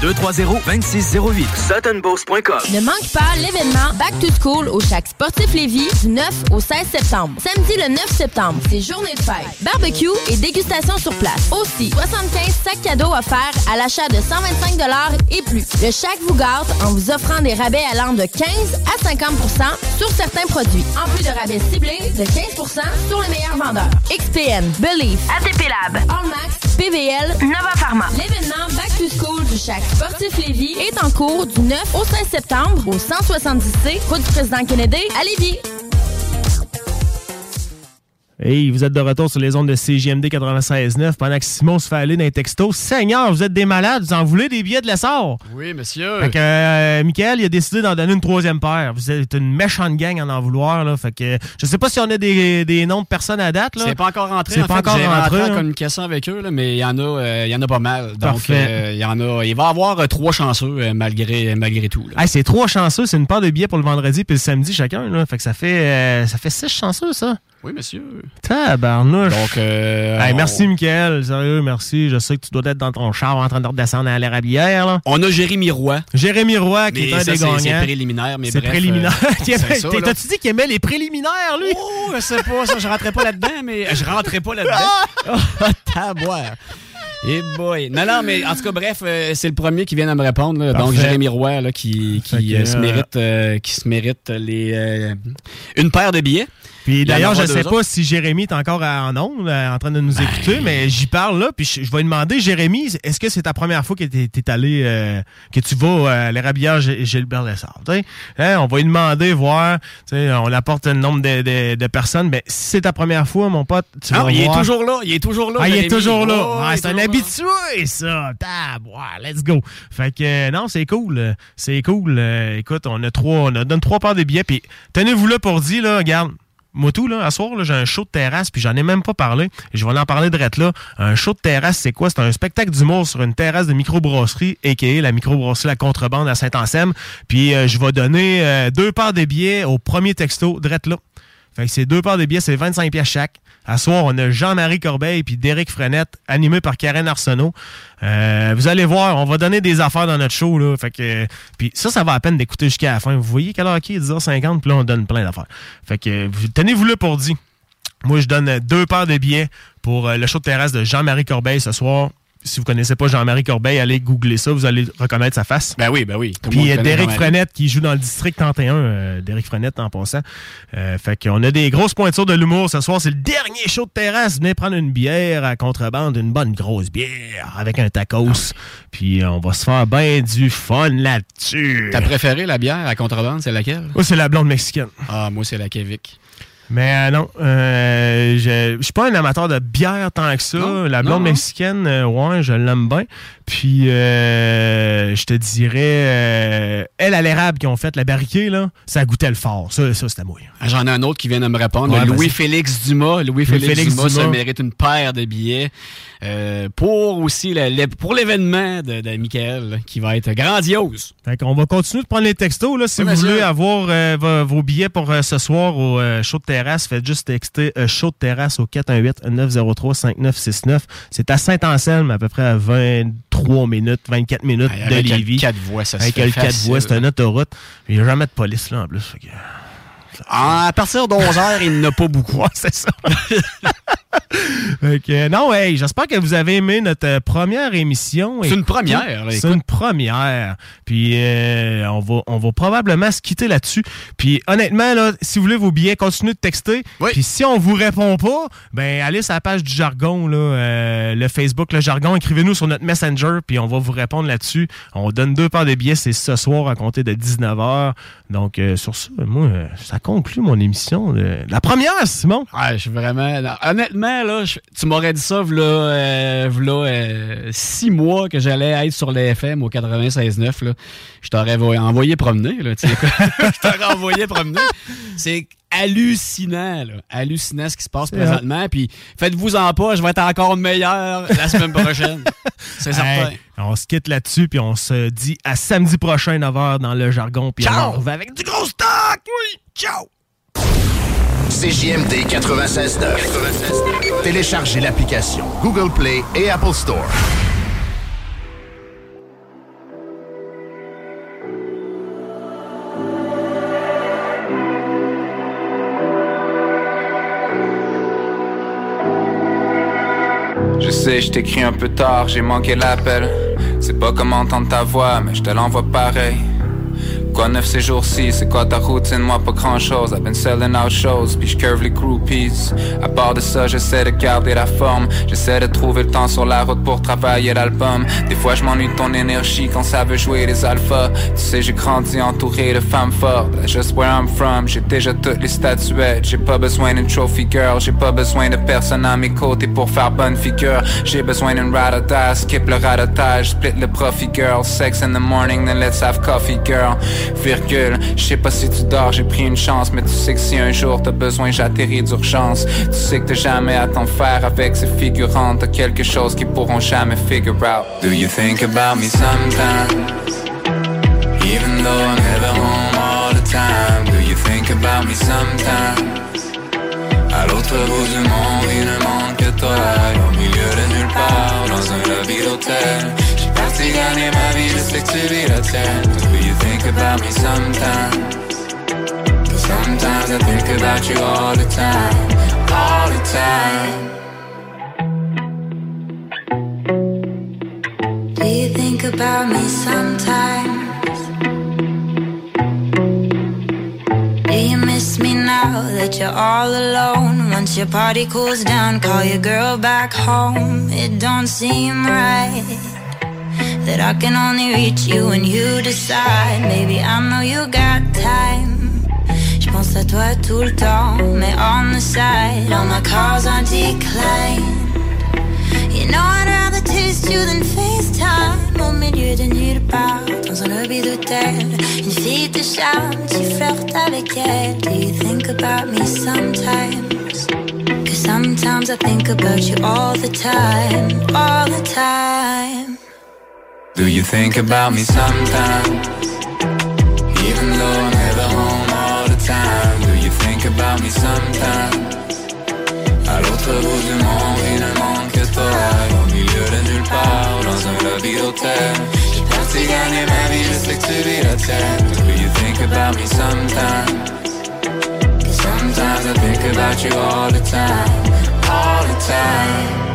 230 2608. SuttonBoss.com. Ne manque pas l'événement Back to School au Chac Sportif Lévis du 9 au 16 septembre. Samedi le 9 septembre, c'est journée de fête. Barbecue et dégustation sur place. Aussi, 75 sacs cadeaux offerts à l'achat de 125 et plus. Le Chac vous gâte en vous offrant des rabais allant de 15 à 50% sur certains produits. En plus de rabais ciblés de 15% sur les meilleurs vendeurs. XPN, Belief, ATP Lab, Allmax, PVL, Nova Pharma. L'événement Back to School du Chac Sportif Lévis est en cours du 9 au 16 septembre au 170C, route du président Kennedy à Lévis. Hey, vous êtes de retour sur les ondes de CGMD 96.9 pendant que Simon se fait aller dans les textos. Seigneur, vous êtes des malades, vous en voulez des billets de l'essor? Oui, monsieur. Fait que euh, Michael, il a décidé d'en donner une troisième paire. Vous êtes une méchante gang à en vouloir. Là. Fait que je sais pas si on a des, des noms de personnes à date. là. C'est pas encore rentré. C'est en pas fait, encore rentré. en là. communication avec eux, là, mais il y en a, euh, il y en a pas mal. Donc, euh, il y en a. Il va y avoir euh, trois chanceux euh, malgré malgré tout. là. Hey, c'est trois chanceux, c'est une paire de billets pour le vendredi puis le samedi chacun. Là. Fait que ça fait, euh, ça fait six chanceux, ça. Oui, monsieur. Tabarnouche. Donc, euh, Hey, on- merci, Michael. Sérieux, merci. Je sais que tu dois être dans ton char en train de redescendre à l'érablière. Là. On a Jérémy Roy. Jérémy Roy, qui Mais est un ça, des gagnants. c'est préliminaire, mais C'est bref, préliminaire. euh. [laughs] T'as-tu dit qu'il aimait les préliminaires, lui? Oh, je sais pas, ça, je rentrais pas là-dedans, mais je rentrais pas là-dedans. [laughs] oh, taboire. Et boy. Non, non, mais en tout cas, bref, euh, c'est le premier qui vient à me répondre. là. Donc. Jérémy Roy, là, qui, qui, euh, se mérite, euh, qui se mérite les, une paire de billets. Puis d'ailleurs, je sais deux pas autres. si Jérémy est encore en ondes, là, en train de nous écouter, mais j'y parle là, puis je, je vais lui demander, Jérémy, est-ce que c'est ta première fois que tu es allé, euh, que tu vas euh, à l'érabilière Gé- Gilbert Lessard? sais? Hein, on va lui demander, voir, sais, on apporte un nombre de, de- de personnes, mais si c'est ta première fois, mon pote, tu Ah, vas il est toujours là, il est toujours là. Ah, il est toujours là. Oh, Ah, c'est un là. habitué, ça. Tab, ouais, let's go. Fait que, euh, non, c'est cool. euh, C'est cool. Euh, écoute, on a trois, on a donne trois paires de billets. Puis, tenez-vous là pour dire, là, regarde. Moi, tout, là, à soir, là, j'ai un show de terrasse, puis j'en ai même pas parlé. Je vais en parler de là. Un show de terrasse, c'est quoi? C'est un spectacle d'humour sur une terrasse de microbrasserie, a.k.a. la microbrasserie La Contrebande à Saint-Anselme. Puis, euh, je vais donner euh, deux paires de billets au premier texto, drette là. Fait que c'est deux paires de billets, c'est 25 pièces chaque. À soir, on a Jean-Marie Corbeil puis Derek Frenette, animé par Karen Arsenault. Euh, vous allez voir, on va donner des affaires dans notre show. Là. Que, puis ça, ça va à peine d'écouter jusqu'à la fin. Vous voyez quelle heure qui est 10h50, puis là, on donne plein d'affaires. Fait que vous- tenez-vous là pour dire. Moi, je donne deux paires de billets pour euh, le show de terrasse de Jean-Marie Corbeil ce soir. Si vous connaissez pas Jean-Marie Corbeil, allez googler ça, vous allez reconnaître sa face. Ben oui, ben oui. Tout Puis monde il y a connaît Derek Jean-Marie. Frenette qui joue dans le district 31. euh, Derek Frenette en passant. Euh, fait qu'on a des grosses pointures de l'humour ce soir. C'est le dernier show de terrasse. Venez prendre une bière à contrebande, une bonne grosse bière avec un tacos. Puis euh, on va se faire bien du fun là-dessus. Ta préférée, la bière à contrebande, c'est laquelle? Moi, c'est la blonde mexicaine. Ah, moi, c'est la Kevik. Mais euh, non, euh, je je suis pas un amateur de bière tant que ça. Non? La blonde non. mexicaine, euh, ouais, je l'aime bien. Puis, euh, je te dirais, euh, elle à l'érable qui ont fait la barriquée, là, ça goûtait le fort. Ça, ça c'était mouillé. Ah, J'en ai un autre qui vient de me répondre. Ouais. Louis-Félix Dumas. Louis-Félix Dumas, ça mérite une paire de billets euh, pour aussi pour l'événement de, de Michael là, qui va être grandiose. Fait qu'on va continuer de prendre les textos. Là, si Oui, vous voulez avoir vos, vos billets pour ce soir au show de terrasse, faites juste texter show de terrasse au 418-903-5969. C'est à Saint-Anselme, à peu près à 23 minutes, 24 minutes de avec le Lévis. quatre voies, ça se Avec fait le 4 facile. voies, c'est une autoroute. Il n'y a jamais de police là en plus. À partir d'11h, il n'y en a pas beaucoup. Ouais, [laughs] c'est ça. [laughs] Que, non, hey, j'espère que vous avez aimé notre euh, première émission. C'est une première, C'est une première. Puis euh, on, va, on va probablement se quitter là-dessus. Puis honnêtement, là, si vous voulez vos billets, continuez de texter. Puis si on vous répond pas, ben allez sur la page du jargon, là, euh, le Facebook, le jargon, écrivez-nous sur notre Messenger, puis on va vous répondre là-dessus. On donne deux paires de billets, c'est ce soir à compter de 19h. Donc euh, sur ça, moi, ça conclut mon émission. euh, La première, Simon? Ouais, je suis vraiment. honnêtement, là, tu m'aurais dit ça, euh, v'là, euh, six mois que j'allais être sur les FM au 96.9. là. Je t'aurais vo- envoyé promener. Là, je t'aurais envoyé promener. [laughs] C'est hallucinant, là. hallucinant ce qui se passe présentement. Puis faites-vous en pas, je vais être encore meilleur la semaine prochaine. [laughs] C'est certain. Hey, on se quitte là-dessus, puis on se dit à samedi prochain, 9h, dans le jargon. Puis on revient avec du gros stock. Oui, ciao! CJMD 96.9. Téléchargez l'application Google Play et Apple Store. Sais, je t'écris un peu tard, j'ai manqué l'appel. C'est pas comment entendre ta voix, mais je te l'envoie pareil. Quoi neuf ces jours-ci, c'est quoi ta routine, moi pas grand chose I've been selling out shows, puis je curve les groupies. À part de ça, j'essaie de garder la forme. J'essaie de trouver le temps sur la route pour travailler l'album. Des fois je m'ennuie ton énergie quand ça veut jouer les alphas. Tu sais, j'ai grandi entouré de femmes fortes. That's just where I'm from, j'ai déjà toutes les statuettes. J'ai pas besoin d'une trophy girl, j'ai pas besoin de personne à mes côtés pour faire bonne figure. J'ai besoin d'une ride skip le radotage, split le profit girl. Sex in the morning, then let's have coffee girl Virgule, je sais pas si tu dors, j'ai pris une chance Mais tu sais que si un jour t'as besoin, j'atterris d'urgence. Tu sais que t'as jamais à t'en faire avec ces figurantes. T'as quelque chose qu'ils pourront jamais figure out. Do you think about me sometimes? Even though I'm never home all the time. Do you think about me sometimes? À l'autre bout du monde, il ne manque que toi. Au milieu de nulle part, dans un d'hôtel J'ai parti gagner ma vie, je sais que tu vis la Do you think about me sometimes? Sometimes I think about you all the time All the time Do you think about me sometimes? Do you miss me now that you're all alone? Once your party cools down, call your girl back home. It don't seem right that I can only reach you when you decide. Maybe I know you got time. Je pense à toi tout le temps, mais on the side, all my calls are declined. You know I'd rather taste you than FaceTime Au milieu de nulle part Dans un lobby d'hôtel Une fille te charme Tu flirtes avec elle Do you think about me sometimes? Cause sometimes I think about you all the time All the time Do you think about me sometimes? Even though I'm never home all the time Do you think about me sometimes? À l'autre bout du monde, il ne manque que toi Au milieu de nulle part, dans un lobby d'hôtel J'ai parti gagner ma vie, je sais que tu vis la tienne Do you think about me sometimes? Sometimes I think about you all the time All the time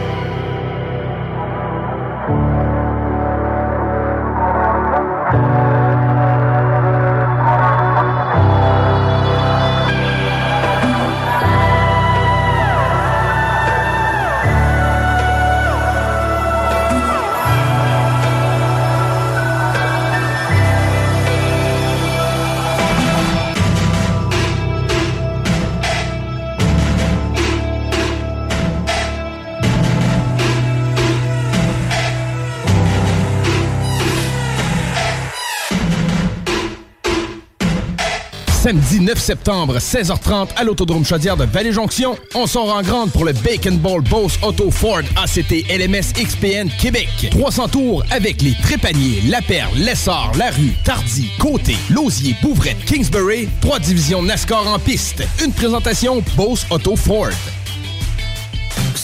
9 septembre, 16h30 à l'Autodrome Chaudière de Vallée-Jonction, on sort en grande pour le Bacon Ball Boss Auto Ford ACT LMS XPN Québec. 300 tours avec les Trépaniers, La Perle, Lessard, La Rue, Tardy, Côté, Lausier, Bouvrette, Kingsbury. Trois divisions NASCAR en piste. Une présentation Boss Auto Ford.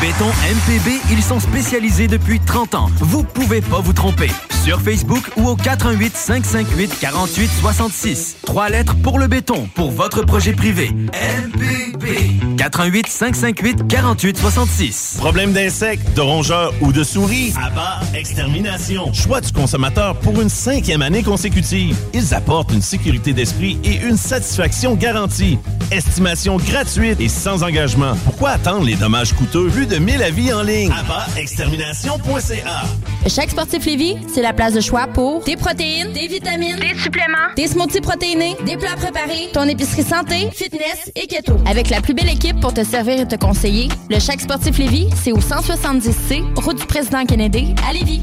Béton MPB, ils sont spécialisés depuis 30 ans. Vous pouvez pas vous tromper. Sur Facebook ou au 418 558 48 66. Trois lettres pour le béton, pour votre projet privé. MPB. 418 558 48 66. Problème d'insectes, de rongeurs ou de souris? Abba Extermination. Choix du consommateur pour une cinquième année consécutive. Ils apportent une sécurité d'esprit et une satisfaction garantie. Estimation gratuite et sans engagement. Pourquoi attendre les dommages coûteux? Plus de 1000 avis en ligne. Chaque sportif Lévis, c'est la place de choix pour des protéines, des vitamines, des suppléments, des smoothies protéinés, des plats préparés, ton épicerie santé, fitness et keto. Avec la plus belle équipe pour te servir et te conseiller, le Chaque sportif Lévis, c'est au 170C, route du président Kennedy, à Lévis.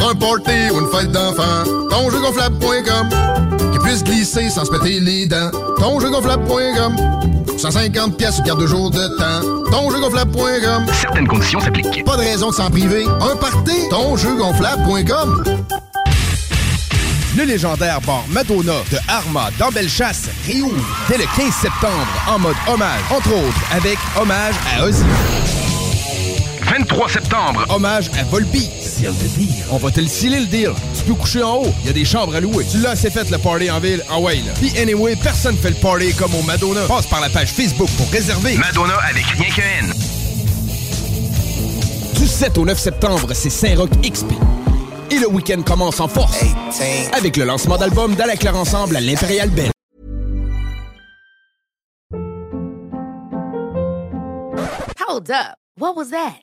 Pour un party ou une fête d'enfant, tonjeugonflable.com Qui puisse glisser sans se péter les dents. Tonjeugonflable.com 150 pièces ou carte de jour de temps. Tonjeugonflable.com Certaines conditions s'appliquent. Pas de raison de s'en priver. Un party, tonjeugonflable.com Le légendaire bar Madonna de Arma dans Bellechasse réouvre dès le 15 septembre en mode hommage, entre autres avec hommage à Ozzy. 23 septembre. Hommage à Volbeat. On va te le sceller le deal. Tu peux coucher en haut. Il y a des chambres à louer. Tu l'as assez fait le party en ville. En way, là. Puis anyway, personne fait le party comme au Madonna. Passe par la page Facebook pour réserver. Madonna avec rien qu'un N. Du 7 au 9 septembre, c'est Saint-Roch XP. Et le week-end commence en force. Avec le lancement d'album dans la Claire Ensemble à l'Impérial Bell. Hold up. What was that?